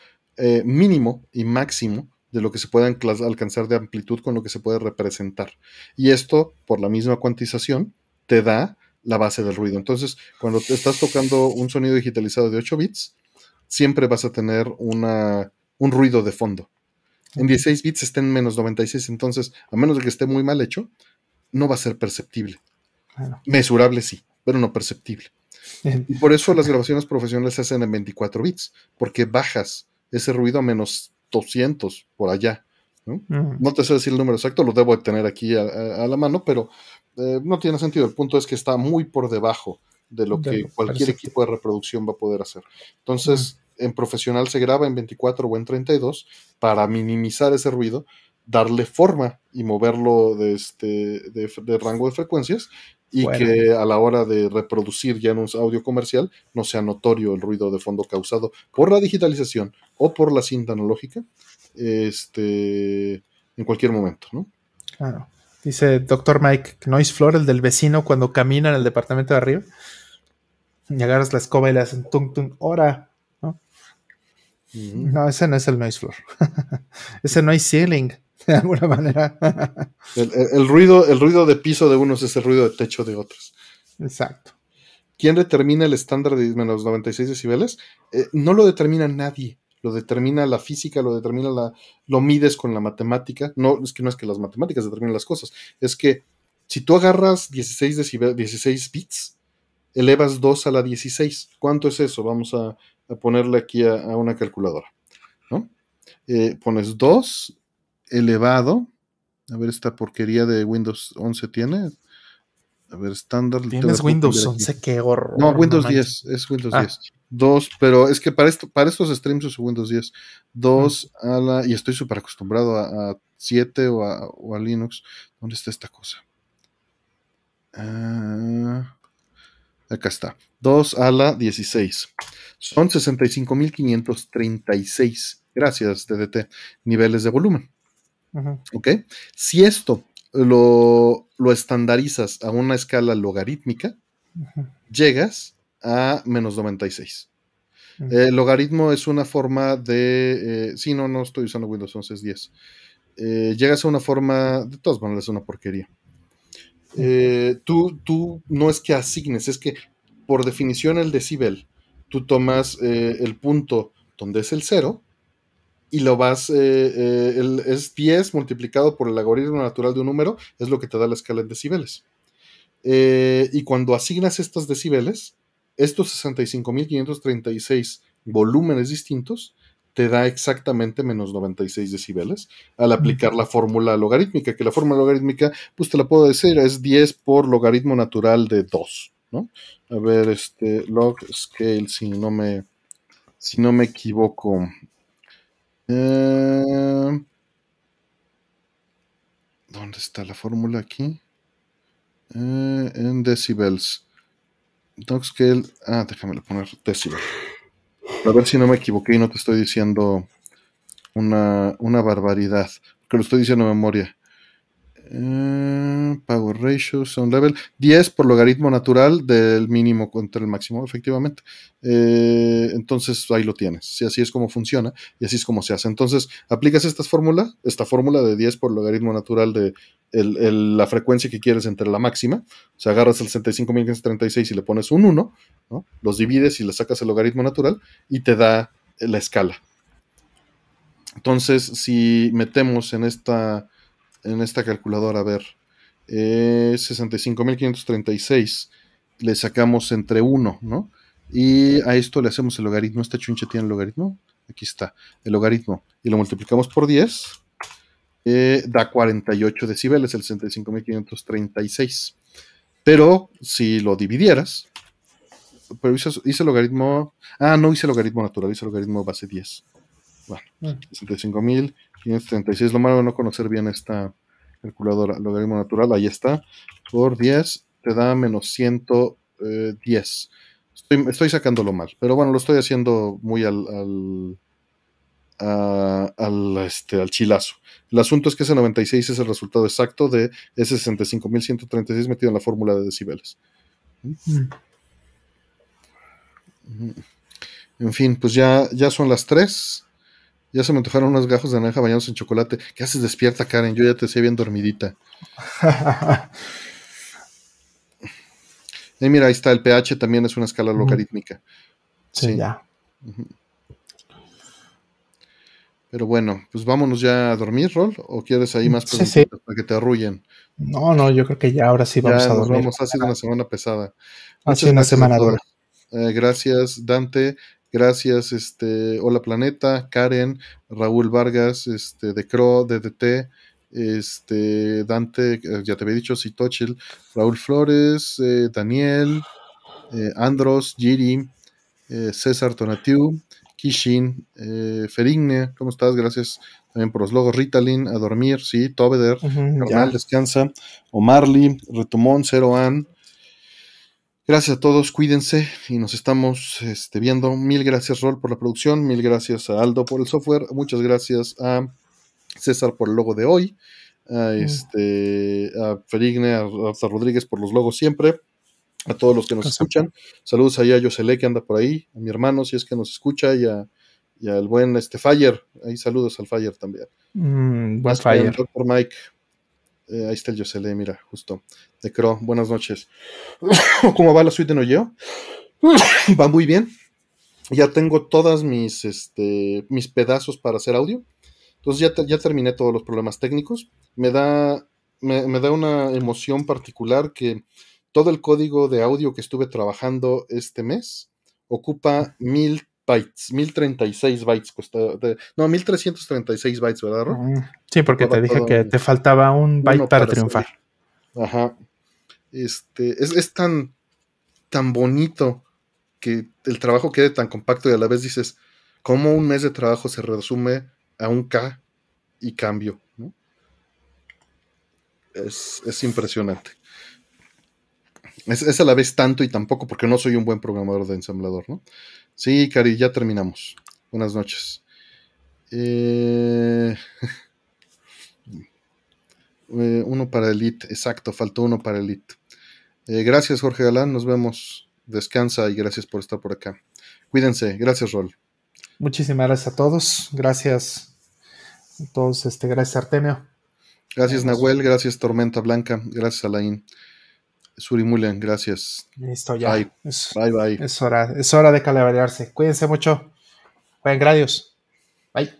S1: mínimo y máximo de lo que se puede alcanzar de amplitud con lo que se puede representar. Y esto, por la misma cuantización, te da la base del ruido. Entonces, cuando te estás tocando un sonido digitalizado de 8 bits, siempre vas a tener una, un ruido de fondo en 16 bits está en menos 96, entonces, a menos de que esté muy mal hecho, no va a ser perceptible. Mesurable sí, pero no perceptible. y por eso las grabaciones profesionales se hacen en 24 bits, porque bajas ese ruido a menos 200 por allá. ¿no? Mm. te sé decir el número exacto, lo debo de tener aquí a, la mano, pero eh, no tiene sentido. El punto es que está muy por debajo de lo que cualquier equipo de reproducción va a poder hacer. Entonces, en profesional se graba en 24 o en 32 para minimizar ese ruido, darle forma y moverlo de, este, de, rango de frecuencias y que a la hora de reproducir ya en un audio comercial no sea notorio el ruido de fondo causado por la digitalización o por la cinta analógica este, en cualquier momento. ¿no?
S2: Claro. Dice Dr. Mike, Noise Floor, el del vecino cuando camina en el departamento de arriba. Y agarras la escoba y le hacen tung tung, ¡hora! No, ese no es el noise floor. ese no hay ceiling, de alguna manera.
S1: el, ruido, el ruido de piso de unos es el ruido de techo de otros.
S2: Exacto.
S1: ¿Quién determina el estándar de menos 96 decibeles? Eh, no lo determina nadie. Lo determina la física, lo determina la. lo mides con la matemática. No, es que no es que las matemáticas determinen las cosas. Es que si tú agarras 16, 16 bits, elevas 2 a la 16. ¿Cuánto es eso? Vamos a a ponerle aquí a, una calculadora. ¿no? Eh, pones 2 elevado. A ver, esta porquería de Windows 11 tiene. A ver, estándar.
S2: Tienes Windows 11, qué horror.
S1: No, Windows 10, es Windows 10. 2, ah. pero es que para, esto, para estos streams uso Windows 10. 2 mm. a la. Y estoy súper acostumbrado a, 7 o a, o a, Linux. ¿Dónde está esta cosa? Ah, acá está. 2 a la 16. Son 65.536. Gracias, DDT. Niveles de volumen. ¿Ok? Si esto lo, estandarizas a una escala logarítmica, llegas a menos 96. El logaritmo es una forma de. Eh, sí, no, no estoy usando Windows 11, es 10. Eh, llegas a una forma. De todas maneras, es una porquería. Eh, tú, tú no es que asignes, es que por definición el decibel, tú tomas eh, el punto donde es el cero y lo vas, eh, eh, es 10 multiplicado por el logaritmo natural de un número, es lo que te da la escala en decibeles. Y cuando asignas estos decibeles, estos 65.536 volúmenes distintos, te da exactamente menos 96 decibeles al aplicar la fórmula logarítmica, que la fórmula logarítmica, pues te la puedo decir, es 10 por logaritmo natural de 2, ¿no? A ver, este log scale, si no me, si no me equivoco. Eh, ¿Dónde está la fórmula aquí? Eh, en decibels. Log scale, ah, déjame poner decibel. A ver si no me equivoqué y no te estoy diciendo una, una barbaridad, porque lo estoy diciendo de memoria. Eh, power ratio, sound level, 10 por logaritmo natural del mínimo contra el máximo, efectivamente. Eh, entonces ahí lo tienes. Si así es como funciona y así es como se hace. Entonces aplicas esta fórmula, esta fórmula de 10 por logaritmo natural de la frecuencia que quieres entre la máxima. O sea, agarras el 65.536 y le pones un 1, ¿no? los divides y le sacas el logaritmo natural y te da la escala. Entonces, si metemos en esta en esta calculadora, a ver, eh, 65.536, le sacamos entre 1, ¿no? Y a esto le hacemos el logaritmo. ¿Esta chunche tiene el logaritmo? Aquí está, el logaritmo. Y lo multiplicamos por 10, eh, da 48 decibeles, el 65.536. Pero si lo dividieras, pero hice, hice, el logaritmo. Ah, no hice el logaritmo natural, hice el logaritmo base 10. Bueno, 65.536. Lo malo de no conocer bien esta calculadora. Logaritmo natural, ahí está. Por 10 te da menos 110. Estoy, estoy sacándolo mal, pero bueno, lo estoy haciendo muy al, al, este, al chilazo. El asunto es que ese 96 es el resultado exacto de ese 65.136 metido en la fórmula de decibeles. Mm. En fin, pues ya, ya son las 3. Ya se me antojaron unos gajos de naranja bañados en chocolate. ¿Qué haces despierta, Karen? Yo ya te sé bien dormidita. y mira, ahí está, el pH también es una escala logarítmica.
S2: Sí, ya.
S1: Pero bueno, pues vámonos ya a dormir, Rol. ¿O quieres ahí más preguntas para que te arrullen?
S2: No, no, yo creo que ya ahora sí vamos a dormir. Vamos,
S1: ha sido una semana pesada.
S2: Ha sido una semana dura.
S1: Eh, gracias, Dante. Gracias, este, Hola Planeta, Karen, Raúl Vargas, este, de Cro, DDT, este, Dante, eh, ya te había dicho, Citochil, Raúl Flores, eh, Daniel, eh, Andros, Giri, César Tonatiu, Kishin, Ferigne, ¿cómo estás? Gracias también por los logos, Ritalin, a dormir, sí, Tobeder, uh descansa, Omarly, Retumón, Cero An, Gracias a todos, cuídense y nos estamos este, viendo. Mil gracias, Rol, por la producción. Mil gracias a Aldo por el software. Muchas gracias a César por el logo de hoy. A, mm. este, a Ferigne, a Rafa Rodríguez por los logos siempre. A todos los que nos escuchan. Saludos allá a Yosele que anda por ahí. A mi hermano, si es que nos escucha. Y, al buen este, Fire. Ahí saludos al Fire también.
S2: Mm, buen Fire.
S1: Doctor Mike. Eh, ahí está el Yosele, mira, justo. De Cro, buenas noches. ¿Cómo va la suite de Noyeo? va muy bien. Ya tengo todas mis, este, mis pedazos para hacer audio. Entonces ya, ya terminé todos los problemas técnicos. Me da, me, da una emoción particular que todo el código de audio que estuve trabajando este mes ocupa mil bytes, 1036 bytes cuesta, no, 1336 bytes, ¿verdad?
S2: Sí, porque te dije que te faltaba un byte para, triunfar.
S1: Ajá. Este, es, tan, tan bonito que el trabajo quede tan compacto y a la vez dices, ¿cómo un mes de trabajo se resume a un K y cambio? Es, es impresionante. Es, es, a la vez tanto y tampoco porque no soy un buen programador de ensamblador, ¿no? Sí, Cari, ya terminamos. Buenas noches. Eh, eh, uno para Elite, exacto, faltó uno para Elite. Eh, gracias, Jorge Galán, nos vemos. Descansa y gracias por estar por acá. Cuídense, gracias, Rol.
S2: Muchísimas gracias a todos. Gracias a todos, este, gracias Artemio.
S1: Gracias, Nahuel, gracias, Tormenta Blanca, gracias, Alain. Surimulen, gracias.
S2: Listo, ya.
S1: Bye.
S2: Es,
S1: bye, bye.
S2: Es hora, es hora de calabrearse. Cuídense mucho. Buen gradios. Bye.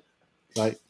S1: Bye.